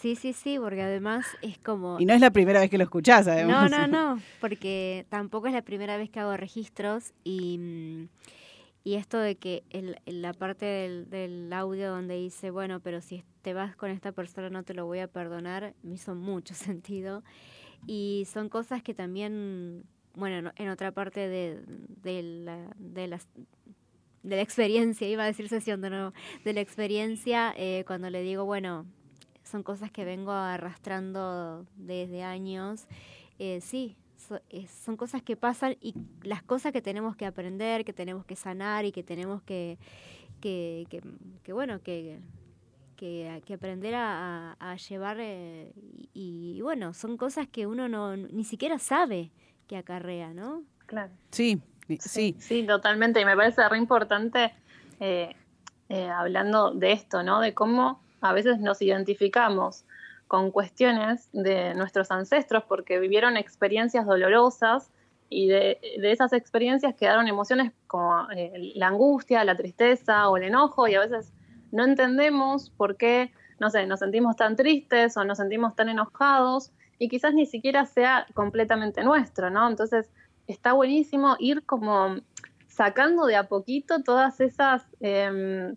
Sí, sí, sí, porque además es como... Y no es la primera vez que lo escuchás, No, además. no, no, porque tampoco es la primera vez que hago registros y, mm, y esto de que el, la parte del, audio donde dice, bueno, pero si te vas con esta persona no te lo voy a perdonar, me hizo mucho sentido. Y son cosas que también, bueno, no- en otra parte de, la, de de la experiencia, iba a decir sesión de nuevo, de la experiencia, eh, cuando le digo, bueno, son cosas que vengo arrastrando desde años, eh, sí, so- eh, son cosas que pasan y las cosas que tenemos que aprender, que tenemos que sanar y que tenemos que, que, que, que, bueno, que, que, que aprender a, llevar eh, y, y, bueno, son cosas que uno no ni siquiera sabe que acarrea, ¿no? Claro. Sí, sí. Sí, totalmente. Y me parece re importante, eh, eh, hablando de esto, ¿no? De cómo a veces nos identificamos con cuestiones de nuestros ancestros porque vivieron experiencias dolorosas y de, esas experiencias quedaron emociones como eh, la angustia, la tristeza o el enojo y a veces no entendemos por qué, no sé, nos sentimos tan tristes o nos sentimos tan enojados y quizás ni siquiera sea completamente nuestro, ¿no? Entonces está buenísimo ir como sacando de a poquito todas esas eh,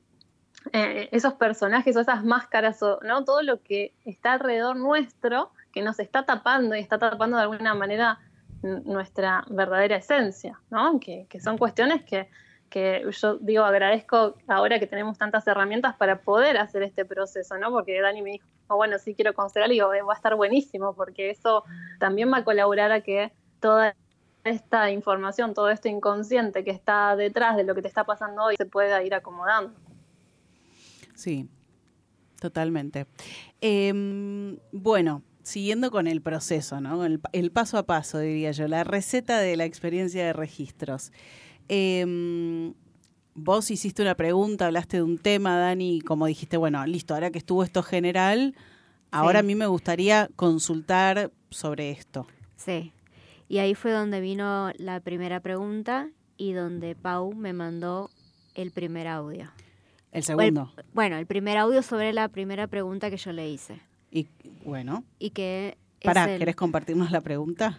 eh, esos personajes o esas máscaras o no todo lo que está alrededor nuestro que nos está tapando y está tapando de alguna manera nuestra verdadera esencia, ¿no? Que, que son cuestiones que, que yo digo agradezco ahora que tenemos tantas herramientas para poder hacer este proceso, ¿no? Porque Dani me dijo, "Oh, bueno, sí quiero considerar, y "Eh, va a estar buenísimo, porque eso también va a colaborar a que toda esta información, todo esto inconsciente que está detrás de lo que te está pasando hoy se pueda ir acomodando. Sí, totalmente. Em, bueno, siguiendo con el proceso, ¿no? El, el paso a paso, diría yo, la receta de la experiencia de registros. Em, vos hiciste una pregunta, hablaste de un tema, Dani, y como dijiste, bueno, listo, ahora que estuvo esto general, ahora a mí me gustaría consultar sobre esto. Sí. Y ahí fue donde vino la primera pregunta y donde Pau me mandó el primer audio. El segundo. bueno, el primer audio sobre la primera pregunta que yo le hice. Y bueno, Y que es pará, el- ¿querés compartirnos la pregunta?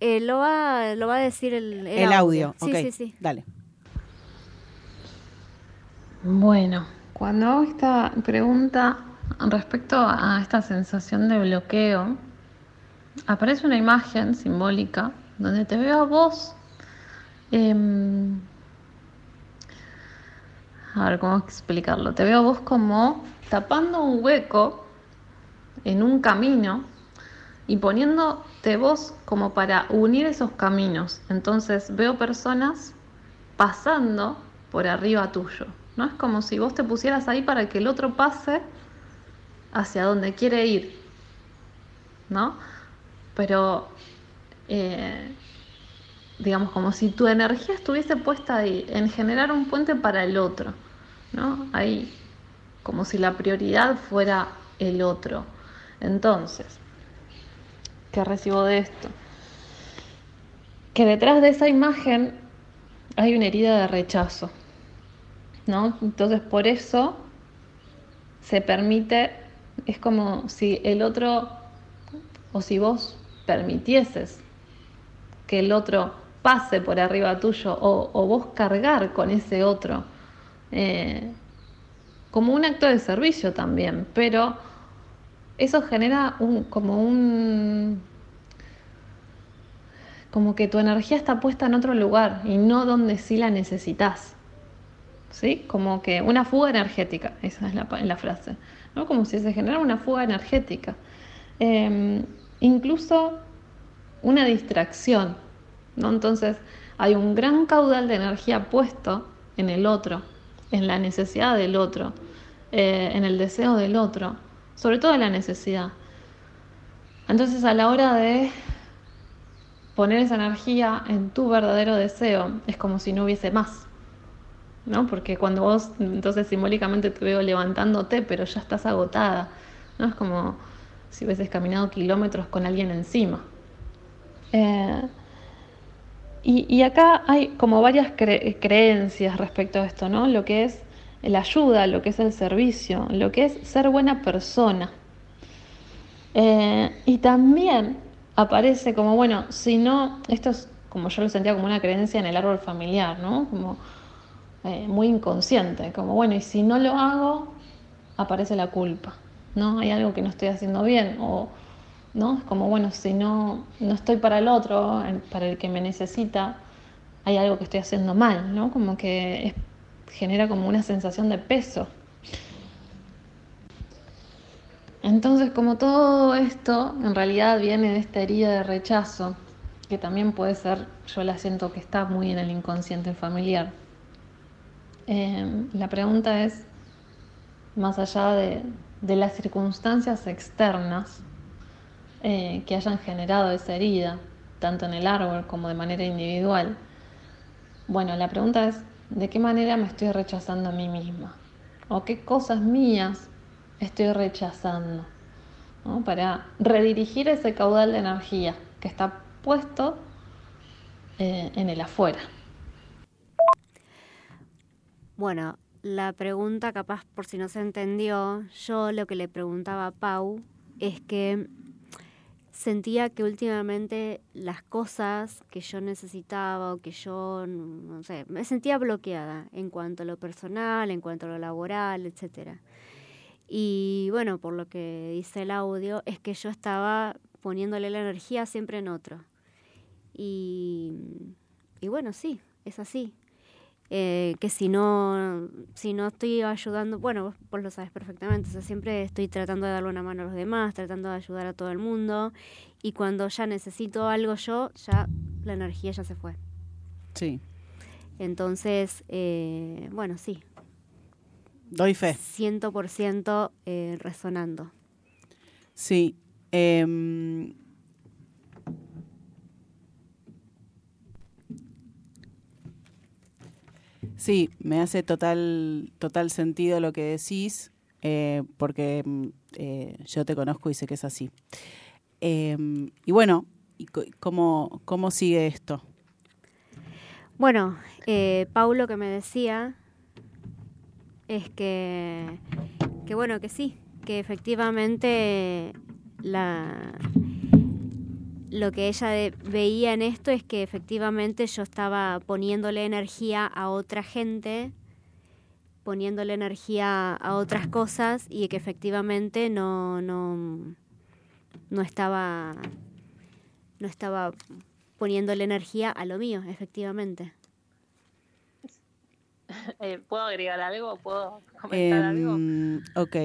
eh, lo, va, lo va a decir el, el, El, audio, Sí, sí, sí. dale. Bueno, cuando hago esta pregunta respecto a esta sensación de bloqueo, aparece una imagen simbólica donde te veo a vos. em, a ver cómo explicarlo. Te veo vos como tapando un hueco en un camino y poniéndote vos como para unir esos caminos. Entonces veo personas pasando por arriba tuyo. ¿no? Es como si vos te pusieras ahí para que el otro pase hacia donde quiere ir. ¿No? Pero, eh, digamos, como si tu energía estuviese puesta ahí, en generar un puente para el otro. ¿No? Ahí, como si la prioridad fuera el otro. Entonces, ¿qué recibo de esto? Que detrás de esa imagen hay una herida de rechazo. ¿no? Entonces por eso se permite, es como si el otro, o si vos permitieses que el otro pase por arriba tuyo, o, vos cargar con ese otro, eh, como un acto de servicio también, pero eso genera un, como un, como que tu energía está puesta en otro lugar y no donde sí la necesitas. ¿sí? Como que una fuga energética, esa es la, frase, ¿no? Como si se generara una fuga energética. Eh, incluso una distracción, ¿no? Entonces hay un gran caudal de energía puesto en el otro, en la necesidad del otro, eh, en el deseo del otro, sobre todo en la necesidad. Entonces a la hora de poner esa energía en tu verdadero deseo, es como si no hubiese más. ¿no? Porque cuando vos, entonces simbólicamente te veo levantándote, pero ya estás agotada, ¿no? Es como si hubieses caminado kilómetros con alguien encima. Eh, y, acá hay como varias cre- creencias respecto a esto, ¿no? Lo que es la ayuda, lo que es el servicio, lo que es ser buena persona. Eh, y también aparece como, bueno, si no, esto es como yo lo sentía como una creencia en el árbol familiar, ¿no? Como eh, muy inconsciente, como bueno, y si no lo hago, aparece la culpa, ¿no? Hay algo que no estoy haciendo bien, o, ¿no? Es como bueno, si no, no estoy para el otro, para el que me necesita, hay algo que estoy haciendo mal, ¿no? Como que genera como una sensación de peso. Entonces, como todo esto en realidad viene de esta herida de rechazo, que también puede ser, yo la siento que está muy en el inconsciente familiar. Eh, la pregunta es, más allá de, de las circunstancias externas eh, que hayan generado esa herida, tanto en el árbol como de manera individual, bueno, la pregunta es, ¿de qué manera me estoy rechazando a mí misma? ¿O qué cosas mías estoy rechazando? ¿no? Para redirigir ese caudal de energía que está puesto eh, en el afuera. Bueno, la pregunta capaz por si no se entendió, yo lo que le preguntaba a Pau es que sentía que últimamente las cosas que yo necesitaba o que yo, no sé, me sentía bloqueada en cuanto a lo personal, en cuanto a lo laboral, etcétera. Y bueno, por lo que dice el audio, es que yo estaba poniéndole la energía siempre en otro. Y, y bueno, sí, es así. Eh, que si no, si no estoy ayudando, bueno, vos, vos lo sabes perfectamente, o sea, siempre estoy tratando de darle una mano a los demás, tratando de ayudar a todo el mundo, y cuando ya necesito algo yo, ya la energía ya se fue. Sí, Entonces, eh, bueno, sí, doy fe. 100% eh, resonando. Sí, Em, sí, me hace total, total sentido lo que decís, eh, porque mm, eh, yo te conozco y sé que es así. Em, y bueno, ¿y co- cómo, ¿cómo sigue esto? Bueno, eh, Paulo que me decía es que, que bueno, que sí, que efectivamente la, lo que ella de- veía en esto es que efectivamente yo estaba poniéndole energía a otra gente, poniéndole energía a otras cosas y que efectivamente no, no, no estaba no estaba poniéndole energía a lo mío, efectivamente. Eh, ¿Puedo agregar algo? ¿Puedo comentar algo? Em, ok,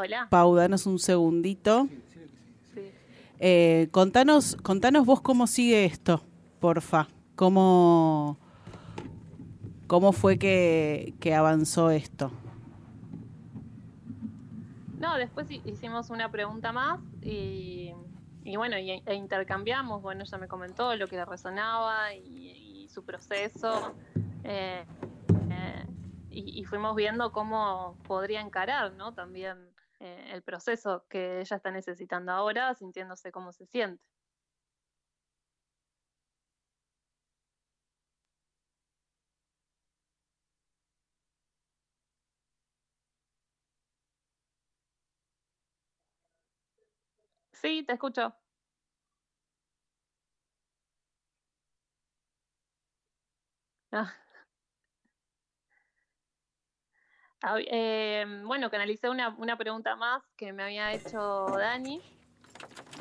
Hola. Pau, danos un segundito. Sí. Eh, contanos, contanos vos cómo sigue esto, porfa. ¿Cómo, cómo fue que, que avanzó esto? No, después hi- hicimos una pregunta más y, y bueno, y- e intercambiamos. Bueno, ella me comentó lo que le resonaba y, y su proceso. eh, eh, y, y fuimos viendo cómo podría encarar, ¿no? También el proceso que ella está necesitando ahora, sintiéndose cómo se siente. Sí, te escucho. Ah. Ah, eh, bueno, canalicé una, una pregunta más que me había hecho Dani.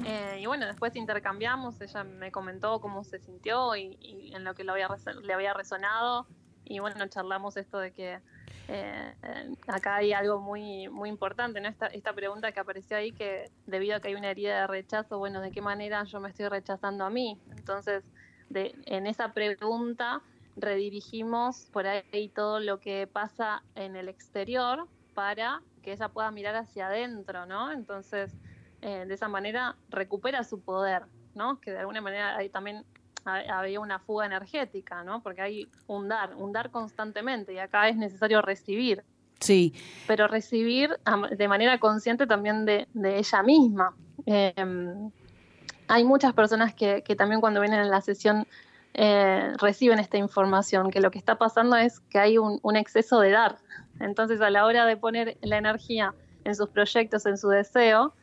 Eh, y bueno, después intercambiamos, ella me comentó cómo se sintió y, y en lo que le había, le había resonado. Y bueno, charlamos esto de que eh, eh, acá hay algo muy, muy importante, ¿no? Esta, esta pregunta que apareció ahí, que debido a que hay una herida de rechazo, bueno, ¿de qué manera yo me estoy rechazando a mí? Entonces, de, en esa pregunta redirigimos por ahí todo lo que pasa en el exterior para que ella pueda mirar hacia adentro, ¿no? Entonces, eh, de esa manera recupera su poder, ¿no? Que de alguna manera ahí también ha- había una fuga energética, ¿no? Porque hay un dar, un dar constantemente y acá es necesario recibir, Sí, pero recibir de manera consciente también de, de ella misma. Eh, hay muchas personas que, que también cuando vienen a la sesión eh, reciben esta información, que lo que está pasando es que hay un, un exceso de dar. Entonces a la hora de poner la energía en sus proyectos, en su deseo,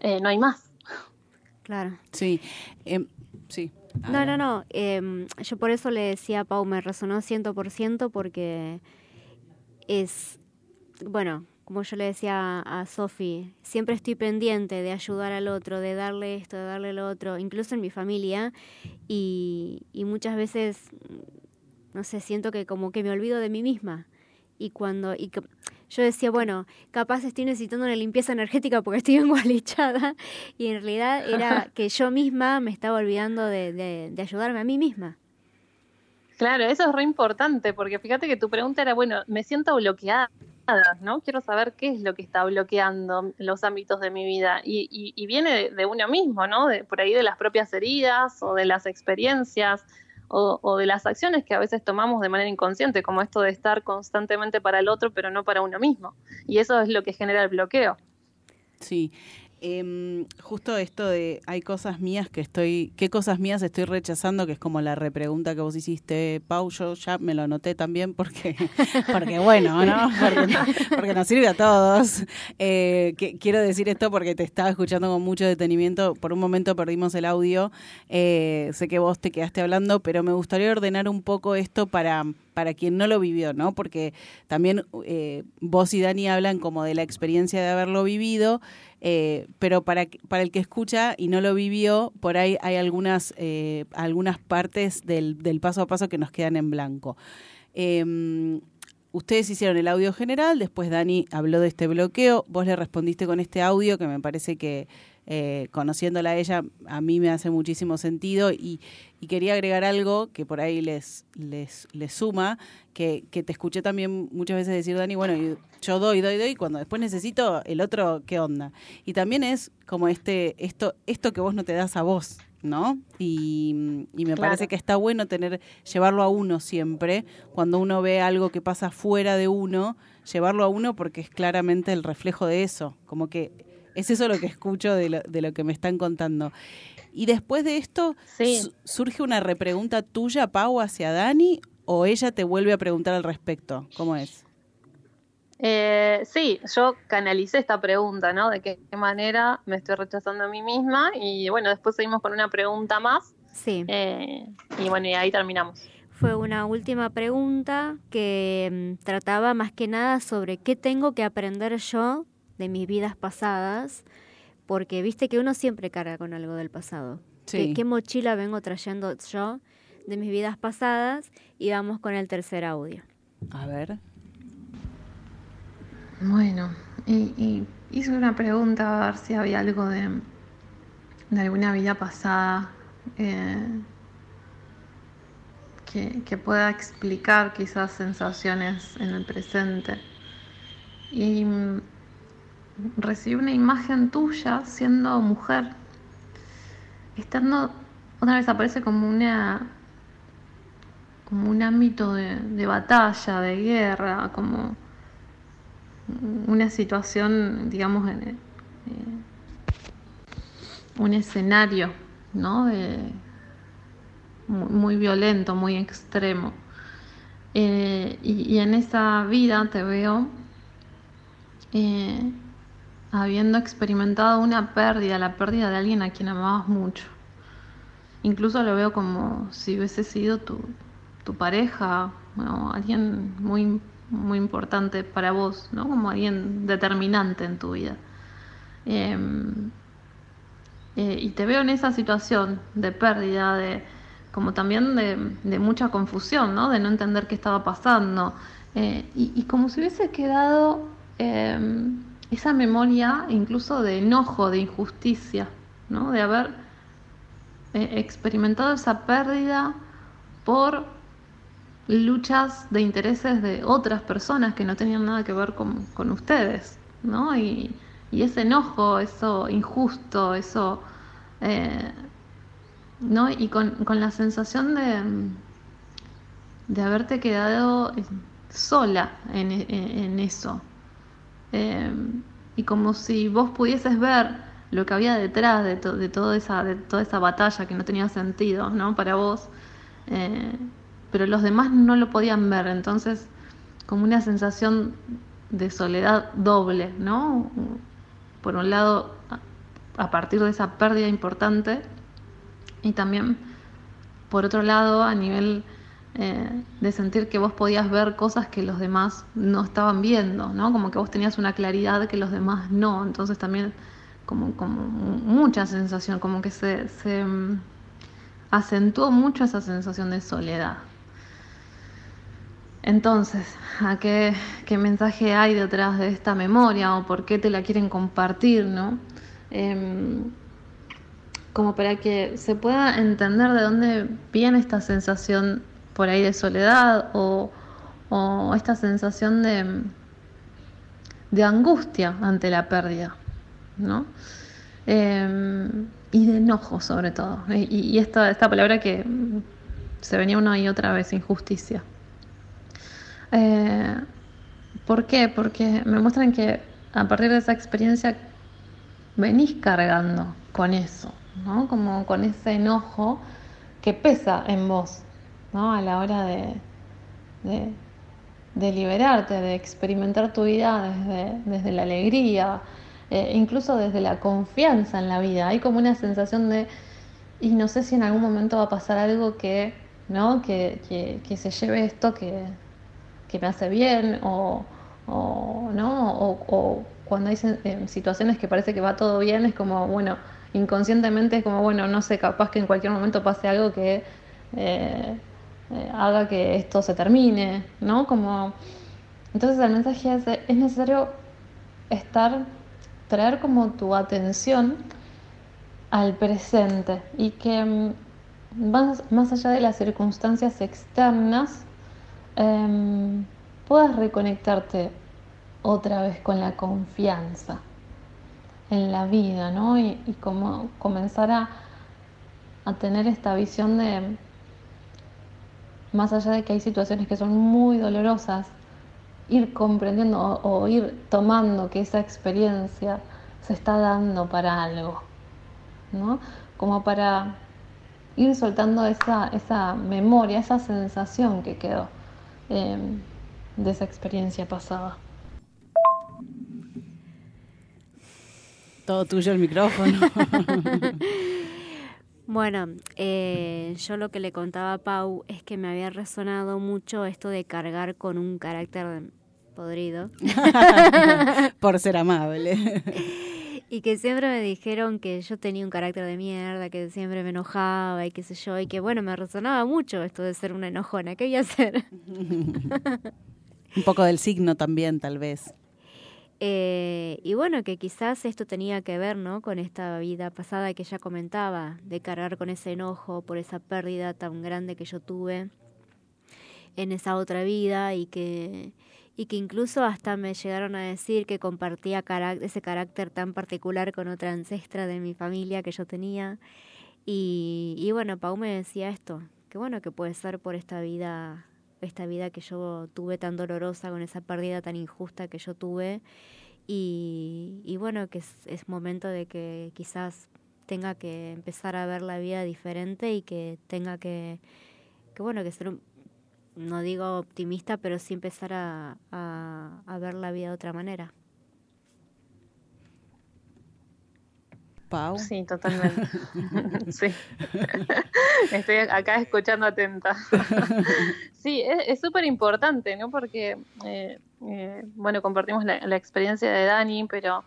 eh, no hay más. Claro. sí, em, sí. No, no, no. em, yo por eso le decía a Pau, me resonó 100% porque es, bueno, como yo le decía a, Sofi, siempre estoy pendiente de ayudar al otro, de darle esto, de darle lo otro, incluso en mi familia, y, y muchas veces, no sé, siento que como que me olvido de mí misma. Y cuando, y yo decía, bueno, capaz estoy necesitando una limpieza energética porque estoy engualichada, y en realidad era que yo misma me estaba olvidando de, de, de ayudarme a mí misma. Claro, eso es re importante, porque fíjate que tu pregunta era, bueno, me siento bloqueada, ¿no? Quiero saber qué es lo que está bloqueando los ámbitos de mi vida. Y, y- y viene de, uno mismo, ¿no? De, por ahí de las propias heridas o de las experiencias o, o de las acciones que a veces tomamos de manera inconsciente, como esto de estar constantemente para el otro, pero no para uno mismo. Y eso es lo que genera el bloqueo. Sí. Em, justo esto de hay cosas mías que estoy, ¿qué cosas mías estoy rechazando? Que es como la repregunta que vos hiciste, Pau, yo ya me lo anoté también porque, porque bueno, ¿no? Porque, porque nos sirve a todos. Eh, que, quiero decir esto porque te estaba escuchando con mucho detenimiento. Por un momento perdimos el audio. Eh, sé que vos te quedaste hablando, pero me gustaría ordenar un poco esto para, para quien no lo vivió, ¿no? Porque también eh, vos y Dani hablan como de la experiencia de haberlo vivido, eh, pero para, para el que escucha y no lo vivió, por ahí hay algunas, eh, algunas partes del, del paso a paso que nos quedan en blanco. Eh, ustedes hicieron el audio general, después Dani habló de este bloqueo, vos le respondiste con este audio que me parece que, eh, conociéndola a ella, a mí me hace muchísimo sentido y, y quería agregar algo que por ahí les, les, les suma, que, que te escuché también muchas veces decir, Dani, bueno, yo doy, doy, doy, y cuando después necesito, el otro, ¿qué onda? Y también es como este, esto, esto que vos no te das a vos, ¿no? Y, y me Claro. parece que está bueno tener, llevarlo a uno siempre, cuando uno ve algo que pasa fuera de uno, llevarlo a uno porque es claramente el reflejo de eso, como que es eso lo que escucho de lo, de lo que me están contando. Y después de esto, su- ¿surge una repregunta tuya, Pau, hacia Dani? ¿O ella te vuelve a preguntar al respecto? ¿Cómo es? Eh, sí, yo canalicé esta pregunta, ¿no? De qué manera me estoy rechazando a mí misma. Y bueno, después seguimos con una pregunta más. Sí. y bueno, y ahí terminamos. Fue una última pregunta que mm, trataba más que nada sobre qué tengo que aprender yo de mis vidas pasadas, porque viste que uno siempre carga con algo del pasado. Sí. ¿Qué, qué mochila vengo trayendo yo de mis vidas pasadas? Y vamos con el tercer audio. A ver. Bueno, y, y hice una pregunta a ver si había algo de, de alguna vida pasada eh, que, que pueda explicar quizás sensaciones en el presente. Y recibí una imagen tuya siendo mujer, estando, otra vez aparece como una como un ámbito de, batalla, de guerra, como una situación, digamos, en, eh, un escenario, ¿no? De- muy, muy violento, muy extremo. Eh, y, y en esa vida te veo eh, habiendo experimentado una pérdida, la pérdida de alguien a quien amabas mucho. Incluso lo veo como si hubiese sido tu, tu pareja, o alguien muy, muy importante para vos, ¿no? Como alguien determinante en tu vida. Em, eh, y te veo en esa situación de pérdida, de como también de, de mucha confusión, ¿no? De no entender qué estaba pasando. Eh, y, y como si hubiese quedado em, esa memoria incluso de enojo, de injusticia, ¿no? De haber eh, experimentado esa pérdida por luchas de intereses de otras personas que no tenían nada que ver con, con ustedes, ¿no? Y, y ese enojo, eso injusto, eso, eh, ¿no? Y con, con la sensación de, de haberte quedado sola en- en eso. Eh, y como si vos pudieses ver lo que había detrás de, to- de, toda esa, de toda esa batalla que no tenía sentido, ¿no? Para vos. Eh, pero los demás no lo podían ver, entonces como una sensación de soledad doble, ¿no? Por un lado, a partir de esa pérdida importante, y también, por otro lado, a nivel eh, de sentir que vos podías ver cosas que los demás no estaban viendo, ¿no? Como que vos tenías una claridad que los demás no, entonces también como, como mucha sensación, como que se, se mm, acentuó mucho esa sensación de soledad. Entonces, ¿a qué, qué mensaje hay detrás de esta memoria o por qué te la quieren compartir, no? Em, como para que se pueda entender de dónde viene esta sensación por ahí de soledad o, esta sensación de, angustia ante la pérdida, ¿no? Em, y de enojo sobre todo. Y, esta, palabra que se venía una y otra vez, injusticia. Eh, ¿Por qué? Porque me muestran que a partir de esa experiencia venís cargando con eso, ¿no? Como con ese enojo que pesa en vos, ¿no? A la hora de, de, liberarte, de experimentar tu vida desde, desde la alegría, eh, incluso desde la confianza en la vida. Hay como una sensación de, y no sé si en algún momento va a pasar algo que, ¿no? Que, que, que se lleve esto que, que me hace bien o, ¿no? o, o cuando hay eh, situaciones que parece que va todo bien, es como, bueno, inconscientemente es como, bueno, no sé, capaz que en cualquier momento pase algo que eh, eh, haga que esto se termine, ¿no? Como, entonces el mensaje es, es necesario estar, traer como tu atención al presente y que mm, más, más allá de las circunstancias externas, em, puedas reconectarte otra vez con la confianza en la vida, ¿no? Y, y como comenzar a, a tener esta visión de, más allá de que hay situaciones que son muy dolorosas, ir comprendiendo o, o ir tomando que esa experiencia se está dando para algo, ¿no? Como para ir soltando esa, esa memoria, esa sensación que quedó eh, de esa experiencia pasada. Todo tuyo el micrófono. Bueno, eh, yo lo que le contaba a Pau es que me había resonado mucho esto de cargar con un carácter podrido. Por ser amable. Y que siempre me dijeron que yo tenía un carácter de mierda, que siempre me enojaba y qué sé yo, y que bueno, me resonaba mucho esto de ser una enojona. ¿Qué voy a hacer? Un poco del signo también, tal vez. Eh, y bueno, que quizás esto tenía que ver, ¿no? Con esta vida pasada que ya comentaba, de cargar con ese enojo por esa pérdida tan grande que yo tuve en esa otra vida y que, y que incluso hasta me llegaron a decir que compartía ese carácter tan particular con otra ancestra de mi familia que yo tenía. Y, y bueno, Pau me decía esto, que bueno, que puede ser por esta vida esta vida que yo tuve tan dolorosa, con esa pérdida tan injusta que yo tuve. Y, bueno, que es, momento de que quizás tenga que empezar a ver la vida diferente y que tenga que, que bueno, que ser, no digo optimista, pero sí empezar a ver la vida de otra manera. Pau. Sí, totalmente. sí. Estoy acá escuchando atenta. sí, es súper importante, ¿no? Porque, eh, eh, bueno, compartimos la, la experiencia de Dani, pero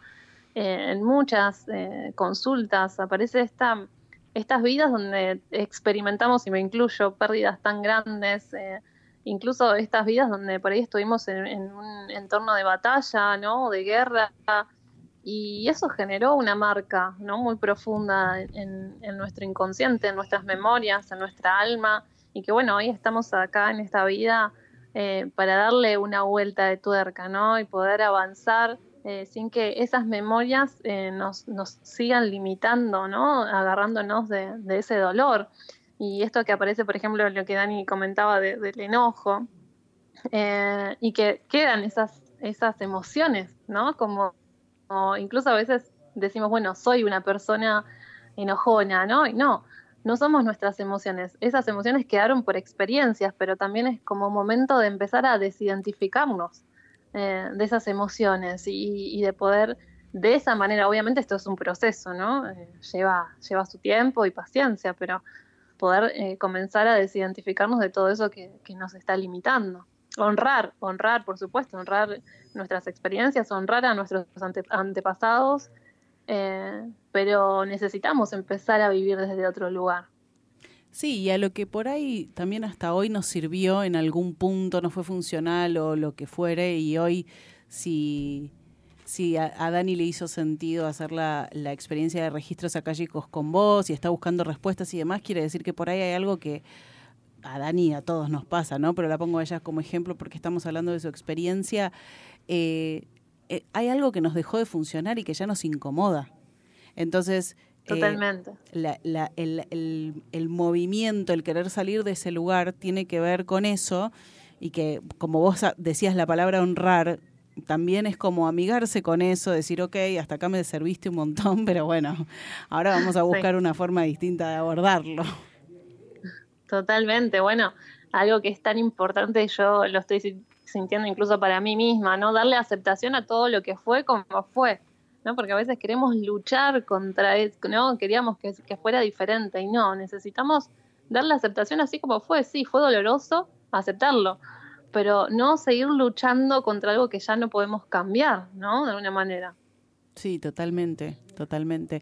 eh, en muchas eh, consultas aparece esta, estas vidas donde experimentamos, y me incluyo, pérdidas tan grandes. eh, incluso estas vidas donde por ahí estuvimos en, en un entorno de batalla, ¿no? De guerra, y eso generó una marca ¿no? muy profunda en, nuestro inconsciente, en nuestras memorias, en nuestra alma, y que bueno, hoy estamos acá en esta vida eh, para darle una vuelta de tuerca, ¿no? Y poder avanzar eh, sin que esas memorias eh, nos, nos sigan limitando, ¿no? Agarrándonos de, ese dolor. Y esto que aparece, por ejemplo, lo que Dani comentaba de- del enojo, y que quedan esas, esas emociones, ¿no? Como, como incluso a veces decimos, bueno, soy una persona enojona, ¿no? Y no, no somos nuestras emociones. Esas emociones quedaron por experiencias, pero también es como momento de empezar a desidentificarnos eh, de esas emociones y, y de poder, de esa manera, obviamente esto es un proceso, ¿no? Eh, lleva, lleva su tiempo y paciencia, pero poder eh, comenzar a desidentificarnos de todo eso que nos está limitando. Honrar, honrar, por supuesto, honrar nuestras experiencias, honrar a nuestros ante- antepasados, eh, pero necesitamos empezar a vivir desde otro lugar. Sí, y a lo que por ahí también hasta hoy nos sirvió en algún punto, no fue funcional o lo que fuere, y hoy si, si a, Dani le hizo sentido hacer la, la experiencia de registros acálicos con vos y está buscando respuestas y demás, quiere decir que por ahí hay algo que a Dani a todos nos pasa, ¿no? Pero la pongo a ella como ejemplo porque estamos hablando de su experiencia. eh, eh, hay algo que nos dejó de funcionar y que ya nos incomoda. Entonces, eh, Totalmente. la- la- el, el- el movimiento, el querer salir de ese lugar tiene que ver con eso y que, como vos decías la palabra honrar, también es como amigarse con eso, decir, ok, hasta acá me serviste un montón, pero bueno, ahora vamos a Sí. buscar una forma distinta de abordarlo. Totalmente, bueno, algo que es tan importante, yo lo estoy si- sintiendo incluso para mí misma, ¿no? Darle aceptación a todo lo que fue como fue, ¿no? Porque a veces queremos luchar contra eso, ¿no? Queríamos que, que fuera diferente y no, necesitamos darle aceptación así como fue, sí, fue doloroso, aceptarlo, pero no seguir luchando contra algo que ya no podemos cambiar, ¿no? De alguna manera. Sí, totalmente, totalmente.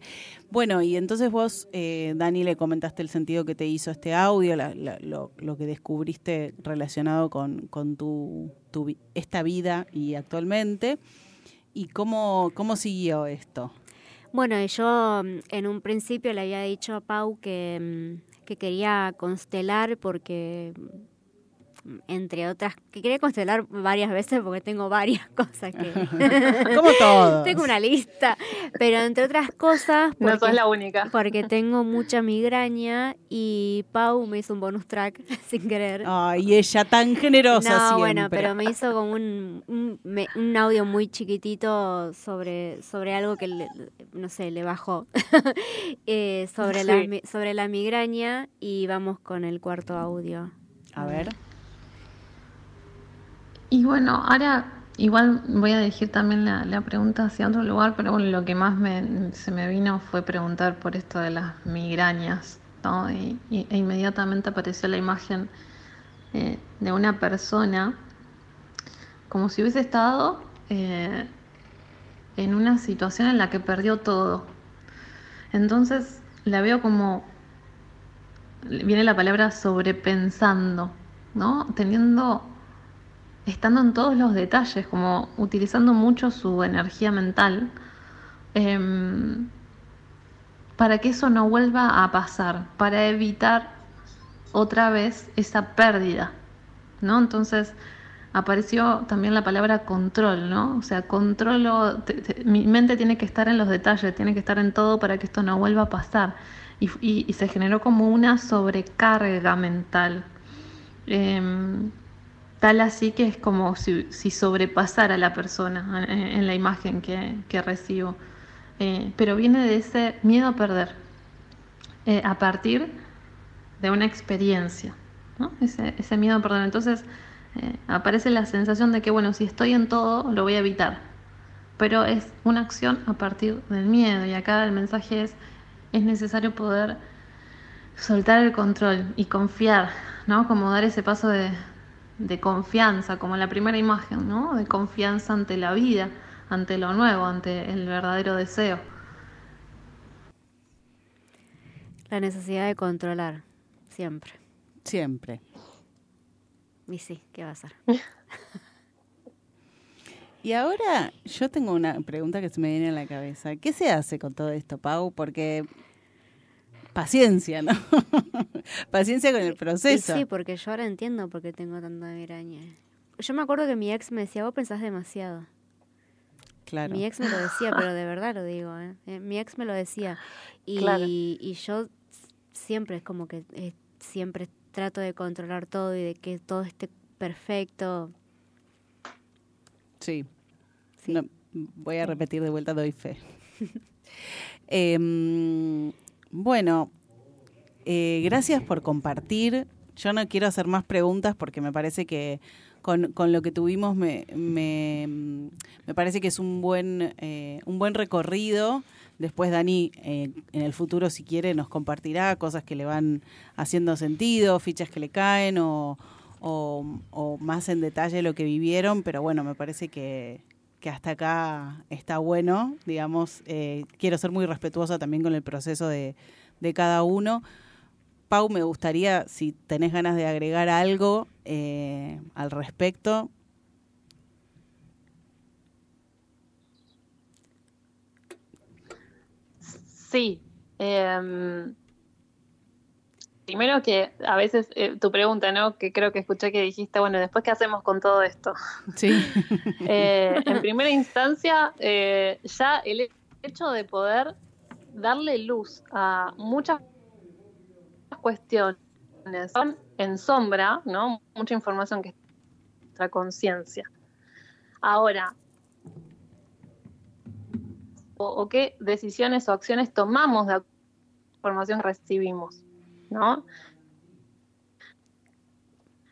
Bueno, y entonces vos, eh, Dani, le comentaste el sentido que te hizo este audio, la- la- lo, lo que descubriste relacionado con, con tu, esta vida y actualmente. ¿Y cómo, cómo siguió esto? Bueno, yo mm, en un principio le había dicho a Pau que, mm, que quería constelar porque, entre otras, que quería constelar varias veces porque tengo varias cosas que... Como todos. tengo una lista, pero entre otras cosas... No sos porque- la única. Porque tengo mucha migraña y Pau me hizo un bonus track sin querer. Ay, ella tan generosa No, siempre. bueno, pero me hizo como un, un, audio muy chiquitito sobre, sobre algo que, le- no sé, le bajó. Eh, sobre, la, Sí. sobre la migraña y vamos con el cuarto audio. A ver. Y bueno, ahora igual voy a dirigir también la, la pregunta hacia otro lugar, pero bueno, lo que más me, se me vino fue preguntar por esto de las migrañas, ¿no? Y, e inmediatamente apareció la imagen eh, de una persona como si hubiese estado eh, en una situación en la que perdió todo. Entonces la veo como, viene la palabra sobrepensando, ¿no? Teniendo estando en todos los detalles, como utilizando mucho su energía mental, em, para que eso no vuelva a pasar, para evitar otra vez esa pérdida, ¿no? Entonces apareció también la palabra control, ¿no? O sea, controlo, mi mente tiene que estar en los detalles, tiene que estar en todo para que esto no vuelva a pasar. Y, y- y se generó como una sobrecarga mental. Em, tal así que es como si, sobrepasara a la persona en, la imagen que, recibo. Eh, pero viene de ese miedo a perder, eh, a partir de una experiencia, ¿no? ese, ese miedo a perder. Entonces eh, aparece la sensación de que, bueno, si estoy en todo, lo voy a evitar. Pero es una acción a partir del miedo. Y acá el mensaje es, es necesario poder soltar el control y confiar, ¿no? Como dar ese paso de, de confianza, como la primera imagen, ¿no? De confianza ante la vida, ante lo nuevo, ante el verdadero deseo. La necesidad de controlar, siempre. Siempre. Y sí, ¿qué va a ser? Y ahora yo tengo una pregunta que se me viene a la cabeza. ¿Qué se hace con todo esto, Pau? Porque paciencia, ¿no? paciencia con el Y proceso. sí, porque yo ahora entiendo por qué tengo tanta migraña. Yo me acuerdo que mi ex me decía, vos pensás demasiado. Claro. Mi ex me lo decía, pero de verdad lo digo. ¿eh? Eh, Mi ex me lo decía. Y, Claro. y yo siempre es como que eh, siempre trato de controlar todo y de que todo esté perfecto. Sí. No, voy a repetir de vuelta, doy fe. Em, bueno, eh, gracias por compartir. Yo no quiero hacer más preguntas porque me parece que con, con lo que tuvimos me, me, me parece que es un buen, eh, un buen recorrido. Después Dani, eh, en el futuro, si quiere, nos compartirá cosas que le van haciendo sentido, fichas que le caen o, o, o más en detalle lo que vivieron. Pero bueno, me parece que, que hasta acá está bueno, digamos. eh, quiero ser muy respetuosa también con el proceso de, de cada uno. Pau, me gustaría, si tenés ganas de agregar algo eh, al respecto. Sí. em, primero que a veces eh, tu pregunta, ¿no? Que creo que escuché que dijiste, bueno, después qué hacemos con todo esto. Sí. Eh, en primera instancia, eh, ya el hecho de poder darle luz a muchas cuestiones son en sombra, ¿no? Mucha información que está en nuestra conciencia. Ahora, o, o qué decisiones o acciones tomamos de la información que recibimos, ¿no?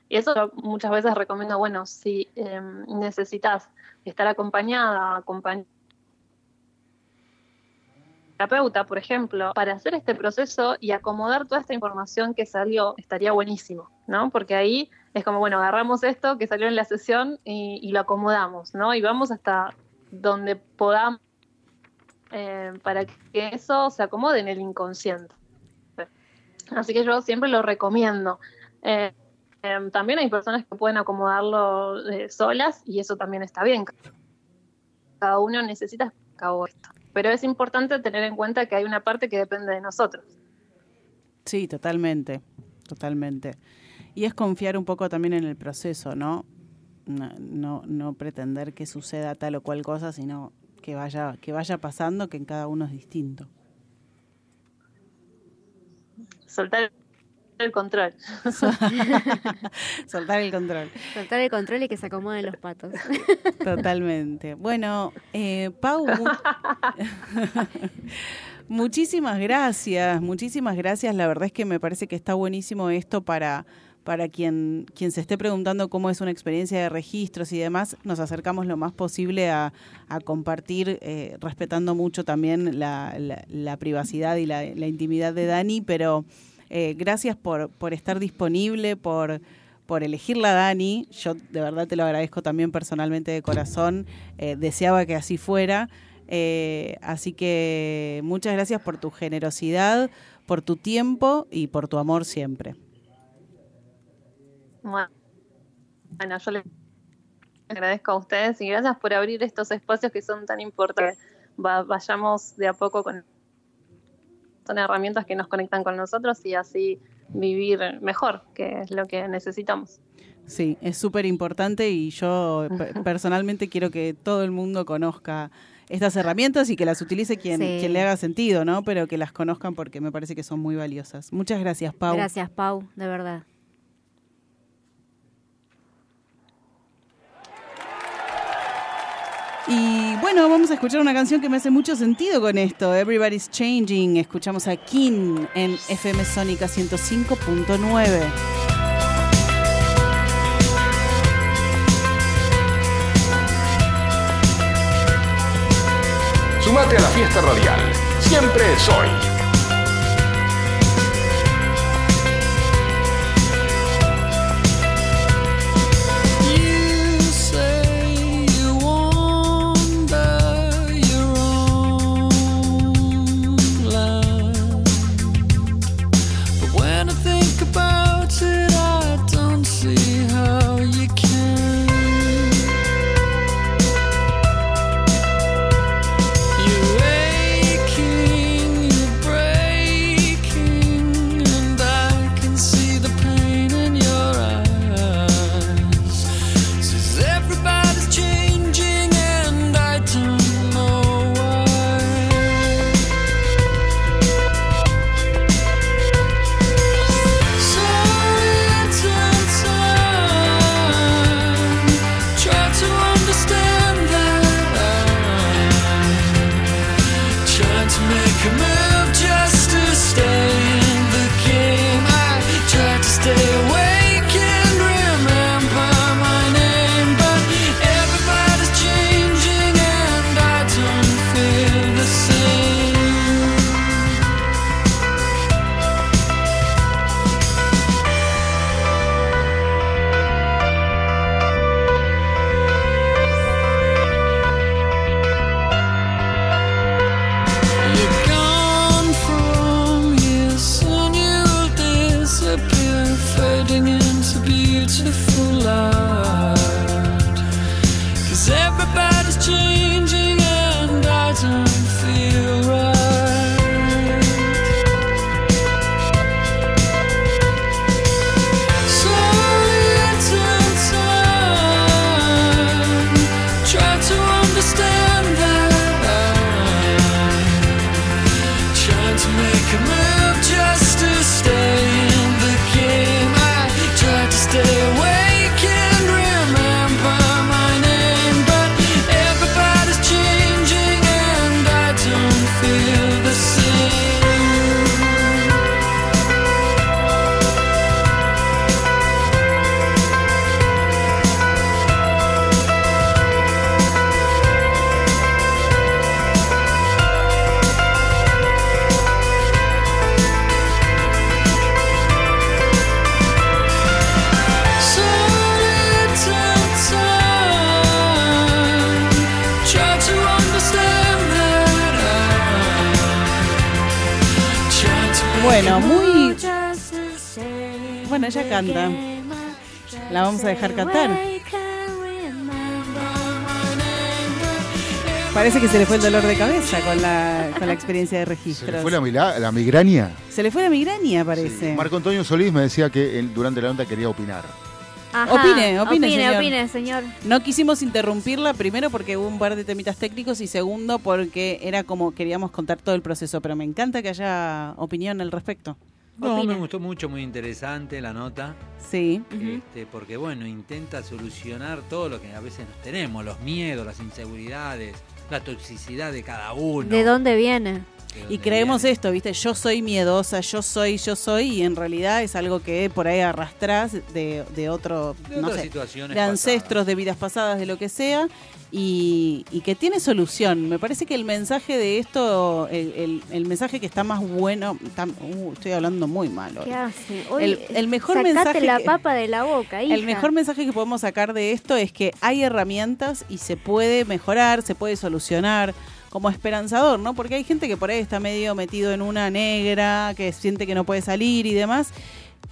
Y eso muchas veces recomiendo, bueno, si eh, necesitas estar acompañada, acompañada terapeuta, por ejemplo, para hacer este proceso y acomodar toda esta información que salió, estaría buenísimo, ¿no? Porque ahí es como, bueno, agarramos esto que salió en la sesión y, y lo acomodamos, ¿no? Y vamos hasta donde podamos eh, para que eso se acomode en el inconsciente. Así que yo siempre lo recomiendo. Eh, eh, también hay personas que pueden acomodarlo eh, solas y eso también está bien. Cada uno necesita cabo esto. pero es importante tener en cuenta que hay una parte que depende de nosotros. Sí, totalmente, totalmente. Y es confiar un poco también en el proceso, ¿no? No, no, no pretender que suceda tal o cual cosa, sino que vaya, que vaya pasando, que en cada uno es distinto. Soltar el control. Soltar el control. Soltar el control y que se acomoden los patos. Totalmente. Bueno, eh, Pau, mu- muchísimas gracias, muchísimas gracias. La verdad es que me parece que está buenísimo esto para, para quien, quien se esté preguntando cómo es una experiencia de registros y demás. Nos acercamos lo más posible a, compartir, eh, respetando mucho también la, privacidad y la, intimidad de Dani, pero eh, gracias por, por estar disponible, por por elegirla Dani. Yo de verdad te lo agradezco también personalmente de corazón. Eh, deseaba que así fuera. Así que muchas gracias por tu generosidad, por tu tiempo y por tu amor siempre. Bueno, bueno, yo les agradezco a ustedes y gracias por abrir estos espacios que son tan importantes. Va- vayamos de a poco con son herramientas que nos conectan con nosotros y así vivir mejor, que es lo que necesitamos. Sí, es súper importante y yo pe- personalmente quiero que todo el mundo conozca estas herramientas y que las utilice quien, Sí. quien le haga sentido, ¿no? Pero que las conozcan porque me parece que son muy valiosas. Muchas gracias, Pau. Gracias, Pau, de verdad. Y bueno, vamos a escuchar una canción que me hace mucho sentido con esto. Everybody's Changing. Escuchamos a King en FM Sónica 105.9. Sumate a la fiesta radial. Siempre soy. Bueno, muy. Bueno, ella canta. La vamos a dejar cantar. Parece que se le fue el dolor de cabeza con la, con la experiencia de ¿Se registros. le fue la, mila- la migraña? Se le fue la migraña, parece. Marco Antonio Solís me decía que él, durante la nota quería opinar. Ajá. Opine, opine, opine, señor. opine, señor. No quisimos interrumpirla, primero porque hubo un par de temitas técnicos y segundo porque era como queríamos contar todo el proceso, pero me encanta que haya opinión al respecto. No, Opine. me gustó mucho, muy interesante la nota. Sí. Este, porque bueno, intenta solucionar todo lo que a veces nos tenemos, los miedos, las inseguridades, la toxicidad de cada uno. ¿De dónde viene? Y creemos esto, ¿viste? Yo soy miedosa, yo soy, yo soy, y en realidad es algo que por ahí arrastrás de, de otro, De no otras sé, situaciones de ancestros, de vidas pasadas, de lo que sea, y, y que tiene solución. Me parece que el mensaje de esto, el, el- el mensaje que está más bueno, está- uh, estoy hablando muy mal hoy. ¿Qué hace? Hoy, El, el mejor sacate mensaje la que- papa de la boca, hija. el mejor mensaje que podemos sacar de esto es que hay herramientas y se puede mejorar, se puede solucionar como esperanzador, ¿no? Porque hay gente que por ahí está medio metido en una negra, que siente que no puede salir y demás.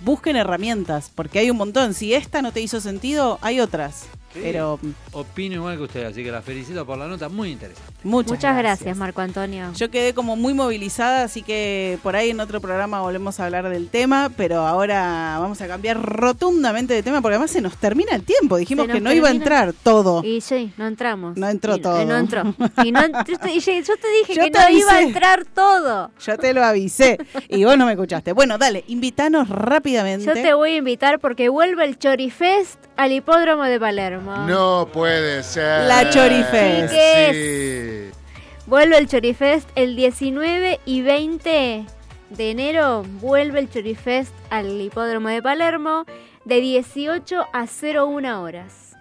Busquen herramientas, porque hay un montón. Si esta no te hizo sentido, hay otras. Sí. Pero Opino igual que usted, así que la felicito por la nota, muy interesante. muchas, Muchas gracias. Marco Antonio. Yo quedé como muy movilizada, así que por ahí en otro programa volvemos a hablar del tema, pero ahora vamos a cambiar rotundamente de tema porque además se nos termina el tiempo. Dijimos que no iba a entrar todo. Y sí, no entramos. No entró Y- todo. eh, No entró. Y no, yo, te, y yo te dije Yo que te no iba a entrar todo. Yo te lo avisé y vos no me escuchaste. Bueno, dale, invítanos rápidamente. Yo te voy a invitar porque vuelve el Chorifest al hipódromo de Palermo. No puede ser. La Chorifest. Sí. Vuelve el Chorifest el 19 y 20 de enero. Vuelve el Chorifest al hipódromo de Palermo de 18 a 01 horas.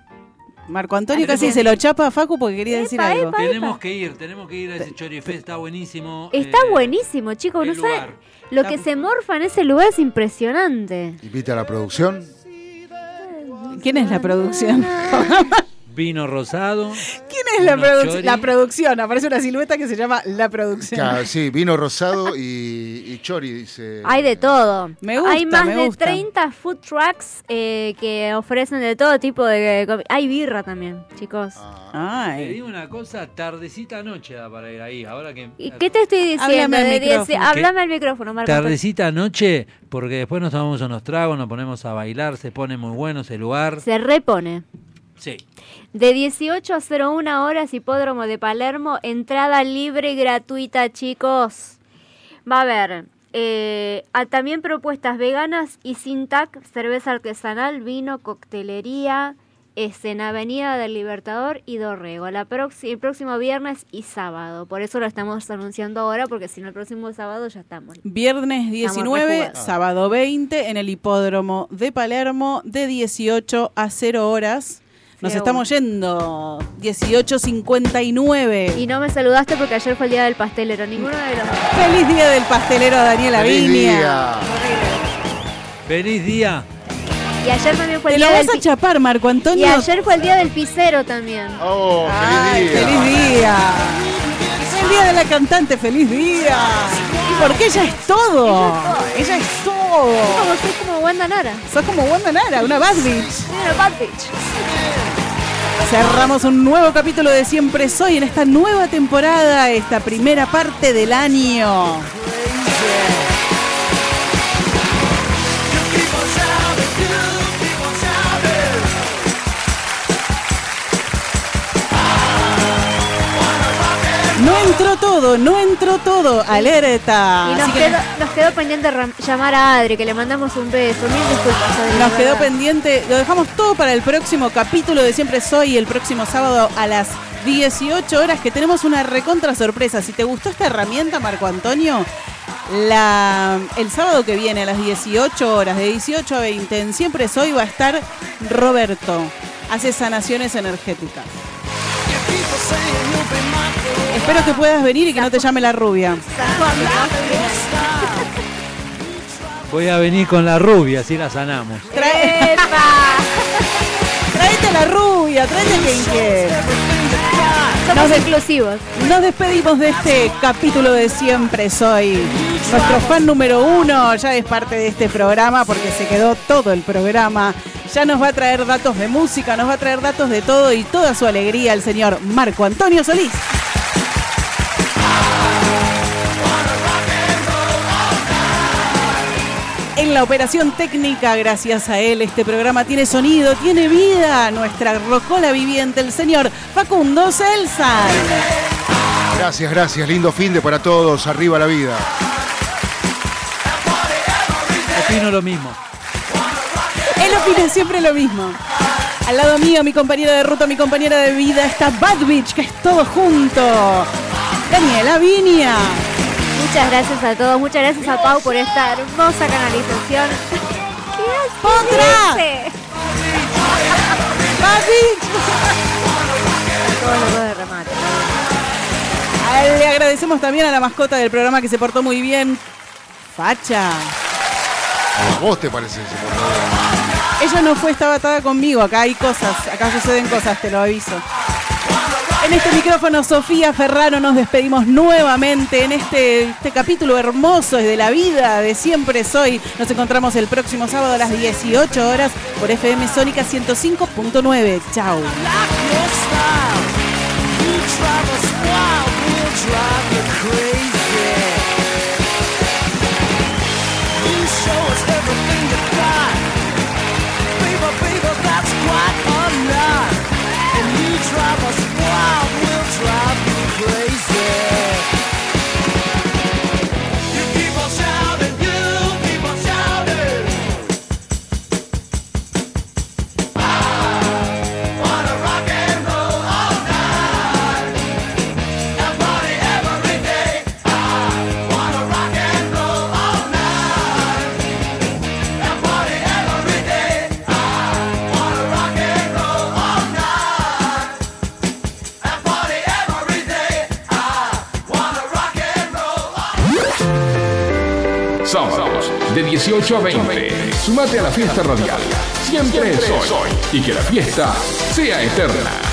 Marco Antonio casi se lo chapa a Facu porque quería decir algo. epa, Tenemos que ir, tenemos que ir a ese Chorifest, está buenísimo. Está Eh, buenísimo, chicos. No saben-. Lo que se morfa en ese lugar es impresionante. Invita a la producción. ¿Quién es la producción? Vino rosado. ¿Quién es la, produ- chori. la producción? Aparece una silueta que se llama La Producción. Claro, sí, vino rosado y, y chori, dice. Hay de todo. Me gusta, Hay más me de gusta. 30 food trucks eh, que ofrecen de todo tipo de... comi- Hay birra también, chicos. Te Ay. digo una cosa, tardecita noche da para ir ahí. Ahora que ¿Y qué te estoy diciendo? Háblame al de micrófono. 10 Háblame al micrófono, Marco. Tardecita noche, porque después nos tomamos unos tragos, nos ponemos a bailar, se pone muy bueno ese lugar. Se repone. Sí. De 18 a 01 horas, Hipódromo de Palermo, entrada libre y gratuita, chicos. Va a haber eh, a- también propuestas veganas y sin TAC, cerveza artesanal, vino, coctelería, es en Avenida del Libertador y Dorrego, la el próximo viernes y sábado. Por eso lo estamos anunciando ahora, porque si no el próximo sábado ya estamos. Viernes 19, rejugados. sábado 20 en el hipódromo de Palermo de 18 a 0 horas. Nos estamos yendo. 18.59. Y no me saludaste porque ayer fue el día del pastelero, ninguno de los dos. Feliz día del pastelero Daniel Feliz Aviña. día. Feliz día. Y ayer también fue Te el lo día del vas a chapar, Marco Y Antonio. ayer fue el día del pisero también. Oh, Ay, feliz día. feliz día. El día de la cantante, feliz día. Porque ella es todo. Ella es todo. Como soy como Wanda Nara. Sos como Wanda Nara, una bad bitch. Una bad bitch. Cerramos un nuevo capítulo de Siempre Soy en esta nueva temporada, esta primera parte del año. Entró todo, no entró todo, alerta. Y nos que quedó, nos quedó pendiente llamar a Adri, que le mandamos un beso. Mil disculpas, Adri. Nos quedó pendiente, lo dejamos todo para el próximo capítulo de Siempre Soy, el próximo sábado a las 18 horas, que tenemos una recontra sorpresa. Si te gustó esta herramienta, Marco Antonio, la, el sábado que viene a las 18 horas, de 18 a 20, en Siempre Soy va a estar Roberto. Hace sanaciones energéticas. Espero que puedas venir y que no te llame la rubia. Voy a venir con la rubia, así la sanamos. Trae- Tráete a la rubia, tráete a quien quiera. Somos Nos inclusivos. Nos despedimos de este capítulo de Siempre Soy. Nuestro fan número uno ya es parte de este programa porque se quedó todo el programa. Ya nos va a traer datos de música, nos va a traer datos de todo y toda su alegría el señor Marco Antonio Solís. En la operación técnica. Gracias a él este programa tiene sonido, tiene vida. Nuestra rocola viviente, el señor Facundo Celsa. Gracias, gracias. Lindo fin de para todos. Arriba la vida. Opino lo mismo. Él opina siempre lo mismo. Al lado mío, mi compañera de ruta, mi compañera de vida, está Bad Bitch, que es todo junto. Daniela Viña. Muchas gracias a todos, muchas gracias a Pau por esta hermosa canalización. ¿Qué hace? Los dos de remate. Le agradecemos también a la mascota del programa que se portó muy bien. Facha. A vos te parece Ella no fue, estaba atada conmigo. Acá hay cosas, acá suceden cosas, te lo aviso. En este micrófono, Sofía Ferraro, nos despedimos nuevamente en este, este capítulo hermoso de la vida de Siempre Soy. Nos encontramos el próximo sábado a las 18 horas por FM Sónica 105.9. Chao. Sábados 18 a 20. Sumate a la fiesta radial. Siempre soy. Y que la fiesta sea eterna.